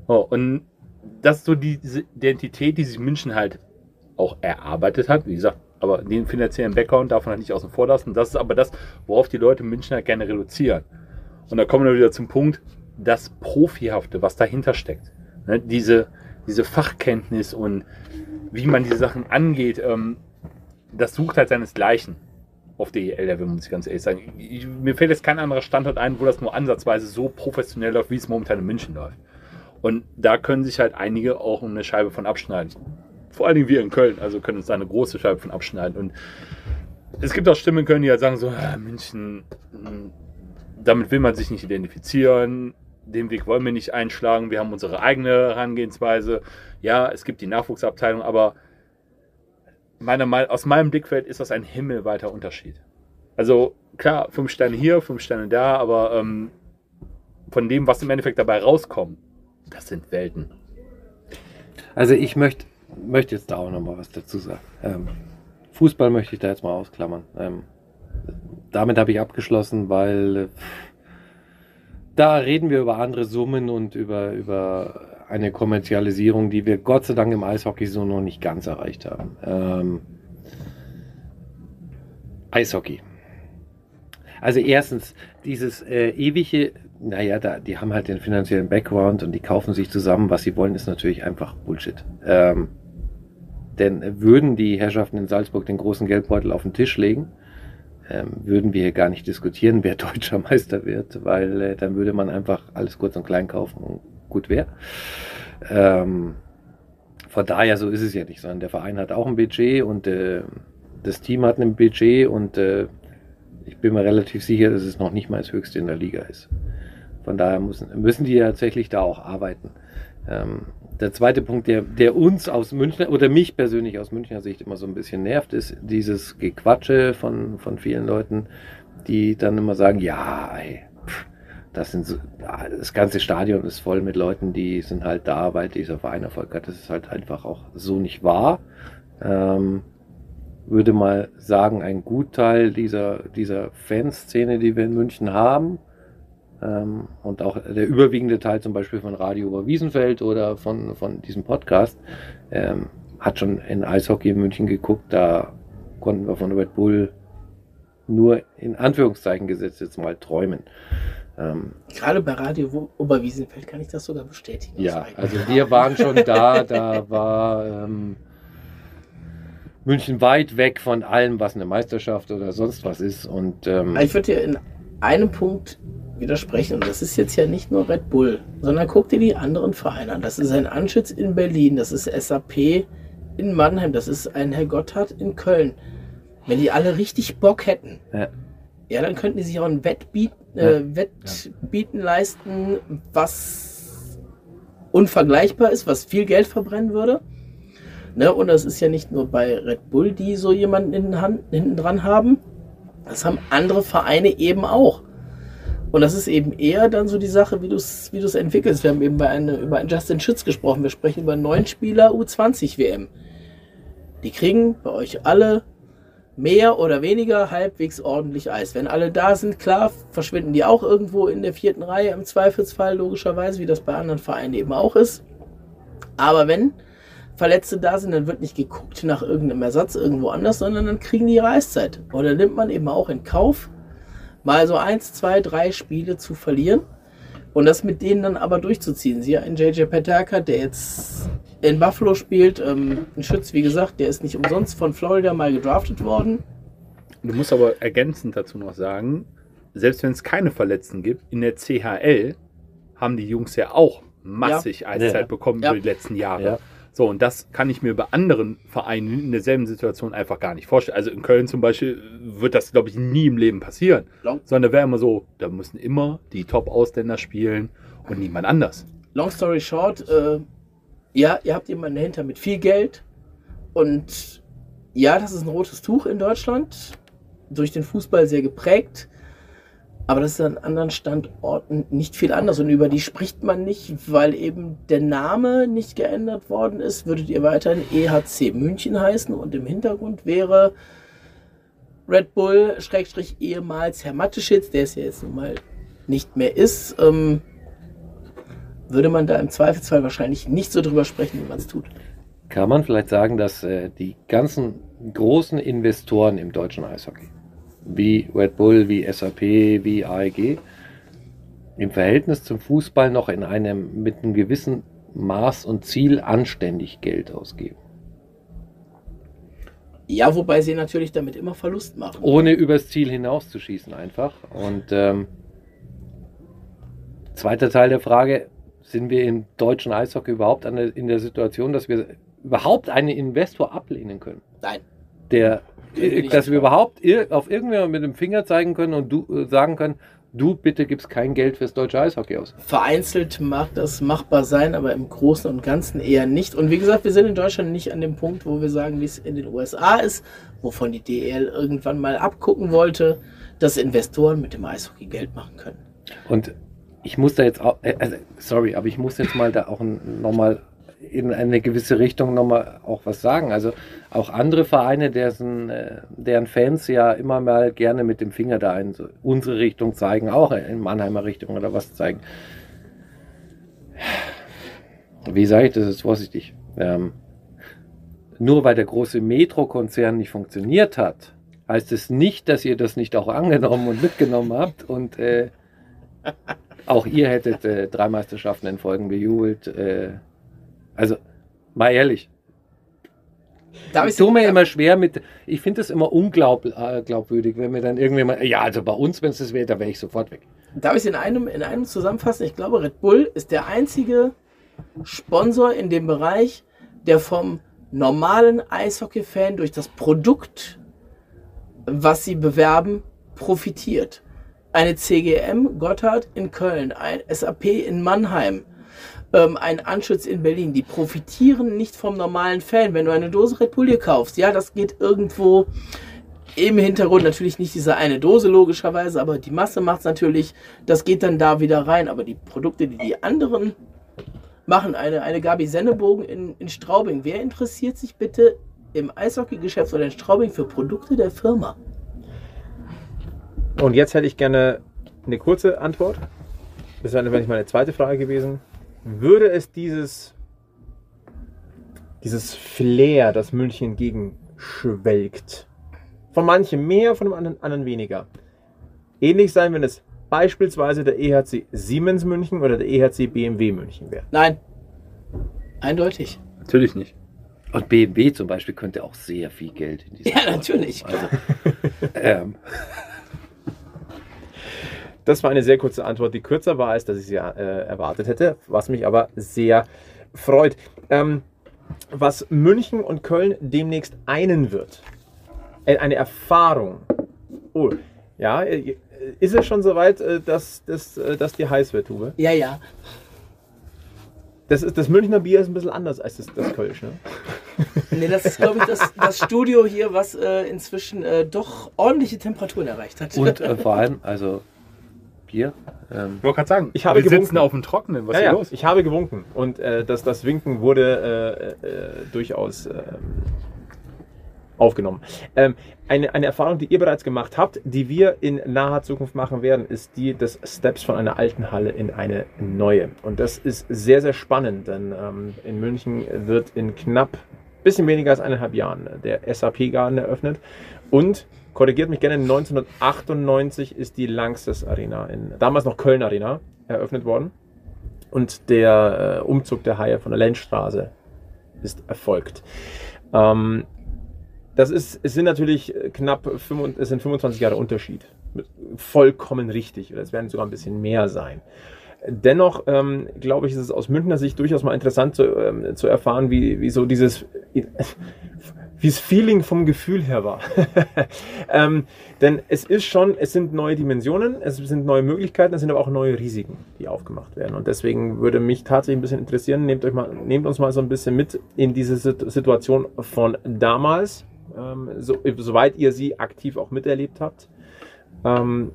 Oh, und das ist so die, diese Identität, die sich München halt auch erarbeitet hat. Wie gesagt, aber den finanziellen Background darf man halt nicht außen vor lassen. Das ist aber das, worauf die Leute München halt gerne reduzieren. Und da kommen wir wieder zum Punkt, das Profihafte, was dahinter steckt. Ne, diese, diese Fachkenntnis und wie man diese Sachen angeht, ähm, das sucht halt seinesgleichen auf DEL-Level, muss ich ganz ehrlich sagen. Ich, mir fällt jetzt kein anderer Standort ein, wo das nur ansatzweise so professionell läuft, wie es momentan in München läuft. Und da können sich halt einige auch eine Scheibe von abschneiden vor allen Dingen wir in Köln, also können uns da eine große Scheibe von abschneiden. Und es gibt auch Stimmen in Köln, die halt sagen so, ah, München, hm, damit will man sich nicht identifizieren, den Weg wollen wir nicht einschlagen, wir haben unsere eigene Herangehensweise. Ja, es gibt die Nachwuchsabteilung, aber meiner, aus meinem Blickfeld ist das ein himmelweiter Unterschied. Also klar, fünf Sterne hier, fünf Sterne da, aber ähm, von dem, was im Endeffekt dabei rauskommt, das sind Welten. Also ich möchte möchte jetzt da auch noch mal was dazu sagen. Ähm, Fußball möchte ich da jetzt mal ausklammern. Ähm, damit habe ich abgeschlossen, weil äh, da reden wir über andere Summen und über, über eine Kommerzialisierung, die wir Gott sei Dank im Eishockey so noch nicht ganz erreicht haben. Ähm, Eishockey. Also erstens, dieses äh, ewige, naja, da, die haben halt den finanziellen Background und die kaufen sich zusammen, was sie wollen, ist natürlich einfach Bullshit. Ähm, denn würden die Herrschaften in Salzburg den großen Geldbeutel auf den Tisch legen, ähm, würden wir hier gar nicht diskutieren, wer deutscher Meister wird, weil äh, dann würde man einfach alles kurz und klein kaufen und gut wäre. Ähm, von daher, so ist es ja nicht, sondern der Verein hat auch ein Budget und äh, das Team hat ein Budget und äh, ich bin mir relativ sicher, dass es noch nicht mal das höchste in der Liga ist. Von daher müssen, müssen die tatsächlich da auch arbeiten. Ähm, der zweite Punkt, der, der uns aus Münchner oder mich persönlich aus Münchner Sicht immer so ein bisschen nervt, ist dieses Gequatsche von, von vielen Leuten, die dann immer sagen, ja, ey, das sind so, das ganze Stadion ist voll mit Leuten, die sind halt da, weil dieser Verein Erfolg hat. Das ist halt einfach auch so nicht wahr. Ähm, würde mal sagen, ein Gutteil dieser, dieser Fanszene, die wir in München haben, ähm, und auch der überwiegende Teil zum Beispiel von Radio über Wiesenfeld oder von, von diesem Podcast ähm, hat schon in Eishockey in München geguckt. Da konnten wir von Red Bull nur in Anführungszeichen gesetzt jetzt mal träumen. Ähm, Gerade bei Radio Oberwiesenfeld kann ich das sogar bestätigen. Ja, also wir waren schon da, da war ähm, München weit weg von allem, was eine Meisterschaft oder sonst was ist. Und, ähm, ich würde dir in einem Punkt widersprechen. Und das ist jetzt ja nicht nur Red Bull, sondern guck dir die anderen Vereine an. Das ist ein Anschütz in Berlin, das ist SAP in Mannheim, das ist ein Herr Gotthard in Köln. Wenn die alle richtig Bock hätten, Ja. Ja, dann könnten die sich auch ein Wettbiet, äh, Wettbieten leisten, was unvergleichbar ist, was viel Geld verbrennen würde. Ne? Und das ist ja nicht nur bei Red Bull, die so jemanden in Hand, hinten dran haben. Das haben andere Vereine eben auch. Und das ist eben eher dann so die Sache, wie du es wie du's entwickelst. Wir haben eben bei eine, über einen Justin Schütz gesprochen. Wir sprechen über neun Spieler U20 WM. Die kriegen bei euch alle mehr oder weniger halbwegs ordentlich Eis. Wenn alle da sind, klar, verschwinden die auch irgendwo in der vierten Reihe im Zweifelsfall, logischerweise, wie das bei anderen Vereinen eben auch ist. Aber wenn Verletzte da sind, dann wird nicht geguckt nach irgendeinem Ersatz irgendwo anders, sondern dann kriegen die ihre Eiszeit. Oder nimmt man eben auch in Kauf, mal so eins, zwei, drei Spiele zu verlieren und das mit denen dann aber durchzuziehen. Sie ein JJ Pataka, der jetzt in Buffalo spielt, ähm, ein Schütz, wie gesagt, der ist nicht umsonst von Florida mal gedraftet worden. Du musst aber ergänzend dazu noch sagen, selbst wenn es keine Verletzten gibt, in der CHL haben die Jungs ja auch massig Eiszeit Ja. bekommen Ja. über die letzten Jahre. Ja. So, und das kann ich mir bei anderen Vereinen in derselben Situation einfach gar nicht vorstellen. Also in Köln zum Beispiel wird das, glaube ich, nie im Leben passieren. Long, Sondern wäre immer so, da müssen immer die Top-Ausländer spielen und niemand anders. long story short, äh, ja, ihr habt jemanden dahinter mit viel Geld und ja, das ist ein rotes Tuch in Deutschland, durch den Fußball sehr geprägt. Aber das ist an anderen Standorten nicht viel anders und über die spricht man nicht, weil eben der Name nicht geändert worden ist. Würdet ihr weiterhin EHC München heißen und im Hintergrund wäre Red Bull, Schrägstrich ehemals Herr Mateschitz, der es ja jetzt nun mal nicht mehr ist, ähm, würde man da im Zweifelsfall wahrscheinlich nicht so drüber sprechen, wie man es tut. Kann man vielleicht sagen, dass äh, die ganzen großen Investoren im deutschen Eishockey, wie Red Bull, wie SAP, wie AEG, im Verhältnis zum Fußball noch in einem mit einem gewissen Maß und Ziel anständig Geld ausgeben. Ja, wobei sie natürlich damit immer Verlust machen. Ohne übers Ziel hinauszuschießen einfach. Und ähm, zweiter Teil der Frage, sind wir im deutschen Eishockey überhaupt der, in der Situation, dass wir überhaupt einen Investor ablehnen können? Nein. der, Finde ich dass wir überhaupt auf irgendjemand mit dem Finger zeigen können und du äh, sagen können, du bitte gibst kein Geld fürs deutsche Eishockey aus. Vereinzelt mag das machbar sein, aber im Großen und Ganzen eher nicht. Und wie gesagt, wir sind in Deutschland nicht an dem Punkt, wo wir sagen, wie es in den USA ist, wovon die DEL irgendwann mal abgucken wollte, dass Investoren mit dem Eishockey Geld machen können. Und ich muss da jetzt auch, äh, also, sorry, aber ich muss jetzt mal da auch nochmal in eine gewisse Richtung nochmal auch was sagen. Also auch andere Vereine, dessen, äh, deren Fans ja immer mal gerne mit dem Finger da in so unsere Richtung zeigen, auch in Mannheimer Richtung oder was zeigen. Wie sage ich das jetzt vorsichtig? Ähm, nur weil der große Metro-Konzern nicht funktioniert hat, heißt es nicht, dass ihr das nicht auch angenommen und mitgenommen habt und äh, auch ihr hättet äh, drei Meisterschaften in Folgen bejubelt. Äh, also, mal ehrlich. Darf Ich tue mir immer schwer mit, ich finde es immer unglaubwürdig, wenn mir dann irgendjemand, ja, also bei uns, wenn es das wäre, da wäre ich sofort weg. Darf ich es in einem, in einem zusammenfassen? Ich glaube, Red Bull ist der einzige Sponsor in dem Bereich, der vom normalen Eishockey-Fan durch das Produkt, was sie bewerben, profitiert. Eine CGM Gotthard in Köln, ein SAP in Mannheim, ähm, ein Anschütz in Berlin, die profitieren nicht vom normalen Fan. Wenn du eine Dose Red Bull kaufst, ja, das geht irgendwo im Hintergrund natürlich nicht diese eine Dose logischerweise, aber die Masse macht es natürlich, das geht dann da wieder rein. Aber die Produkte, die die anderen machen, eine, eine Gabi Sennebogen in, in Straubing, wer interessiert sich bitte im Eishockey-Geschäft oder in Straubing für Produkte der Firma? Und jetzt hätte ich gerne eine kurze Antwort. Das wäre nämlich meine zweite Frage gewesen. Würde es dieses, dieses Flair, das München entgegenschwelgt, von manchen mehr, von dem anderen, anderen weniger, ähnlich sein, wenn es beispielsweise der EHC Siemens München oder der EHC BMW München wäre? Nein. Eindeutig. Natürlich nicht. Und BMW zum Beispiel könnte auch sehr viel Geld in diesem Ja, Sport- natürlich. Also, ähm, Das war eine sehr kurze Antwort, die kürzer war, als dass ich sie äh, erwartet hätte, was mich aber sehr freut. Ähm, was München und Köln demnächst einen wird. Äh, Eine Erfahrung. Oh, ja, äh, ist es schon soweit, äh, dass, dass, dass dir heiß wird, Tube? Ja, ja. Das, ist, das Münchner Bier ist ein bisschen anders als das, das Kölsch, ne? Nee, das ist, glaube ich, das, das Studio hier, was äh, inzwischen äh, doch ordentliche Temperaturen erreicht hat. Und äh, vor allem, also Bier. Ähm, Ich wollte gerade sagen, Ich habe wir sitzen gewunken. auf dem Trockenen. Was ja, ist ja, los? ich habe gewunken und äh, das, das Winken wurde äh, äh, durchaus ähm, aufgenommen. Ähm, eine, eine Erfahrung, die ihr bereits gemacht habt, die wir in naher Zukunft machen werden, ist die des Steps von einer alten Halle in eine neue. Und das ist sehr, sehr spannend, denn ähm, in München wird in knapp bisschen weniger als eineinhalb Jahren der SAP-Garten eröffnet und korrigiert mich gerne, 1998 ist die Langsys Arena, in, damals noch Köln Arena, eröffnet worden. Und der äh, Umzug der Haie von der Lenzstraße ist erfolgt. Ähm, das ist, es sind natürlich knapp 25, es sind 25 Jahre Unterschied. Vollkommen richtig. Oder es werden sogar ein bisschen mehr sein. Dennoch ähm, glaube ich, ist es aus Münchner Sicht durchaus mal interessant zu, ähm, zu erfahren, wie, wie so dieses, wie das Feeling vom Gefühl her war. ähm, denn es ist schon, es sind neue Dimensionen, es sind neue Möglichkeiten, es sind aber auch neue Risiken, die aufgemacht werden. Und deswegen würde mich tatsächlich ein bisschen interessieren, nehmt, euch mal, nehmt uns mal so ein bisschen mit in diese Sit- Situation von damals, ähm, so, soweit ihr sie aktiv auch miterlebt habt. Ähm,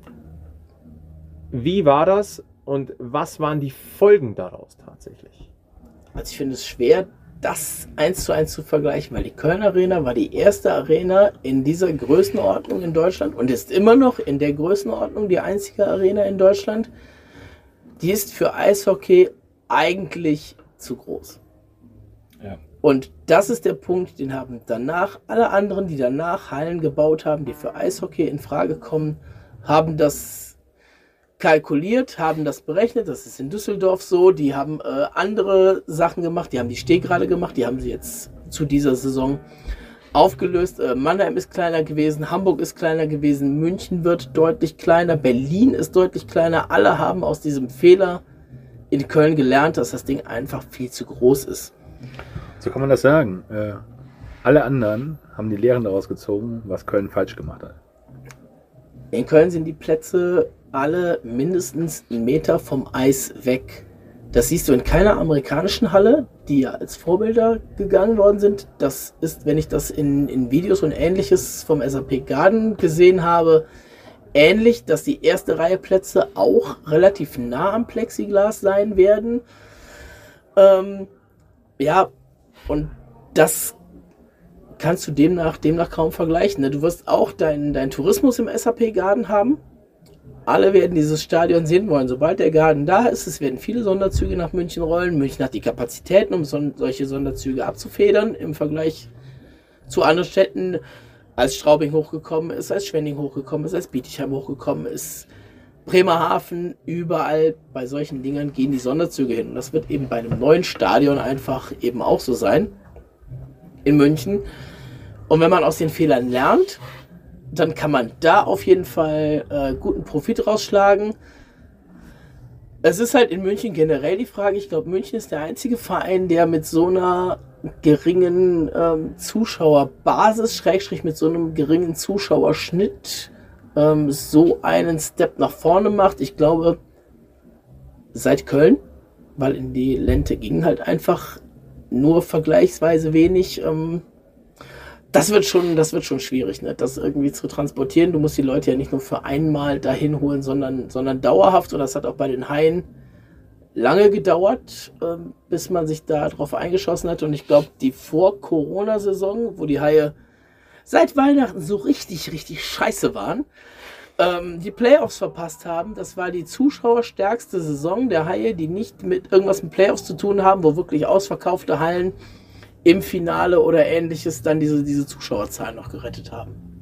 wie war das und was waren die Folgen daraus tatsächlich? Also ich finde es schwer, das eins zu eins zu vergleichen, weil die Köln Arena war die erste Arena in dieser Größenordnung in Deutschland und ist immer noch in der Größenordnung die einzige Arena in Deutschland. Die ist für Eishockey eigentlich zu groß. Ja. Und das ist der Punkt, den haben danach alle anderen, die danach Hallen gebaut haben, die für Eishockey in Frage kommen, haben das kalkuliert, haben das berechnet. Das ist in Düsseldorf so. Die haben äh, andere Sachen gemacht. Die haben die Stehgrade gemacht. Die haben sie jetzt zu dieser Saison aufgelöst. Äh, Mannheim ist kleiner gewesen. Hamburg ist kleiner gewesen. München wird deutlich kleiner. Berlin ist deutlich kleiner. Alle haben aus diesem Fehler in Köln gelernt, dass das Ding einfach viel zu groß ist. So kann man das sagen. Äh, alle anderen haben die Lehren daraus gezogen, was Köln falsch gemacht hat. In Köln sind die Plätze alle mindestens einen Meter vom Eis weg. Das siehst du in keiner amerikanischen Halle, die ja als Vorbilder gegangen worden sind. Das ist, wenn ich das in, in Videos und ähnliches vom SAP Garden gesehen habe, ähnlich, dass die erste Reihe Plätze auch relativ nah am Plexiglas sein werden. Ähm, ja, und das kannst du demnach, demnach kaum vergleichen. Ne? Du wirst auch deinen dein Tourismus im SAP Garden haben. Alle werden dieses Stadion sehen wollen. Sobald der Garden da ist, es werden viele Sonderzüge nach München rollen. München hat die Kapazitäten, um son solche Sonderzüge abzufedern im Vergleich zu anderen Städten. Als Straubing hochgekommen ist, als Schwenning hochgekommen ist, als Bietigheim hochgekommen ist, Bremerhaven, überall bei solchen Dingern gehen die Sonderzüge hin. Und das wird eben bei einem neuen Stadion einfach eben auch so sein. In München. Und wenn man aus den Fehlern lernt, dann kann man da auf jeden Fall äh, guten Profit rausschlagen. Es ist halt in München generell die Frage, ich glaube, München ist der einzige Verein, der mit so einer geringen ähm, Zuschauerbasis, Schrägstrich mit so einem geringen Zuschauerschnitt, ähm, so einen Step nach vorne macht. Ich glaube, seit Köln, weil in die Lente ging halt einfach nur vergleichsweise wenig. Ähm, das wird schon, das wird schon schwierig, ne? das irgendwie zu transportieren. Du musst die Leute ja nicht nur für einmal dahin holen, sondern, sondern dauerhaft. Und das hat auch bei den Haien lange gedauert, ähm, bis man sich da drauf eingeschossen hat. Und ich glaube, die Vor-Corona-Saison, wo die Haie seit Weihnachten so richtig, richtig scheiße waren, ähm, die Playoffs verpasst haben. Das war die zuschauerstärkste Saison der Haie, die nicht mit irgendwas mit Playoffs zu tun haben, wo wirklich ausverkaufte Hallen im Finale oder ähnliches dann diese, diese Zuschauerzahlen noch gerettet haben.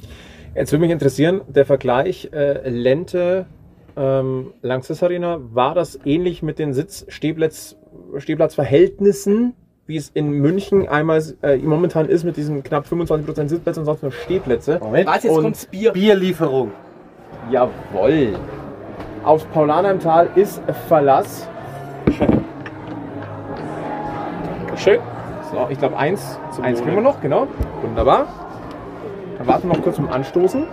Jetzt würde mich interessieren, der Vergleich äh, Lente ähm, Langsys Arena, war das ähnlich mit den Sitz-Stehplatz- Stehplatzverhältnissen, wie es in München einmal äh, momentan ist mit diesen knapp 25% Sitzplätze und sonst nur Stehplätze? Moment. Warte, jetzt Und- kommt's Bier. Bierlieferung. Jawoll. Aufs Paulaner im Tal ist Verlass. So, ich glaube, eins, eins kriegen wir noch, genau. Wunderbar. Dann warten wir noch kurz mit dem Anstoßen.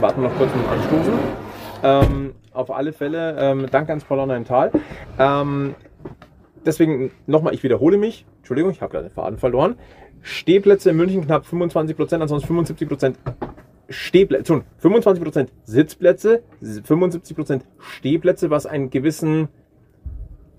Warten wir noch kurz mit dem Anstoßen. Ähm, auf alle Fälle, ähm, danke ans Paulaner im Tal. Ähm, deswegen nochmal, ich wiederhole mich. Entschuldigung, ich habe gerade den Faden verloren. Stehplätze in München knapp 25 Prozent, ansonsten 75 Prozent Stehplätze, 25 Prozent Sitzplätze, 75 Prozent Stehplätze, was einen gewissen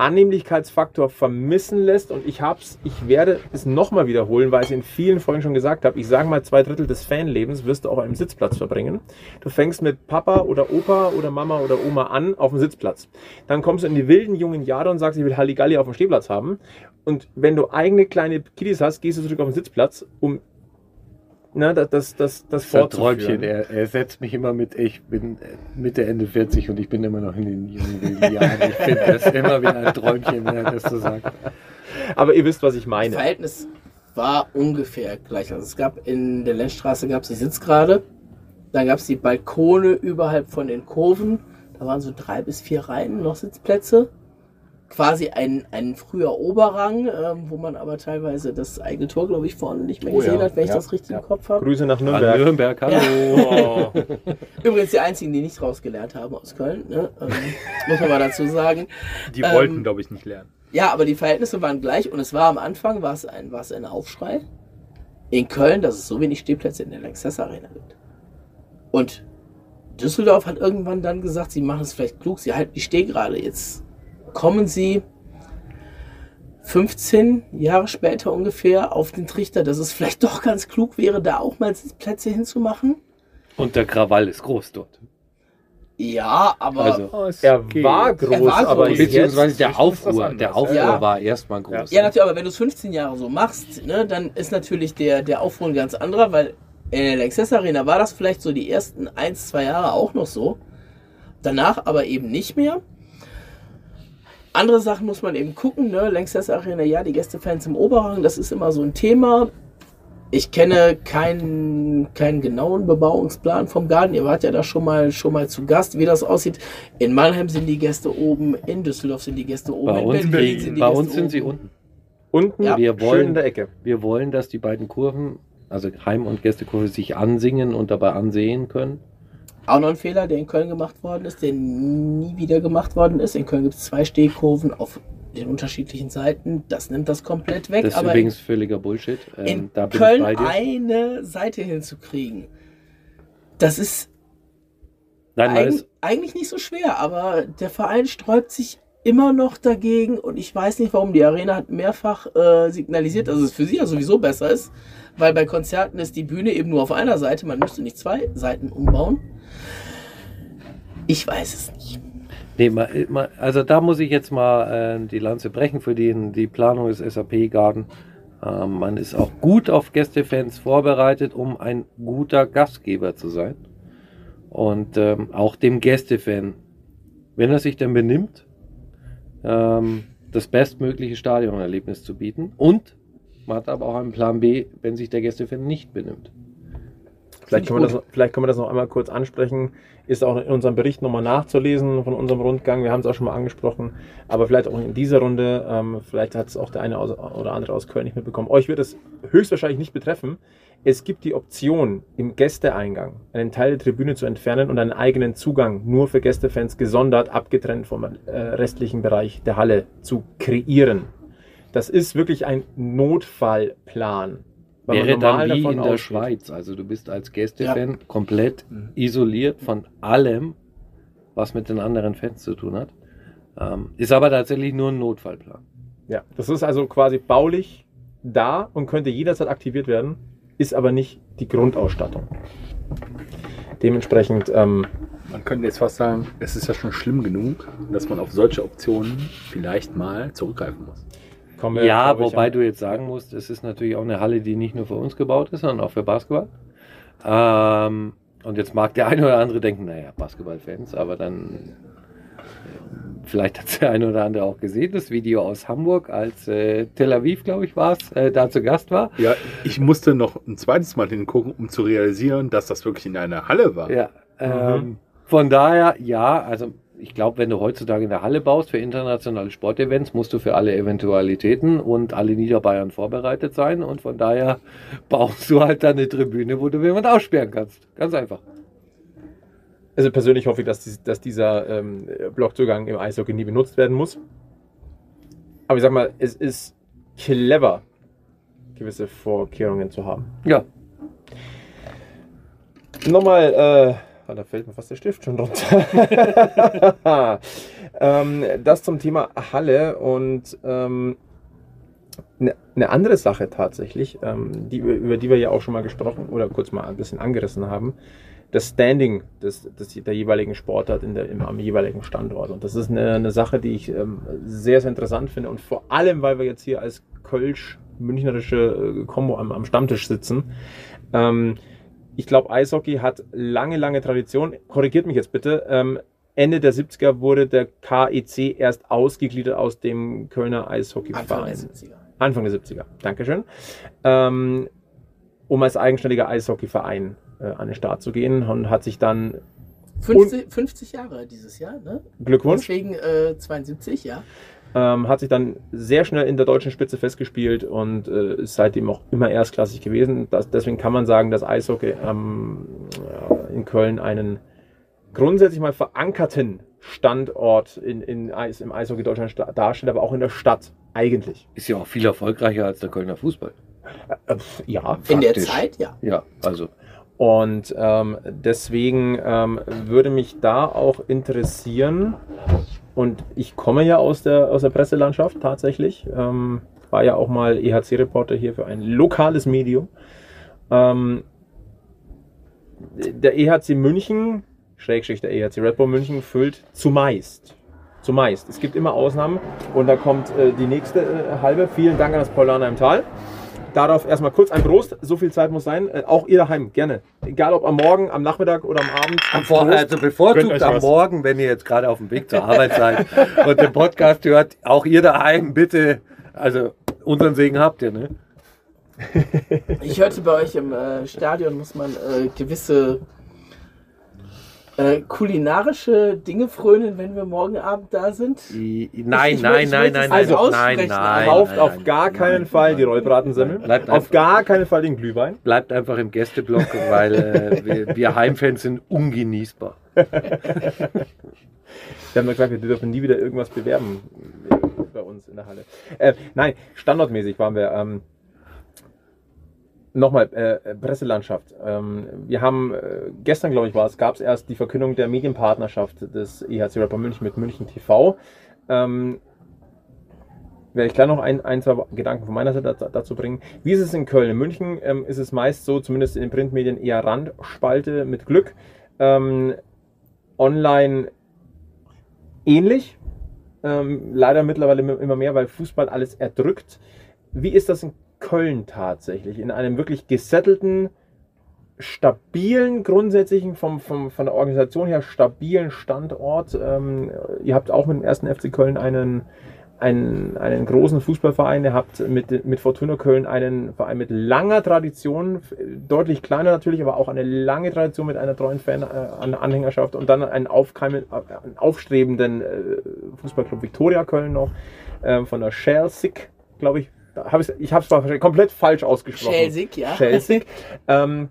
Annehmlichkeitsfaktor vermissen lässt. Und ich hab's, ich werde es nochmal wiederholen, weil ich es in vielen Folgen schon gesagt habe. Ich sage mal, zwei Drittel des Fanlebens wirst du auf einem Sitzplatz verbringen. Du fängst mit Papa oder Opa oder Mama oder Oma an auf dem Sitzplatz. Dann kommst du in die wilden jungen Jahre und sagst, ich will Halligalli auf dem Stehplatz haben. Und wenn du eigene kleine Kiddies hast, gehst du zurück auf den Sitzplatz, um ne, das, das, das, das Das ist ein Träumchen. Er, er setzt mich immer mit, ich bin Mitte, Ende 40 und ich bin immer noch in den jungen Jahren. Ich finde das immer wieder ein Träumchen, wenn er das so sagt. Aber ihr wisst, was ich meine. Das Verhältnis war ungefähr gleich. Also es gab in der Lenzstraße gab es die Sitzgrade, dann gab es die Balkone überhalb von den Kurven. Da waren so drei bis vier Reihen noch Sitzplätze. Quasi ein, ein früher Oberrang, ähm, wo man aber teilweise das eigene Tor, glaube ich, vorne nicht mehr Oh gesehen ja, hat, wenn ich ja, das richtig ja. im Kopf habe. Grüße nach An Nürnberg. Nürnberg, hallo. Übrigens die einzigen, die nicht rausgelernt haben aus Köln, ne? ähm, muss man mal dazu sagen. Die Ähm, wollten, glaube ich, nicht lernen. Ja, aber die Verhältnisse waren gleich und es war am Anfang war es ein, war es ein Aufschrei in Köln, dass es so wenig Stehplätze in der Lanxess Arena gibt. Und Düsseldorf hat irgendwann dann gesagt, sie machen es vielleicht klug, sie halten die Stehgrade. Jetzt kommen sie 15 Jahre später ungefähr auf den Trichter, dass es vielleicht doch ganz klug wäre, da auch mal Plätze hinzumachen. Und der Krawall ist groß dort. Ja, aber Also, Er war groß, Er war aber groß. beziehungsweise jetzt der Aufruhr, der Aufruhr Ja. war erstmal groß. Ja, natürlich, aber wenn du es 15 Jahre so machst, ne, dann ist natürlich der, der Aufruhr ein ganz anderer, weil in der Lexus Arena war das vielleicht so die ersten ein, zwei Jahre auch noch so. Danach aber eben nicht mehr. Andere Sachen muss man eben gucken, ne? Lanxess Arena, ja, die Gästefans im Oberrang, das ist immer so ein Thema. Ich kenne keinen, keinen genauen Bebauungsplan vom Garten. Ihr wart ja da schon mal, schon mal zu Gast, wie das aussieht. In Mannheim sind die Gäste oben, in Düsseldorf sind die Gäste oben, Bei in uns, Berlin sind die bei Gäste uns sind sie oben. unten. unten Ja. Wir schön wollen- in der Ecke. Wir wollen, dass die beiden Kurven, also Heim- und Gästekurve, sich ansingen und dabei ansehen können. Auch noch ein Fehler, der in Köln gemacht worden ist, der nie wieder gemacht worden ist. In Köln gibt es zwei Stehkurven auf den unterschiedlichen Seiten. Das nimmt das komplett weg. Das ist aber übrigens völliger Bullshit. in Ähm, bin Köln eine Seite hinzukriegen, das ist Nein, eig eigentlich nicht so schwer. Aber der Verein sträubt sich immer noch dagegen und ich weiß nicht, warum die Arena hat mehrfach äh, signalisiert, dass es für sie ja sowieso besser ist, weil bei Konzerten ist die Bühne eben nur auf einer Seite, man müsste nicht zwei Seiten umbauen. Ich weiß es nicht. nee, mal, mal, also da muss ich jetzt mal äh, die Lanze brechen für die, die Planung des SAP-Garten. Ähm, man ist auch gut auf Gästefans vorbereitet, um ein guter Gastgeber zu sein. Und ähm, auch dem Gästefan, wenn er sich denn benimmt, ähm, das bestmögliche Stadionerlebnis zu bieten. Und man hat aber auch einen Plan B, wenn sich der Gästefan nicht benimmt. Vielleicht ich können, wir das, vielleicht können wir das noch einmal kurz ansprechen. Ist auch in unserem Bericht nochmal nachzulesen von unserem Rundgang. Wir haben es auch schon mal angesprochen. Aber vielleicht auch in dieser Runde, ähm, vielleicht hat es auch der eine aus, oder andere aus Köln nicht mitbekommen. Euch wird es höchstwahrscheinlich nicht betreffen. Es gibt die Option, im Gästeeingang einen Teil der Tribüne zu entfernen und einen eigenen Zugang nur für Gästefans gesondert, abgetrennt vom äh, restlichen Bereich der Halle zu kreieren. Das ist wirklich ein Notfallplan. Wäre dann wie in der ausgeht. Schweiz. Also du bist als Gästefan komplett isoliert von allem, was mit den anderen Fans zu tun hat. Ähm, ist aber tatsächlich nur ein Notfallplan. Ja, das ist also quasi baulich da und könnte jederzeit aktiviert werden, ist aber nicht die Grundausstattung. Dementsprechend, ähm, Man könnte jetzt fast sagen, es ist ja schon schlimm genug, dass man auf solche Optionen vielleicht mal zurückgreifen muss. Kommen wir. Ja, wobei an- du jetzt sagen musst, es ist natürlich auch eine Halle, die nicht nur für uns gebaut ist, sondern auch für Basketball. Ähm, und jetzt mag der eine oder andere denken, naja, Basketballfans, aber dann äh, vielleicht hat der eine oder andere auch gesehen, das Video aus Hamburg, als äh, Tel Aviv, glaube ich, war es, äh, da zu Gast war. Ja, ich musste noch ein zweites Mal hingucken, um zu realisieren, dass das wirklich in einer Halle war. Ja, ähm, von daher, ja, also ich glaube, wenn du heutzutage eine Halle baust für internationale Sportevents, musst du für alle Eventualitäten und alle Niederbayern vorbereitet sein. Und von daher baust du halt dann eine Tribüne, wo du jemand aussperren kannst. Ganz einfach. Also persönlich hoffe ich, dass, dies- dass dieser ähm, Blockzugang im Eishockey nie benutzt werden muss. Aber ich sag mal, es ist clever, gewisse Vorkehrungen zu haben. Ja, Nochmal, äh, ah, da fällt mir fast der Stift schon runter. ähm, das zum Thema Halle und ähm, eine eine andere Sache tatsächlich, ähm, die, über die wir ja auch schon mal gesprochen oder kurz mal ein bisschen angerissen haben, das Standing des, des, der jeweiligen Sportart in der, im, am jeweiligen Standort. Und das ist eine, eine Sache, die ich ähm, sehr, sehr interessant finde und vor allem, weil wir jetzt hier als Kölsch-Münchnerische äh, Kombo am, am Stammtisch sitzen. Ähm, ich glaube, Eishockey hat lange, lange Tradition. Korrigiert mich jetzt bitte. Ähm, Ende der 70er wurde der KEC erst ausgegliedert aus dem Kölner Anfang Eishockeyverein. der 70er. Anfang der 70er. Dankeschön. Ähm, um als eigenständiger Eishockeyverein äh, an den Start zu gehen und hat sich dann 50, 50 Jahre dieses Jahr, ne? Glückwunsch, Deswegen äh, 72, ja. Ähm, hat sich dann sehr schnell in der deutschen Spitze festgespielt und äh, ist seitdem auch immer erstklassig gewesen. Das, deswegen kann man sagen, dass Eishockey ähm, in Köln einen grundsätzlich mal verankerten Standort in, in Eis, im Eishockey Deutschland darstellt, aber auch in der Stadt eigentlich. ist ja auch viel erfolgreicher als der Kölner Fußball. Äh, pf, ja, In der Faktisch. Zeit, ja. Ja, also Und ähm, deswegen ähm, würde mich da auch interessieren, und ich komme ja aus der, aus der Presselandschaft tatsächlich, ähm, war ja auch mal EHC-Reporter hier für ein lokales Medium. Ähm, der EHC München, Schrägstrich der EHC Red Bull München, füllt zumeist. Zumeist. Es gibt immer Ausnahmen und da kommt äh, die nächste äh, halbe. Vielen Dank an das Paulaner im Tal. Darauf erstmal kurz ein Prost. So viel Zeit muss sein. Äh, auch ihr daheim, gerne. Egal ob am Morgen, am Nachmittag oder am Abend. Am Vor Prost. also bevorzugt am was. Morgen, wenn ihr jetzt gerade auf dem Weg zur Arbeit seid und den Podcast hört, auch ihr daheim bitte, also unseren Segen habt ihr, ne? Ich hörte bei euch im äh, Stadion, muss man äh, gewisse äh, kulinarische Dinge frönen, wenn wir morgen Abend da sind. I- Nein, Ich- nein, ich nein, nein, nein, nein, nein, Kauft nein, auf nein, gar keinen nein. Fall die Rollbratensemmel. Bleibt Auf einfach- gar keinen Fall den Glühwein. Bleibt einfach im Gästeblock, weil äh, wir, wir Heimfans sind ungenießbar. Wir haben doch gesagt, wir dürfen nie wieder irgendwas bewerben äh, bei uns in der Halle. Äh, nein, standortmäßig waren wir. Ähm, Nochmal, äh, Presselandschaft. Ähm, wir haben, äh, gestern glaube ich war es, gab es erst die Verkündung der Medienpartnerschaft des EHC Rapper München mit München TV. Ähm, werde ich gleich noch ein, ein, zwei Gedanken von meiner Seite dazu, dazu bringen. Wie ist es in Köln? In München ähm, ist es meist so, zumindest in den Printmedien, eher Randspalte mit Glück. Ähm, online ähnlich. Ähm, leider mittlerweile immer mehr, weil Fußball alles erdrückt. Wie ist das in Köln tatsächlich? In einem wirklich gesettelten, stabilen, grundsätzlichen, vom, vom, von der Organisation her stabilen Standort. Ähm, ihr habt auch mit dem ersten FC Köln einen, einen, einen großen Fußballverein. Ihr habt mit, mit Fortuna Köln einen Verein mit langer Tradition, deutlich kleiner natürlich, aber auch eine lange Tradition mit einer treuen Fan-Anhängerschaft und dann einen, aufkeimen, einen aufstrebenden äh, Fußballclub Viktoria Köln noch, äh, von der Chelsea, glaube ich. Hab ich habe es komplett falsch ausgesprochen. Chelsea, ja. Chelsea. ähm,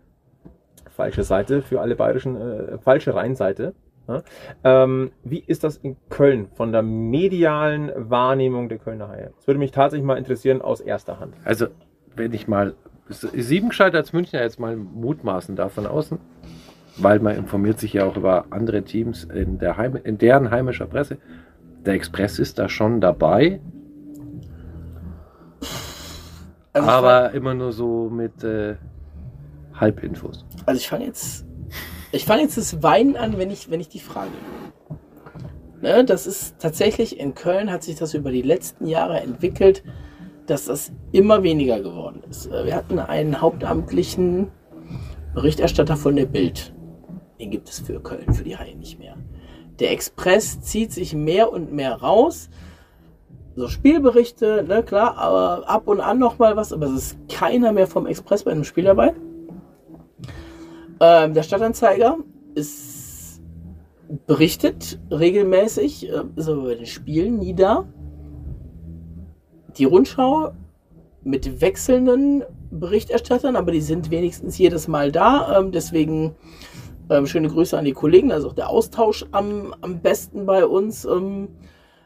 falsche Seite für alle bayerischen, äh, falsche Rheinseite. Ja. Ähm, wie ist das in Köln von der medialen Wahrnehmung der Kölner Haie? Das würde mich tatsächlich mal interessieren aus erster Hand. Also, wenn ich mal Siebengescheit als Münchner jetzt mal mutmaßen darf von außen, weil man informiert sich ja auch über andere Teams in, der Heim, in deren heimischer Presse. Der Express ist da schon dabei, Also aber immer nur so mit äh, Halbinfos. Also ich fange jetzt, ich fange jetzt das Weinen an, wenn ich, wenn ich die Frage. Ne, das ist tatsächlich in Köln hat sich das über die letzten Jahre entwickelt, dass das immer weniger geworden ist. Äh, Wir hatten einen hauptamtlichen Berichterstatter von der Bild. Den gibt es für Köln, für die Haie nicht mehr. Der Express zieht sich mehr und mehr raus. So Spielberichte, ne, klar, aber ab und an noch mal was, aber es ist keiner mehr vom Express bei einem Spiel dabei. Ähm, der Stadtanzeiger ist berichtet regelmäßig, äh, ist aber bei den Spielen nie da. Die Rundschau mit wechselnden Berichterstattern, aber die sind wenigstens jedes Mal da. Ähm, deswegen ähm, schöne Grüße an die Kollegen. Also auch der Austausch am, am besten bei uns. Ähm,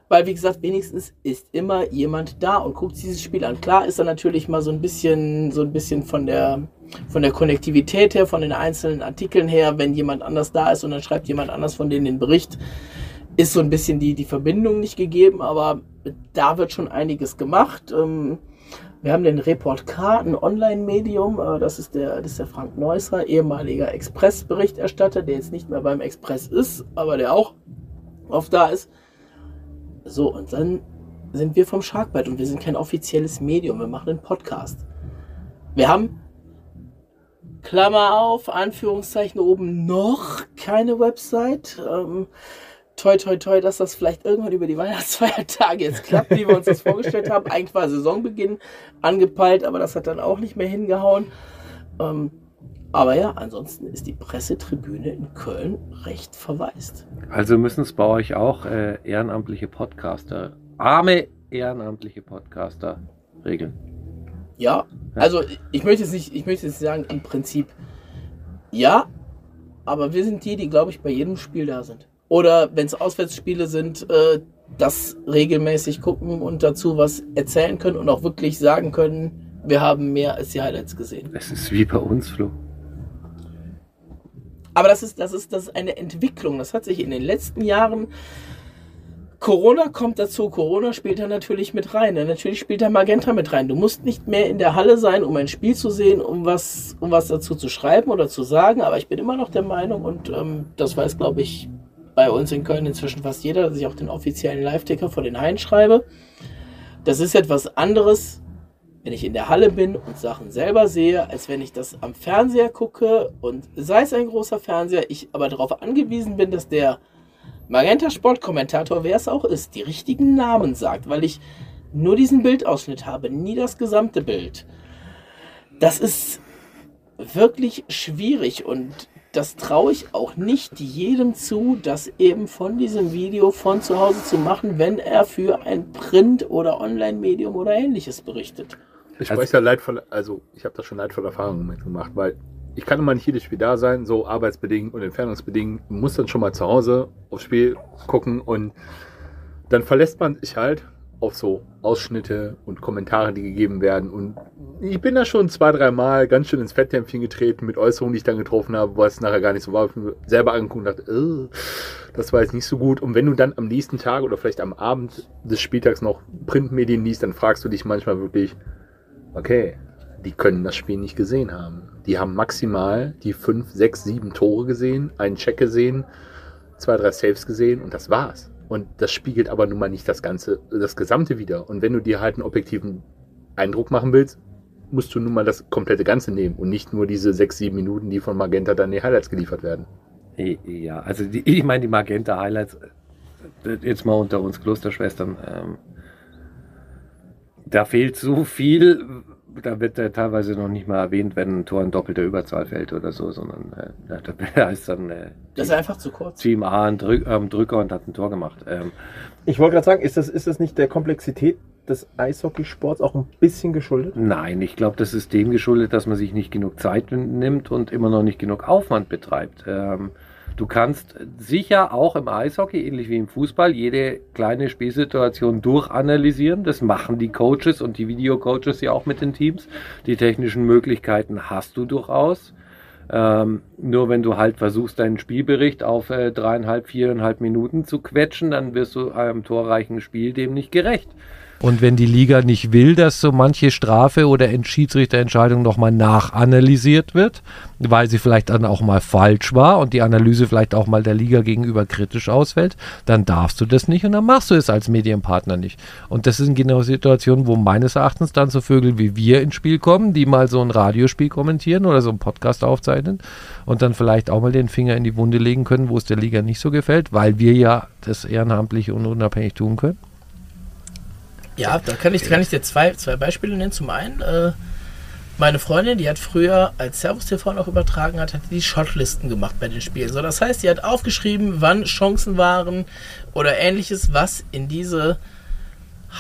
weil, wie gesagt, wenigstens ist immer jemand da und guckt dieses Spiel an. Klar ist da natürlich mal so ein bisschen, so ein bisschen von der, von der Konnektivität her, von den einzelnen Artikeln her, wenn jemand anders da ist und dann schreibt jemand anders von denen den Bericht, ist so ein bisschen die, die Verbindung nicht gegeben, aber da wird schon einiges gemacht. Ähm, wir haben den Report K, ein Online-Medium, äh, das, ist der, das ist der Frank Neusser, ehemaliger Express-Berichterstatter, der jetzt nicht mehr beim Express ist, aber der auch oft da ist. So, und dann sind wir vom Sharkbite und wir sind kein offizielles Medium, wir machen einen Podcast. Wir haben, Klammer auf, Anführungszeichen oben, noch keine Website. Ähm, toi, toi, toi, dass das vielleicht irgendwann über die Weihnachtsfeiertage jetzt klappt, wie wir uns das vorgestellt haben. Eigentlich war Saisonbeginn angepeilt, aber das hat dann auch nicht mehr hingehauen. Ähm, aber ja, ansonsten ist die Pressetribüne in Köln recht verwaist. Also müssen es bei euch auch äh, ehrenamtliche Podcaster, arme ehrenamtliche Podcaster regeln. Ja, also ich möchte jetzt nicht, ich möchte jetzt sagen, im Prinzip ja, aber wir sind die, die, glaube ich, bei jedem Spiel da sind. Oder wenn es Auswärtsspiele sind, äh, das regelmäßig gucken und dazu was erzählen können und auch wirklich sagen können, wir haben mehr als die Highlights gesehen. Es ist wie bei uns, Flo. Aber das ist, das ist, das ist eine Entwicklung. Das hat sich in den letzten Jahren. Corona kommt dazu. Corona spielt da natürlich mit rein. Natürlich spielt da Magenta mit rein. Du musst nicht mehr in der Halle sein, um ein Spiel zu sehen, um was, um was dazu zu schreiben oder zu sagen. Aber ich bin immer noch der Meinung, und ähm, das weiß, glaube ich, bei uns in Köln inzwischen fast jeder, dass ich auch den offiziellen Live-Ticker vor den Haien schreibe. Das ist etwas anderes, wenn ich in der Halle bin und Sachen selber sehe, als wenn ich das am Fernseher gucke und sei es ein großer Fernseher, ich aber darauf angewiesen bin, dass der Magenta Sportkommentator, wer es auch ist, die richtigen Namen sagt, weil ich nur diesen Bildausschnitt habe, nie das gesamte Bild. Das ist wirklich schwierig und das traue ich auch nicht jedem zu, das eben von diesem Video von zu Hause zu machen, wenn er für ein Print- oder Online-Medium oder ähnliches berichtet. Ich also, spreche da leidvoll, also ich habe da schon leidvolle Erfahrungen mit gemacht, weil ich kann immer nicht jedes Spiel da sein, so arbeitsbedingt und entfernungsbedingt, muss dann schon mal zu Hause aufs Spiel gucken und dann verlässt man sich halt auf so Ausschnitte und Kommentare, die gegeben werden. Und ich bin da schon zwei, drei Mal ganz schön ins Fettdämpfchen getreten mit Äußerungen, die ich dann getroffen habe, was nachher gar nicht so war. Ich mir selber angeguckt und dachte, das war jetzt nicht so gut. Und wenn du dann am nächsten Tag oder vielleicht am Abend des Spieltags noch Printmedien liest, dann fragst du dich manchmal wirklich, okay, die können das Spiel nicht gesehen haben. Die haben maximal die fünf, sechs, sieben Tore gesehen, einen Check gesehen, zwei, drei Saves gesehen und das war's. Und das spiegelt aber nun mal nicht das ganze, das Gesamte wieder. Und wenn du dir halt einen objektiven Eindruck machen willst, musst du nun mal das komplette Ganze nehmen und nicht nur diese sechs, sieben Minuten, die von Magenta dann die Highlights geliefert werden. Ja, also die, ich meine die Magenta Highlights, äh, jetzt mal unter uns Klosterschwestern, ähm, da fehlt so viel, da wird ja teilweise noch nicht mal erwähnt, wenn ein Tor in doppelter Überzahl fällt oder so, sondern äh, da heißt dann. Äh, das ist einfach zu kurz. Team A ein Drück, ähm, Drücker und hat ein Tor gemacht. Ähm, ich wollte gerade sagen, ist das, ist das nicht der Komplexität des Eishockeysports auch ein bisschen geschuldet? Nein, ich glaube, das ist dem geschuldet, dass man sich nicht genug Zeit nimmt und immer noch nicht genug Aufwand betreibt. Ähm, Du kannst sicher auch im Eishockey, ähnlich wie im Fußball, jede kleine Spielsituation durchanalysieren. Das machen die Coaches und die Videocoaches ja auch mit den Teams. Die technischen Möglichkeiten hast du durchaus. Ähm, nur wenn du halt versuchst, deinen Spielbericht auf äh, dreieinhalb, viereinhalb Minuten zu quetschen, dann wirst du einem torreichen Spiel dem nicht gerecht. Und wenn die Liga nicht will, dass so manche Strafe oder Schiedsrichterentscheidung nochmal nachanalysiert wird, weil sie vielleicht dann auch mal falsch war und die Analyse vielleicht auch mal der Liga gegenüber kritisch ausfällt, dann darfst du das nicht und dann machst du es als Medienpartner nicht. Und das sind genau Situationen, wo meines Erachtens dann so Vögel wie wir ins Spiel kommen, die mal so ein Radiospiel kommentieren oder so einen Podcast aufzeichnen und dann vielleicht auch mal den Finger in die Wunde legen können, wo es der Liga nicht so gefällt, weil wir ja das ehrenamtlich und unabhängig tun können. Ja, da kann ich, kann ich dir zwei, zwei Beispiele nennen. Zum einen, äh, meine Freundin, die hat früher, als Servus TV noch übertragen hat, hat die Shotlisten gemacht bei den Spielen. So, das heißt, die hat aufgeschrieben, wann Chancen waren oder ähnliches, was in diese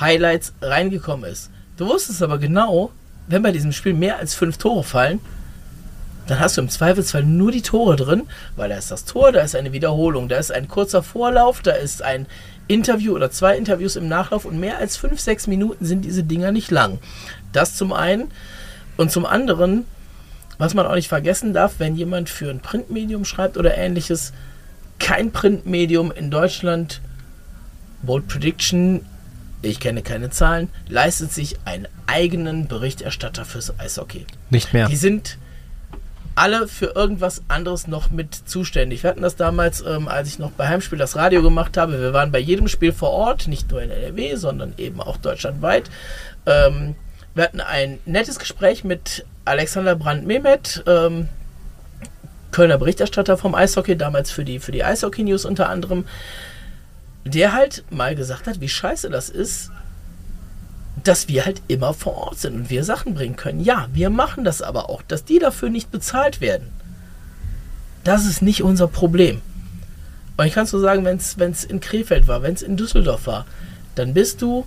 Highlights reingekommen ist. Du wusstest aber genau, wenn bei diesem Spiel mehr als fünf Tore fallen, dann hast du im Zweifelsfall nur die Tore drin, weil da ist das Tor, da ist eine Wiederholung, da ist ein kurzer Vorlauf, da ist ein Interview oder zwei Interviews im Nachlauf und mehr als fünf, sechs Minuten sind diese Dinger nicht lang. Das zum einen. Und zum anderen, was man auch nicht vergessen darf, wenn jemand für ein Printmedium schreibt oder ähnliches, kein Printmedium in Deutschland, Bold Prediction, ich kenne keine Zahlen, leistet sich einen eigenen Berichterstatter fürs Eishockey. Nicht mehr. Die sind alle für irgendwas anderes noch mit zuständig. Wir hatten das damals, ähm, als ich noch bei Heimspiel das Radio gemacht habe. Wir waren bei jedem Spiel vor Ort, nicht nur in NRW, sondern eben auch deutschlandweit. Ähm, wir hatten ein nettes Gespräch mit Alexander Brandt-Mehmet, ähm, Kölner Berichterstatter vom Eishockey, damals für die, für die Eishockey-News unter anderem, der halt mal gesagt hat, wie scheiße das ist, dass wir halt immer vor Ort sind und wir Sachen bringen können. Ja, wir machen das aber auch. Dass die dafür nicht bezahlt werden, das ist nicht unser Problem. Und ich kann so sagen, wenn es in Krefeld war, wenn es in Düsseldorf war, dann bist du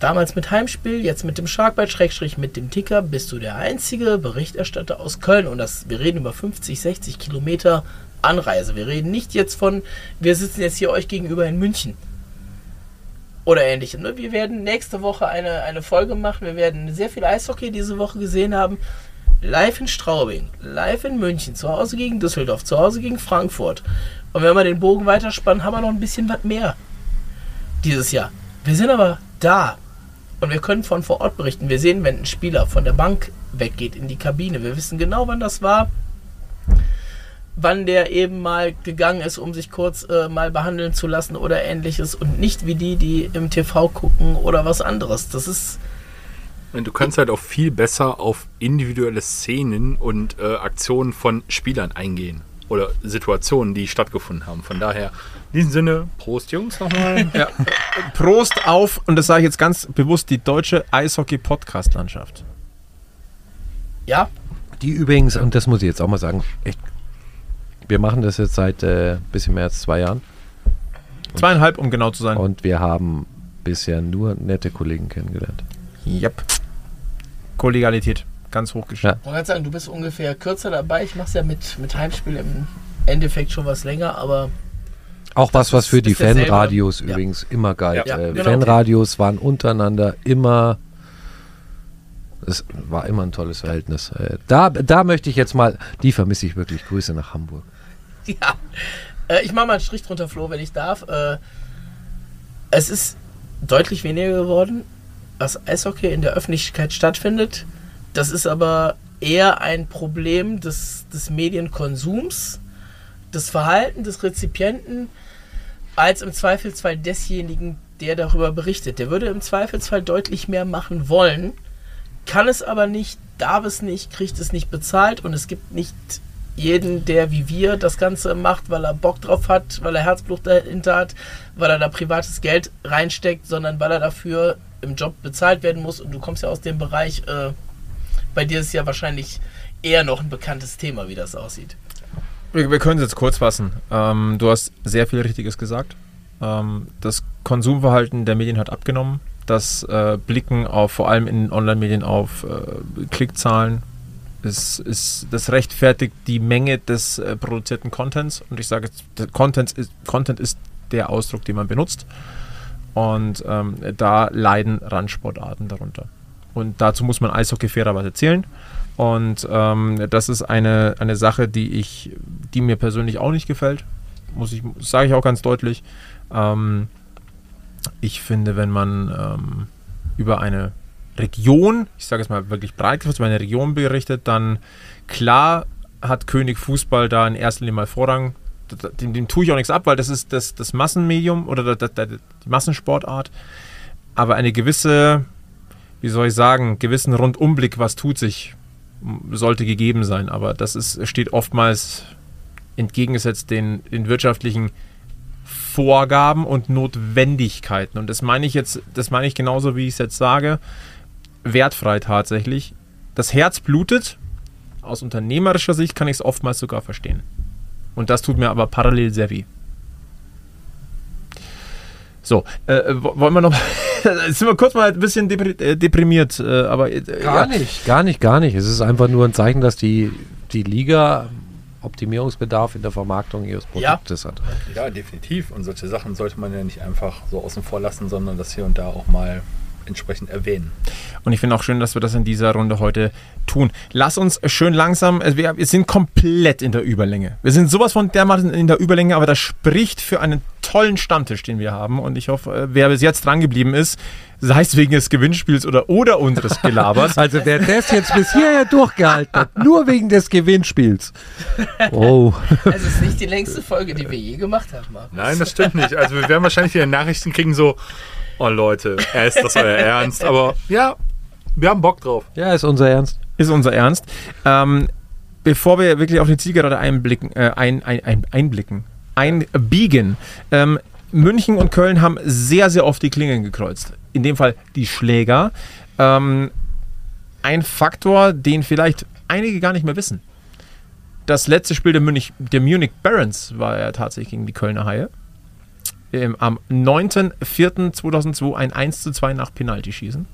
damals mit Heimspiel, jetzt mit dem Sharkbite, Schrägstrich mit dem Ticker, bist du der einzige Berichterstatter aus Köln. Und das, wir reden über 50, 60 Kilometer Anreise. Wir reden nicht jetzt von, wir sitzen jetzt hier euch gegenüber in München oder ähnlichem. Ne? Wir werden nächste Woche eine, eine Folge machen. Wir werden sehr viel Eishockey diese Woche gesehen haben. Live in Straubing, live in München, zu Hause gegen Düsseldorf, zu Hause gegen Frankfurt. Und wenn wir den Bogen weiterspannen, haben wir noch ein bisschen was mehr dieses Jahr. Wir sind aber da und wir können von vor Ort berichten. Wir sehen, wenn ein Spieler von der Bank weggeht in die Kabine. Wir wissen genau, wann das war wann der eben mal gegangen ist, um sich kurz äh, mal behandeln zu lassen oder ähnliches und nicht wie die, die im TV gucken oder was anderes. Das ist. Du kannst halt auch viel besser auf individuelle Szenen und äh, Aktionen von Spielern eingehen oder Situationen, die stattgefunden haben. Von daher, in diesem Sinne, Prost Jungs nochmal. Ja. Prost auf, und das sage ich jetzt ganz bewusst, die deutsche Eishockey-Podcast-Landschaft. Ja. Die übrigens, und das muss ich jetzt auch mal sagen, echt wir machen das jetzt seit äh, bisschen mehr als zwei Jahren. Zweieinhalb, um genau zu sein. Und wir haben bisher nur nette Kollegen kennengelernt. Yep. Kollegialität, ganz hochgestellt. Ja. Ich wollte sagen, du bist ungefähr kürzer dabei. Ich mache es ja mit, mit Heimspiel im Endeffekt schon was länger, aber. Auch was, was für die Fanradios ja. übrigens immer galt. Ja, äh, genau. Fanradios waren untereinander immer es war immer ein tolles Verhältnis. Äh, da, da möchte ich jetzt mal, die vermisse ich wirklich. Grüße nach Hamburg. Ja, äh, ich mache mal einen Strich drunter, Flo, wenn ich darf. Äh, es ist deutlich weniger geworden, was Eishockey in der Öffentlichkeit stattfindet. Das ist aber eher ein Problem des, des Medienkonsums, des Verhaltens des Rezipienten, als im Zweifelsfall desjenigen, der darüber berichtet. Der würde im Zweifelsfall deutlich mehr machen wollen, kann es aber nicht, darf es nicht, kriegt es nicht bezahlt und es gibt nicht jeden, der wie wir das Ganze macht, weil er Bock drauf hat, weil er Herzblut dahinter hat, weil er da privates Geld reinsteckt, sondern weil er dafür im Job bezahlt werden muss. Und du kommst ja aus dem Bereich, äh, bei dir ist ja wahrscheinlich eher noch ein bekanntes Thema, wie das aussieht. Wir, wir können es jetzt kurz fassen. Ähm, du hast sehr viel Richtiges gesagt. Ähm, das Konsumverhalten der Medien hat abgenommen. Das äh, Blicken auf vor allem in Online-Medien auf äh, Klickzahlen, ist, ist, das rechtfertigt die Menge des äh, produzierten Contents. Und ich sage, Content ist, Content ist der Ausdruck, den man benutzt. Und ähm, da leiden Randsportarten darunter. Und dazu muss man Eishockey fairerweise zählen. Und ähm, das ist eine, eine Sache, die ich, die mir persönlich auch nicht gefällt. Muss ich, sage ich auch ganz deutlich. Ähm, ich finde, wenn man ähm, über eine Region, ich sage es mal wirklich breit gefasst, über eine Region berichtet, dann klar hat König Fußball da in erster Linie mal Vorrang. Dem, dem tue ich auch nichts ab, weil das ist das, das Massenmedium oder das, das, die Massensportart. Aber eine gewisse, wie soll ich sagen, gewissen Rundumblick, was tut sich, sollte gegeben sein. Aber das ist, steht oftmals entgegengesetzt den, den wirtschaftlichen Vorgaben und Notwendigkeiten. Und das meine ich jetzt, das meine ich genauso, wie ich es jetzt sage, wertfrei tatsächlich. das Herz blutet. Aus unternehmerischer Sicht kann ich es oftmals sogar verstehen. Und das tut mir aber parallel sehr weh. So, äh, wollen wir noch. Jetzt sind wir kurz mal ein bisschen äh, deprimiert, äh, aber. Äh, gar ja. nicht, gar nicht, gar nicht. Es ist einfach nur ein Zeichen, dass die, die Liga Optimierungsbedarf in der Vermarktung ihres Produktes ja. hat. Ja, definitiv. Und solche Sachen sollte man ja nicht einfach so außen vor lassen, sondern das hier und da auch mal entsprechend erwähnen. Und ich finde auch schön, dass wir das in dieser Runde heute tun. Lass uns schön langsam, also wir, wir, sind komplett in der Überlänge. Wir sind sowas von dermaßen in der Überlänge, aber das spricht für einen tollen Stammtisch, den wir haben. Und ich hoffe, äh, wer bis jetzt dran geblieben ist, sei es wegen des Gewinnspiels oder, oder unseres Gelabers. Also wer das jetzt bis hierher durchgehalten hat, nur wegen des Gewinnspiels. Oh. Es ist nicht die längste Folge, die wir je gemacht haben. Markus. Nein, das stimmt nicht. Also wir werden wahrscheinlich wieder Nachrichten kriegen, so, oh Leute, ist das euer Ernst? Aber ja, wir haben Bock drauf. Ja, ist unser Ernst. Ist unser Ernst. Ähm, bevor wir wirklich auf die Zielgerade einblicken, äh, ein, ein, ein, einblicken, einbiegen, ähm, München und Köln haben sehr, sehr oft die Klingen gekreuzt. In dem Fall die Schläger. Ähm, ein Faktor, den vielleicht einige gar nicht mehr wissen. Das letzte Spiel der Munich, der Munich Barons war ja tatsächlich gegen die Kölner Haie ähm, am 9.04.2002 ein 1 zu 2 nach Penalty schießen.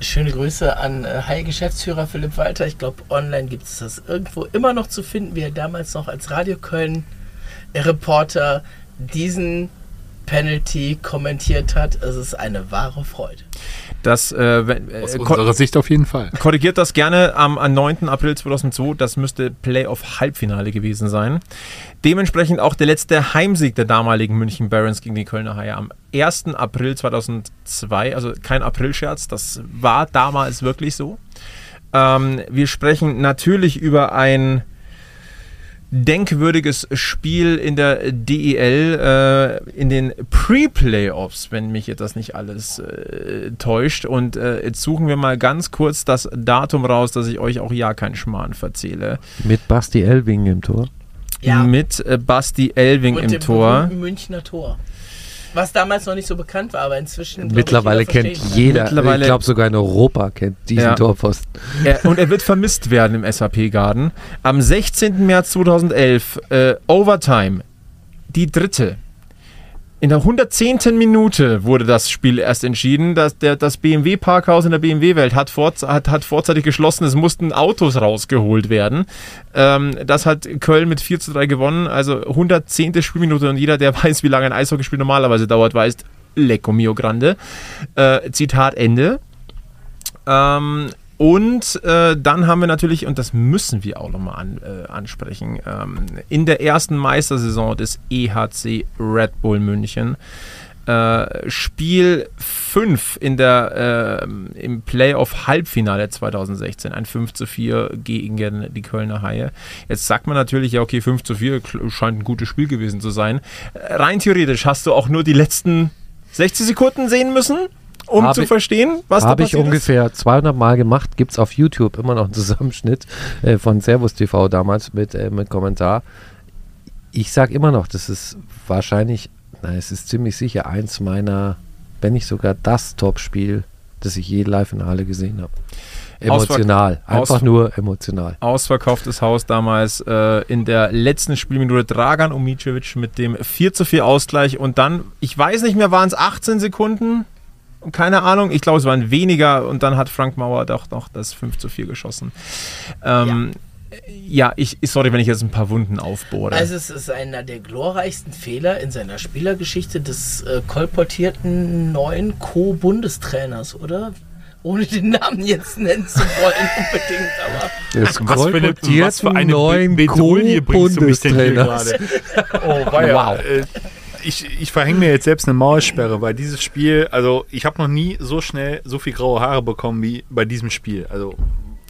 Schöne Grüße an äh, Hai-Geschäftsführer Philipp Walter. Ich glaube, online gibt es das irgendwo immer noch zu finden, wie er damals noch als Radio Köln-Reporter diesen Penalty kommentiert hat. Es ist eine wahre Freude. Das, äh, wenn, äh, Aus unserer Sicht auf jeden Fall. Korrigiert das gerne am, am 9. April 2002. Das müsste Playoff-Halbfinale gewesen sein. Dementsprechend auch der letzte Heimsieg der damaligen München Barons gegen die Kölner Haie am 1. April 2002. Also kein Aprilscherz, das war damals wirklich so. Ähm, wir sprechen natürlich über ein denkwürdiges Spiel in der DEL äh, in den Pre-Playoffs, wenn mich jetzt das nicht alles äh, täuscht. Und äh, jetzt suchen wir mal ganz kurz das Datum raus, dass ich euch auch ja keinen Schmarrn verzähle. Mit Basti Elving im Tor. Ja. Mit äh, Basti Elving im Tor. Münchner Tor. Was damals noch nicht so bekannt war, aber inzwischen. Mittlerweile ich, kennt jeder, Mittlerweile, ich glaube sogar in Europa kennt diesen ja. Torpfosten. Er, und er wird vermisst werden im SAP-Garden. Am 16. März 2011, äh, Overtime, die dritte. In der 110. Minute wurde das Spiel erst entschieden. dass der, das BMW-Parkhaus in der BMW-Welt hat, vor, hat, hat, vorzeitig geschlossen. Es mussten Autos rausgeholt werden. Ähm, das hat Köln mit 4 zu 3 gewonnen. Also 110. Spielminute und jeder, der weiß, wie lange ein Eishockeyspiel normalerweise dauert, weiß, Lecco mio grande. Äh, Zitat Ende. Ähm, und äh, dann haben wir natürlich, und das müssen wir auch nochmal an, äh, ansprechen, ähm, in der ersten Meistersaison des EHC Red Bull München. Äh, Spiel 5 in der, äh, im Playoff-Halbfinale 2016, ein 5 zu 4 gegen die Kölner Haie. Jetzt sagt man natürlich, ja, okay, 5 zu 4 scheint ein gutes Spiel gewesen zu sein. Rein theoretisch hast du auch nur die letzten 60 Sekunden sehen müssen um hab zu verstehen, was da passiert Habe ich ungefähr 200 Mal gemacht. Gibt es auf YouTube immer noch einen Zusammenschnitt äh, von Servus TV damals mit, äh, mit Kommentar. Ich sage immer noch, das ist wahrscheinlich, nein, es ist ziemlich sicher eins meiner, wenn nicht sogar das Top-Spiel, das ich je live in Halle gesehen habe. Emotional, Ausver einfach nur emotional. Ausverkauftes Haus damals äh, in der letzten Spielminute Dragan Umicevic mit dem 4 zu 4 Ausgleich und dann, ich weiß nicht mehr, waren es 18 Sekunden? Keine Ahnung, ich glaube, es waren weniger und dann hat Frank Mauer doch noch das 5 zu 4 geschossen. Ähm, ja. ja, ich, sorry, wenn ich jetzt ein paar Wunden aufbohre. Also es ist einer der glorreichsten Fehler in seiner Spielergeschichte des äh, kolportierten neuen Co-Bundestrainers, oder? ohne den Namen jetzt nennen zu wollen unbedingt, aber das was, für eine, was für eine neuen Bedouille bringst du mich denn hier gerade? Oh, wow. Äh, ich, ich verhänge mir jetzt selbst eine Maulsperre, weil dieses Spiel, also ich habe noch nie so schnell so viel graue Haare bekommen wie bei diesem Spiel. Also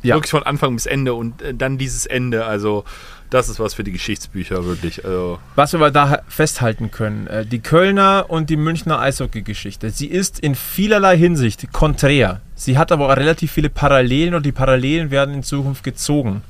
ja. wirklich von Anfang bis Ende und äh, dann dieses Ende. Also das ist was für die Geschichtsbücher wirklich. Also was wir da festhalten können, äh, die Kölner und die Münchner Eishockey-Geschichte, sie ist in vielerlei Hinsicht konträr. Sie hat aber auch relativ viele Parallelen und die Parallelen werden in Zukunft gezogen.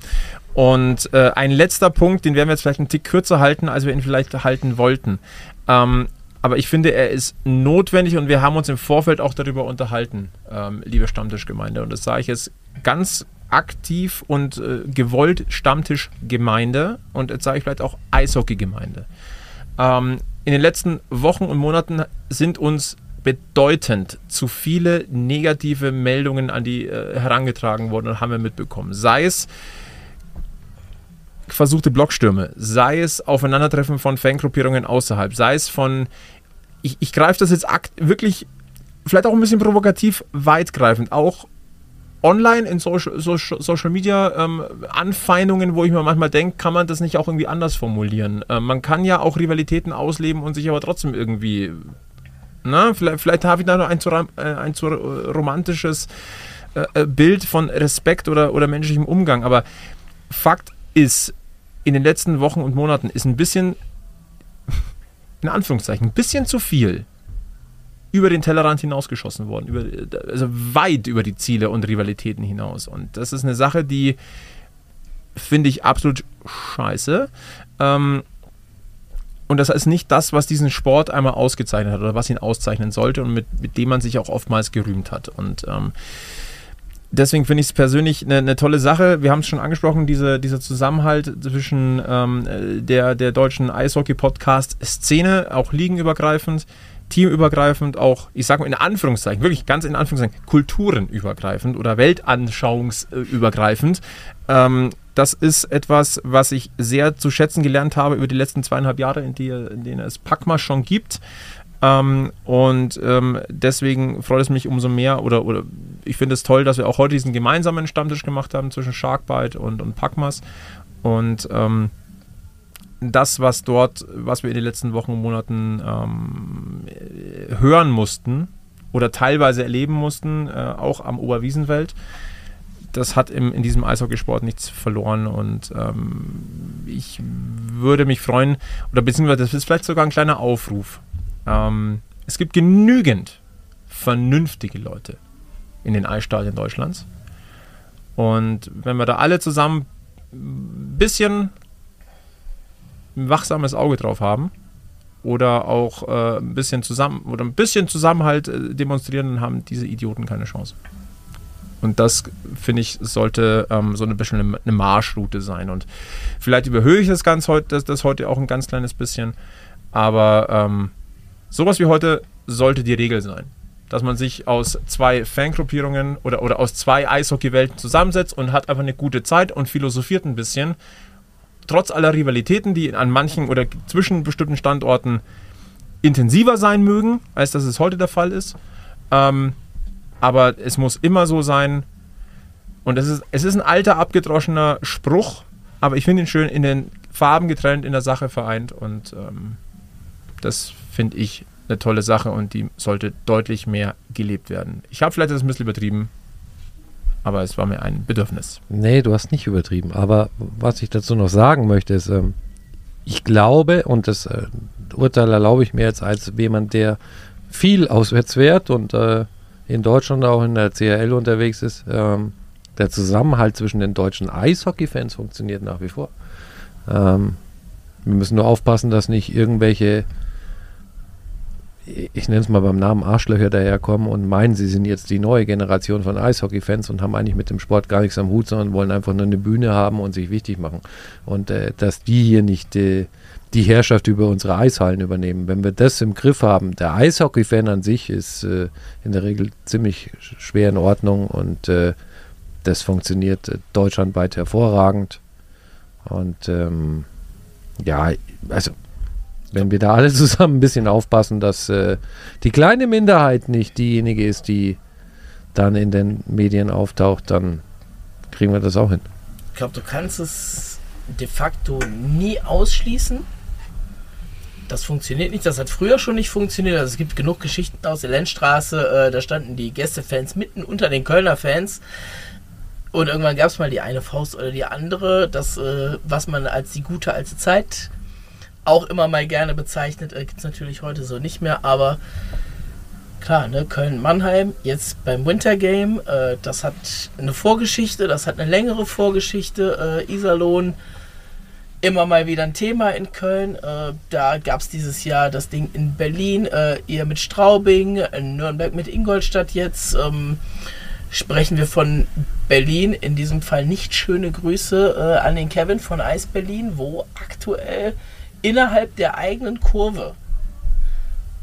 Und äh, ein letzter Punkt, den werden wir jetzt vielleicht einen Tick kürzer halten, als wir ihn vielleicht halten wollten. Ähm, aber ich finde, er ist notwendig und wir haben uns im Vorfeld auch darüber unterhalten, ähm, liebe Stammtischgemeinde. Und das sage ich jetzt ganz aktiv und äh, gewollt Stammtischgemeinde und jetzt sage ich vielleicht auch Eishockeygemeinde. Ähm, in den letzten Wochen und Monaten sind uns bedeutend zu viele negative Meldungen an die äh, herangetragen worden und haben wir mitbekommen. Sei es versuchte Blockstürme, sei es Aufeinandertreffen von Fangruppierungen außerhalb, sei es von, ich, ich greife das jetzt wirklich, vielleicht auch ein bisschen provokativ, weitgreifend, auch online in Social, Social, Social Media ähm, Anfeindungen, wo ich mir manchmal denke, kann man das nicht auch irgendwie anders formulieren? Ähm, man kann ja auch Rivalitäten ausleben und sich aber trotzdem irgendwie, na, vielleicht, vielleicht habe ich da noch ein zu, äh, ein zu romantisches äh, äh, Bild von Respekt oder, oder menschlichem Umgang, aber Fakt ist, in den letzten Wochen und Monaten ist ein bisschen, in Anführungszeichen, ein bisschen zu viel über den Tellerrand hinausgeschossen worden, über, also weit über die Ziele und Rivalitäten hinaus. Und das ist eine Sache, die finde ich absolut scheiße. Ähm, und das ist nicht das, was diesen Sport einmal ausgezeichnet hat oder was ihn auszeichnen sollte und mit, mit dem man sich auch oftmals gerühmt hat. Und ähm, deswegen finde ich es persönlich eine, eine, tolle Sache. Wir haben es schon angesprochen, diese, dieser Zusammenhalt zwischen ähm, der, der deutschen Eishockey-Podcast-Szene, auch ligenübergreifend, teamübergreifend, auch, ich sage mal in Anführungszeichen, wirklich ganz in Anführungszeichen, kulturenübergreifend oder weltanschauungsübergreifend. Ähm, das ist etwas, was ich sehr zu schätzen gelernt habe über die letzten zweieinhalb Jahre, in, die, in denen es Packma schon gibt. Ähm, und ähm, deswegen freut es mich umso mehr, oder, oder ich finde es toll, dass wir auch heute diesen gemeinsamen Stammtisch gemacht haben zwischen Sharkbite und, und Packmas. Und ähm, das, was dort, was wir in den letzten Wochen und Monaten ähm, hören mussten oder teilweise erleben mussten, äh, auch am Oberwiesenfeld, das hat im, in diesem Eishockeysport nichts verloren und ähm, ich würde mich freuen, oder beziehungsweise das ist vielleicht sogar ein kleiner Aufruf. Ähm, es gibt genügend vernünftige Leute in den Eisstadien Deutschlands. Und wenn wir da alle zusammen ein bisschen ein wachsames Auge drauf haben oder auch äh, ein bisschen zusammen oder ein bisschen Zusammenhalt äh, demonstrieren, dann haben diese Idioten keine Chance. Und das, finde ich, sollte ähm, so ein bisschen eine, Marschroute sein. Und vielleicht überhöhe ich das, ganz heut, das, das heute auch ein ganz kleines bisschen. Aber ähm, sowas wie heute sollte die Regel sein. Dass man sich aus zwei Fangruppierungen oder, oder aus zwei Eishockeywelten zusammensetzt und hat einfach eine gute Zeit und philosophiert ein bisschen trotz aller Rivalitäten, die an manchen oder zwischen bestimmten Standorten intensiver sein mögen, als das es heute der Fall ist. Ähm, aber es muss immer so sein. Und es ist, es ist ein alter, abgedroschener Spruch, aber ich finde ihn schön in den Farben getrennt, in der Sache vereint. Und ähm, das finde ich eine tolle Sache und die sollte deutlich mehr gelebt werden. Ich habe vielleicht das ein bisschen übertrieben, aber es war mir ein Bedürfnis. Nee, du hast nicht übertrieben. Aber was ich dazu noch sagen möchte, ist, ähm, ich glaube, und das äh, Urteil erlaube ich mir jetzt als jemand, der viel auswärts fährt und äh, in Deutschland auch in der CRL unterwegs ist, ähm, der Zusammenhalt zwischen den deutschen Eishockey-Fans funktioniert nach wie vor. Ähm, wir müssen nur aufpassen, dass nicht irgendwelche ich nenne es mal beim Namen Arschlöcher daherkommen und meinen, sie sind jetzt die neue Generation von Eishockey-Fans und haben eigentlich mit dem Sport gar nichts am Hut, sondern wollen einfach nur eine Bühne haben und sich wichtig machen. Und äh, dass die hier nicht äh, die Herrschaft über unsere Eishallen übernehmen. Wenn wir das im Griff haben, der Eishockey-Fan an sich ist äh, in der Regel ziemlich schwer in Ordnung und äh, das funktioniert äh, deutschlandweit hervorragend. Und ähm, ja, also wenn wir da alle zusammen ein bisschen aufpassen, dass äh, die kleine Minderheit nicht diejenige ist, die dann in den Medien auftaucht, dann kriegen wir das auch hin. Ich glaube, du kannst es de facto nie ausschließen. Das funktioniert nicht. Das hat früher schon nicht funktioniert. Also es gibt genug Geschichten aus der Lenzstraße. Äh, da standen die Gästefans mitten unter den Kölner Fans. Und irgendwann gab es mal die eine Faust oder die andere. Das, äh, was man als die gute alte Zeit auch immer mal gerne bezeichnet. Äh, Gibt es natürlich heute so nicht mehr, aber klar, ne, Köln-Mannheim, jetzt beim Winter Game, äh, das hat eine Vorgeschichte, das hat eine längere Vorgeschichte. Äh, Iserlohn, immer mal wieder ein Thema in Köln. Äh, da gab es dieses Jahr das Ding in Berlin, äh, ihr mit Straubing, in Nürnberg mit Ingolstadt jetzt. Ähm, sprechen wir von Berlin. In diesem Fall nicht schöne Grüße äh, an den Kevin von Eis Berlin, wo aktuell innerhalb der eigenen Kurve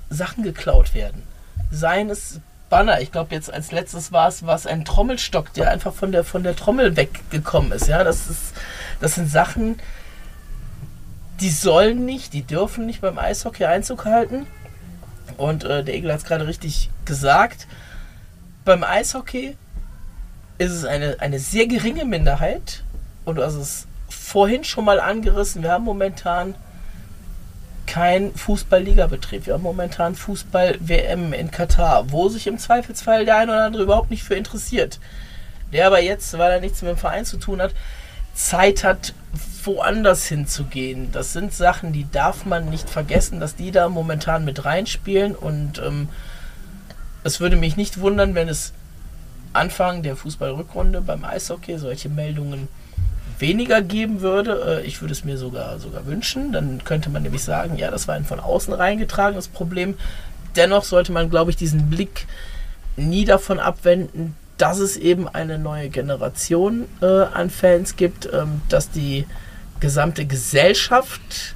Sachen geklaut werden. Seien es Banner, ich glaube jetzt als letztes war es was ein Trommelstock, der einfach von der von der Trommel weggekommen ist. Ja, das ist das sind Sachen, die sollen nicht, die dürfen nicht beim Eishockey Einzug halten. Und äh, der Egel hat es gerade richtig gesagt. Beim Eishockey ist es eine, eine sehr geringe Minderheit. Und du hast es vorhin schon mal angerissen. Wir haben momentan kein Fußball-Liga-Betrieb. Wir haben momentan Fußball-WM in Katar, wo sich im Zweifelsfall der eine oder andere überhaupt nicht für interessiert. Der aber jetzt, weil er nichts mit dem Verein zu tun hat, Zeit hat, woanders hinzugehen. Das sind Sachen, die darf man nicht vergessen, dass die da momentan mit reinspielen. Und ähm, es würde mich nicht wundern, wenn es Anfang der Fußballrückrunde beim Eishockey solche Meldungen weniger geben würde. Äh, ich würde es mir sogar, sogar wünschen. Dann könnte man nämlich sagen, ja, das war ein von außen reingetragenes Problem. Dennoch sollte man, glaube ich, diesen Blick nie davon abwenden, dass es eben eine neue Generation äh, an Fans gibt, ähm, dass die gesamte Gesellschaft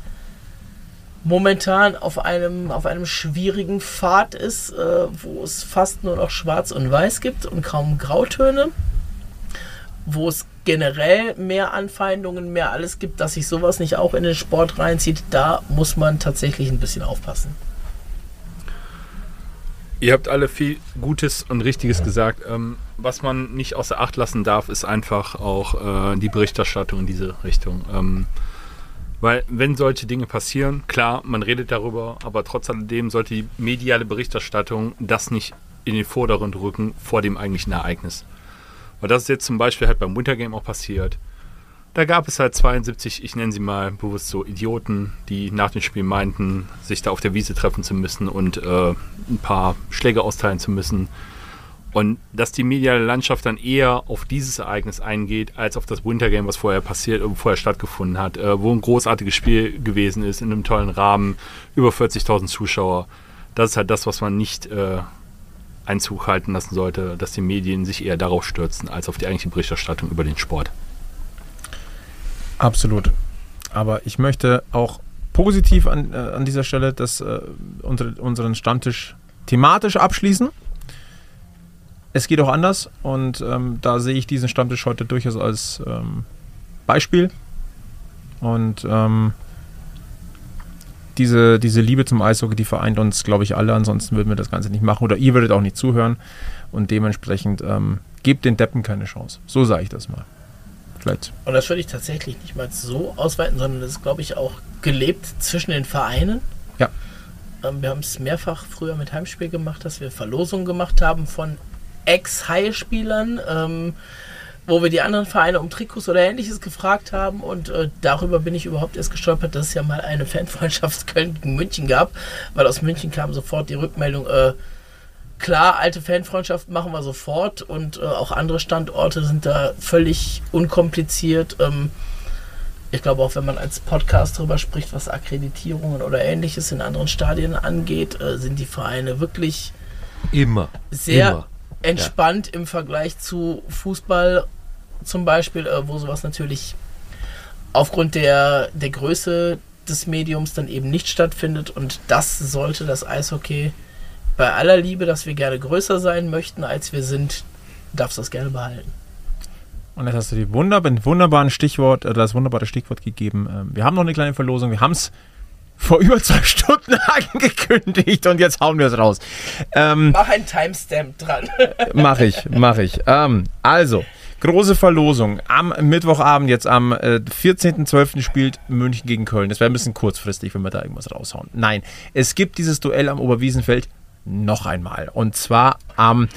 momentan auf einem, auf einem schwierigen Pfad ist, äh, wo es fast nur noch Schwarz und Weiß gibt und kaum Grautöne, wo es generell mehr Anfeindungen, mehr alles gibt, dass sich sowas nicht auch in den Sport reinzieht, da muss man tatsächlich ein bisschen aufpassen. Ihr habt alle viel Gutes und Richtiges gesagt. Ähm, was man nicht außer Acht lassen darf, ist einfach auch äh, die Berichterstattung in diese Richtung. Ähm, weil wenn solche Dinge passieren, klar, man redet darüber, aber trotz alledem sollte die mediale Berichterstattung das nicht in den Vordergrund rücken vor dem eigentlichen Ereignis. Weil das ist jetzt zum Beispiel halt beim Wintergame auch passiert. Da gab es halt 72, ich nenne sie mal bewusst so Idioten, die nach dem Spiel meinten, sich da auf der Wiese treffen zu müssen und äh, ein paar Schläge austeilen zu müssen. Und dass die mediale Landschaft dann eher auf dieses Ereignis eingeht, als auf das Wintergame, was vorher passiert, äh, vorher stattgefunden hat, äh, wo ein großartiges Spiel gewesen ist, in einem tollen Rahmen, über 40.000 Zuschauer. Das ist halt das, was man nicht äh, Einzug halten lassen sollte, dass die Medien sich eher darauf stürzen, als auf die eigentliche Berichterstattung über den Sport. Absolut. Aber ich möchte auch positiv an, äh, an dieser Stelle das, äh, unser, unseren Stammtisch thematisch abschließen. Es geht auch anders und ähm, da sehe ich diesen Stammtisch heute durchaus als ähm, Beispiel. Und ähm, diese, diese Liebe zum Eishockey, die vereint uns, glaube ich, alle. Ansonsten würden wir das Ganze nicht machen oder ihr würdet auch nicht zuhören. Und dementsprechend ähm, gebt den Deppen keine Chance. So sage ich das mal. Vielleicht. Und das würde ich tatsächlich nicht mal so ausweiten, sondern das ist, glaube ich, auch gelebt zwischen den Vereinen. Ja. Ähm, wir haben es mehrfach früher mit Heimspiel gemacht, dass wir Verlosungen gemacht haben von Ex-High-Spielern, ähm, wo wir die anderen Vereine um Trikots oder ähnliches gefragt haben. Und äh, darüber bin ich überhaupt erst gestolpert, dass es ja mal eine Fanfreundschaft Köln gegen München gab, weil aus München kam sofort die Rückmeldung, äh, klar, alte Fanfreundschaft machen wir sofort und äh, auch andere Standorte sind da völlig unkompliziert. Ähm, ich glaube auch, wenn man als Podcast darüber spricht, was Akkreditierungen oder ähnliches in anderen Stadien angeht, äh, sind die Vereine wirklich Immer. sehr Immer. entspannt im Vergleich zu Fußball zum Beispiel, äh, wo sowas natürlich aufgrund der, der Größe des Mediums dann eben nicht stattfindet und das sollte das Eishockey bei aller Liebe, dass wir gerne größer sein möchten, als wir sind, darfst du das gerne behalten. Und jetzt hast du die wunderbar, wunderbaren Stichwort, oder das wunderbare Stichwort gegeben. Ähm, Wir haben noch eine kleine Verlosung. Wir haben es vor über zwei Stunden angekündigt und jetzt hauen wir es raus. Ähm, Mach ein Timestamp dran. Mach ich, mach ich. Ähm, also, große Verlosung. Am Mittwochabend, jetzt am äh, 14.12. spielt München gegen Köln. Das wäre ein bisschen kurzfristig, wenn wir da irgendwas raushauen. Nein, es gibt dieses Duell am Oberwiesenfeld noch einmal. Und zwar am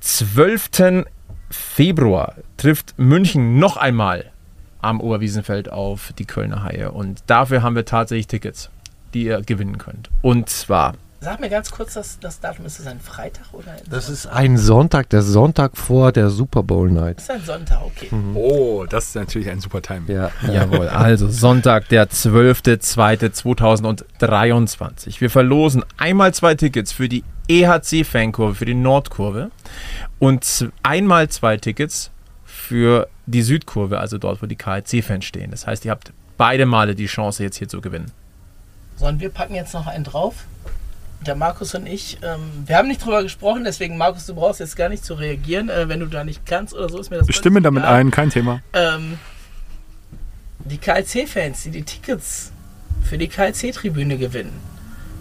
12. Februar trifft München noch einmal am Oberwiesenfeld auf die Kölner Haie. Und dafür haben wir tatsächlich Tickets, die ihr gewinnen könnt. Und zwar Sag mir ganz kurz das, das Datum. Ist das ein Freitag oder ein Das ist ein Sonntag, der Sonntag vor der Super Bowl Night. Das ist ein Sonntag, okay. Oh, das ist natürlich ein super Timing. Ja, Jawohl, also Sonntag, der 12.02.2023. Wir verlosen einmal zwei Tickets für die EHC-Fankurve, für die Nordkurve. und z- einmal zwei Tickets für die Südkurve, also dort, wo die KLC-Fans stehen. Das heißt, ihr habt beide Male die Chance, jetzt hier zu gewinnen. Sondern wir packen jetzt noch einen drauf. Der Markus und ich, ähm, wir haben nicht drüber gesprochen, deswegen Markus, du brauchst jetzt gar nicht zu reagieren, äh, wenn du da nicht kannst oder so, ist mir das Ich stimme damit egal. ein, kein Thema. Ähm, die KLC-Fans, die die Tickets für die KLC-Tribüne gewinnen,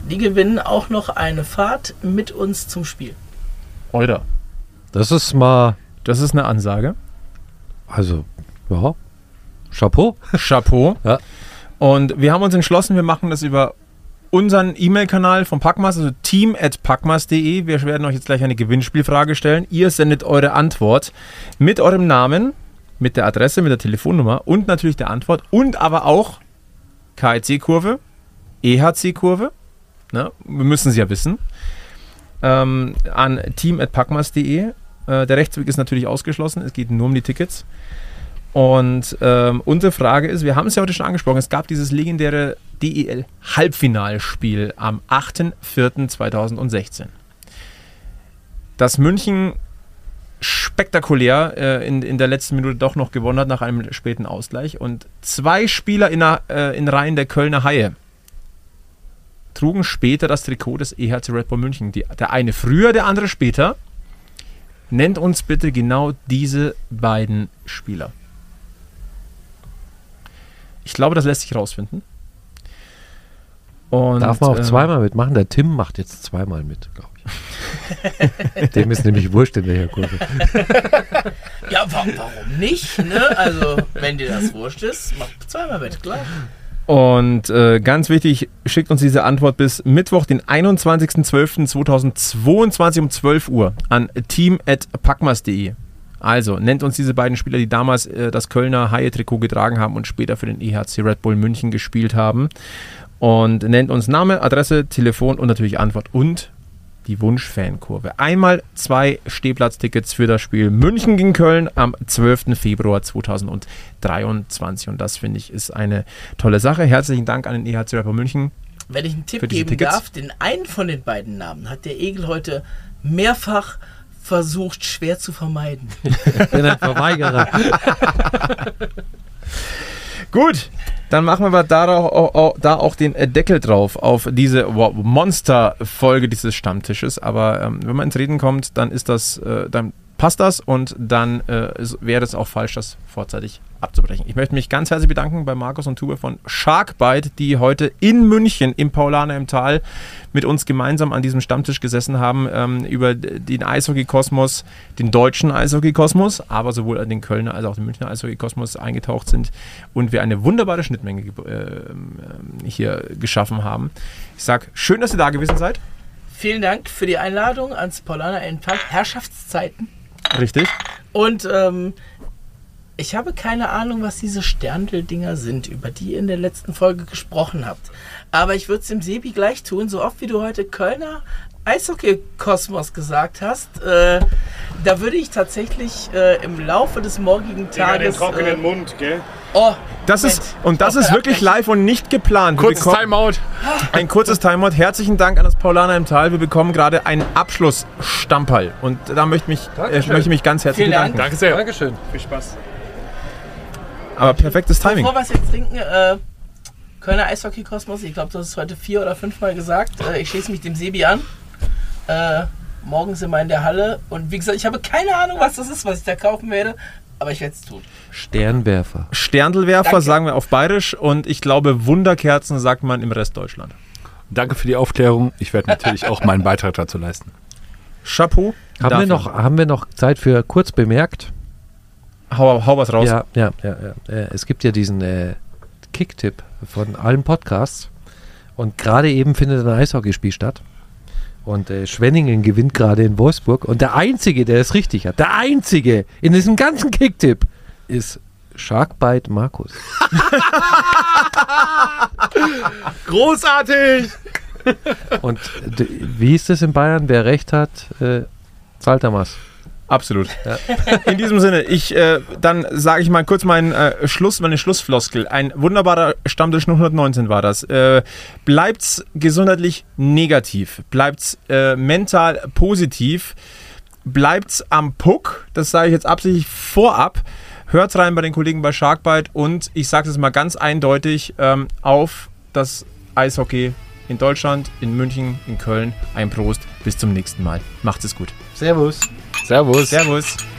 die gewinnen auch noch eine Fahrt mit uns zum Spiel. Oder? Das ist mal, Das ist eine Ansage. also, ja, Chapeau. Chapeau. Ja. Und wir haben uns entschlossen, wir machen das über unseren E-Mail-Kanal von Packmas, also team.packmas.de. Wir werden euch jetzt gleich eine Gewinnspielfrage stellen. Ihr sendet eure Antwort mit eurem Namen, mit der Adresse, mit der Telefonnummer und natürlich der Antwort und aber auch KIC-Kurve, EHC-Kurve. Ne? Wir müssen sie ja wissen. Ähm, an team.packmas.de. Äh, der Rechtsweg ist natürlich ausgeschlossen. Es geht nur um die Tickets. Und ähm, unsere Frage ist, wir haben es ja heute schon angesprochen, es gab dieses legendäre DEL-Halbfinalspiel am 8.4.2016. Das München spektakulär äh, in, in der letzten Minute doch noch gewonnen hat nach einem späten Ausgleich. Und zwei Spieler in, äh, in Reihen der Kölner Haie trugen später das Trikot des EHC Red Bull München. Die, der eine früher, der andere später. Nennt uns bitte genau diese beiden Spieler. Ich glaube, das lässt sich rausfinden. Und, Darf man auch ähm, zweimal mitmachen. Der Tim macht jetzt zweimal mit, glaube ich. Dem ist nämlich wurscht in welcher Kurve. Ja, wa warum nicht? Ne? Also, wenn dir das wurscht ist, mach zweimal mit, klar. Und äh, ganz wichtig, schickt uns diese Antwort bis Mittwoch, den 21.12.2022 um 12 Uhr an team.packmas.de. Also nennt uns diese beiden Spieler, die damals äh, das Kölner Haie-Trikot getragen haben und später für den EHC Red Bull München gespielt haben. Und nennt uns Name, Adresse, Telefon und natürlich Antwort und die Wunsch-Fankurve. Einmal zwei Stehplatztickets für das Spiel München gegen Köln am 12. Februar 2023. Und das finde ich ist eine tolle Sache. Herzlichen Dank an den EHC Rapper München. Wenn ich einen Tipp geben Tickets? darf, den einen von den beiden Namen hat der Egel heute mehrfach versucht, schwer zu vermeiden. Bin ein Verweigerer. Gut, dann machen wir da auch, auch, da auch den äh, Deckel drauf auf diese Monster-Folge dieses Stammtisches. Aber ähm, wenn man ins Reden kommt, dann ist das, äh, dann passt das und dann äh, wäre es auch falsch, das vorzeitig abzubrechen. Ich möchte mich ganz herzlich bedanken bei Markus und Tube von Sharkbite, die heute in München im Paulaner im Tal mit uns gemeinsam an diesem Stammtisch gesessen haben, ähm, über den Eishockey-Kosmos, den deutschen Eishockey-Kosmos, aber sowohl den Kölner als auch den Münchner Eishockey-Kosmos eingetaucht sind und wir eine wunderbare Schnittmenge ge- äh, ähm, hier geschaffen haben. Ich sage, schön, dass ihr da gewesen seid. Vielen Dank für die Einladung ans Paulaner Endpark. Herrschaftszeiten. Richtig. Und ähm, ich habe keine Ahnung, was diese Sterndl-Dinger sind, über die ihr in der letzten Folge gesprochen habt. Aber ich würde es dem Sebi gleich tun, so oft wie du heute Kölner Eishockey-Kosmos gesagt hast. Äh, da würde ich tatsächlich äh, im Laufe des morgigen Tages. äh, Mund, gell? oh, Das Moment. ist, und das ist wirklich live und nicht geplant. Kurzes bekommen- Timeout. Ein kurzes Timeout. Herzlichen Dank an das Paulaner im Tal. Wir bekommen gerade einen Abschlussstamperl. Und da möchte, mich, äh, möchte ich mich ganz herzlich Vielen Dank. bedanken. Danke sehr. Dankeschön. Viel Spaß. Aber perfektes Timing. Bevor wir es jetzt trinken, äh, Kölner Eishockey-Kosmos, ich glaube, du hast es heute vier oder fünfmal gesagt. Äh, ich schließe mich dem Sebi an. Äh, morgen sind wir in der Halle. Und wie gesagt, ich habe keine Ahnung, was das ist, was ich da kaufen werde. Aber ich werde es tun. Sternwerfer. Sterndelwerfer Danke. sagen wir auf Bayerisch und ich glaube Wunderkerzen sagt man im Rest Deutschland. Danke für die Aufklärung. Ich werde natürlich auch meinen Beitrag dazu leisten. Chapeau. Haben wir, noch, haben wir noch Zeit für kurz bemerkt? Hau, hau was raus. Ja, ja, ja. ja. Äh, es gibt ja diesen äh, Kicktipp von allen Podcasts. Und gerade eben findet ein Eishockeyspiel statt. Und äh, Schwenningen gewinnt gerade in Wolfsburg. Und der Einzige, der es richtig hat, der Einzige in diesem ganzen Kicktipp ist Sharkbite Markus. Großartig! Und wie ist es in Bayern? Wer recht hat, äh, zahlt er was. Absolut. In diesem Sinne, ich äh, dann sage ich mal kurz meinen äh, Schluss, meine Schlussfloskel. Ein wunderbarer Stammtisch 119 war das. Äh, bleibt's gesundheitlich negativ, bleibt's äh, mental positiv bleibt's am Puck. Das sage ich jetzt absichtlich vorab. Hört rein bei den Kollegen bei Sharkbite und ich sage es mal ganz eindeutig ähm, auf das Eishockey in Deutschland, in München, in Köln. Ein Prost. Bis zum nächsten Mal. Macht es gut. Servus. Servus. Servus.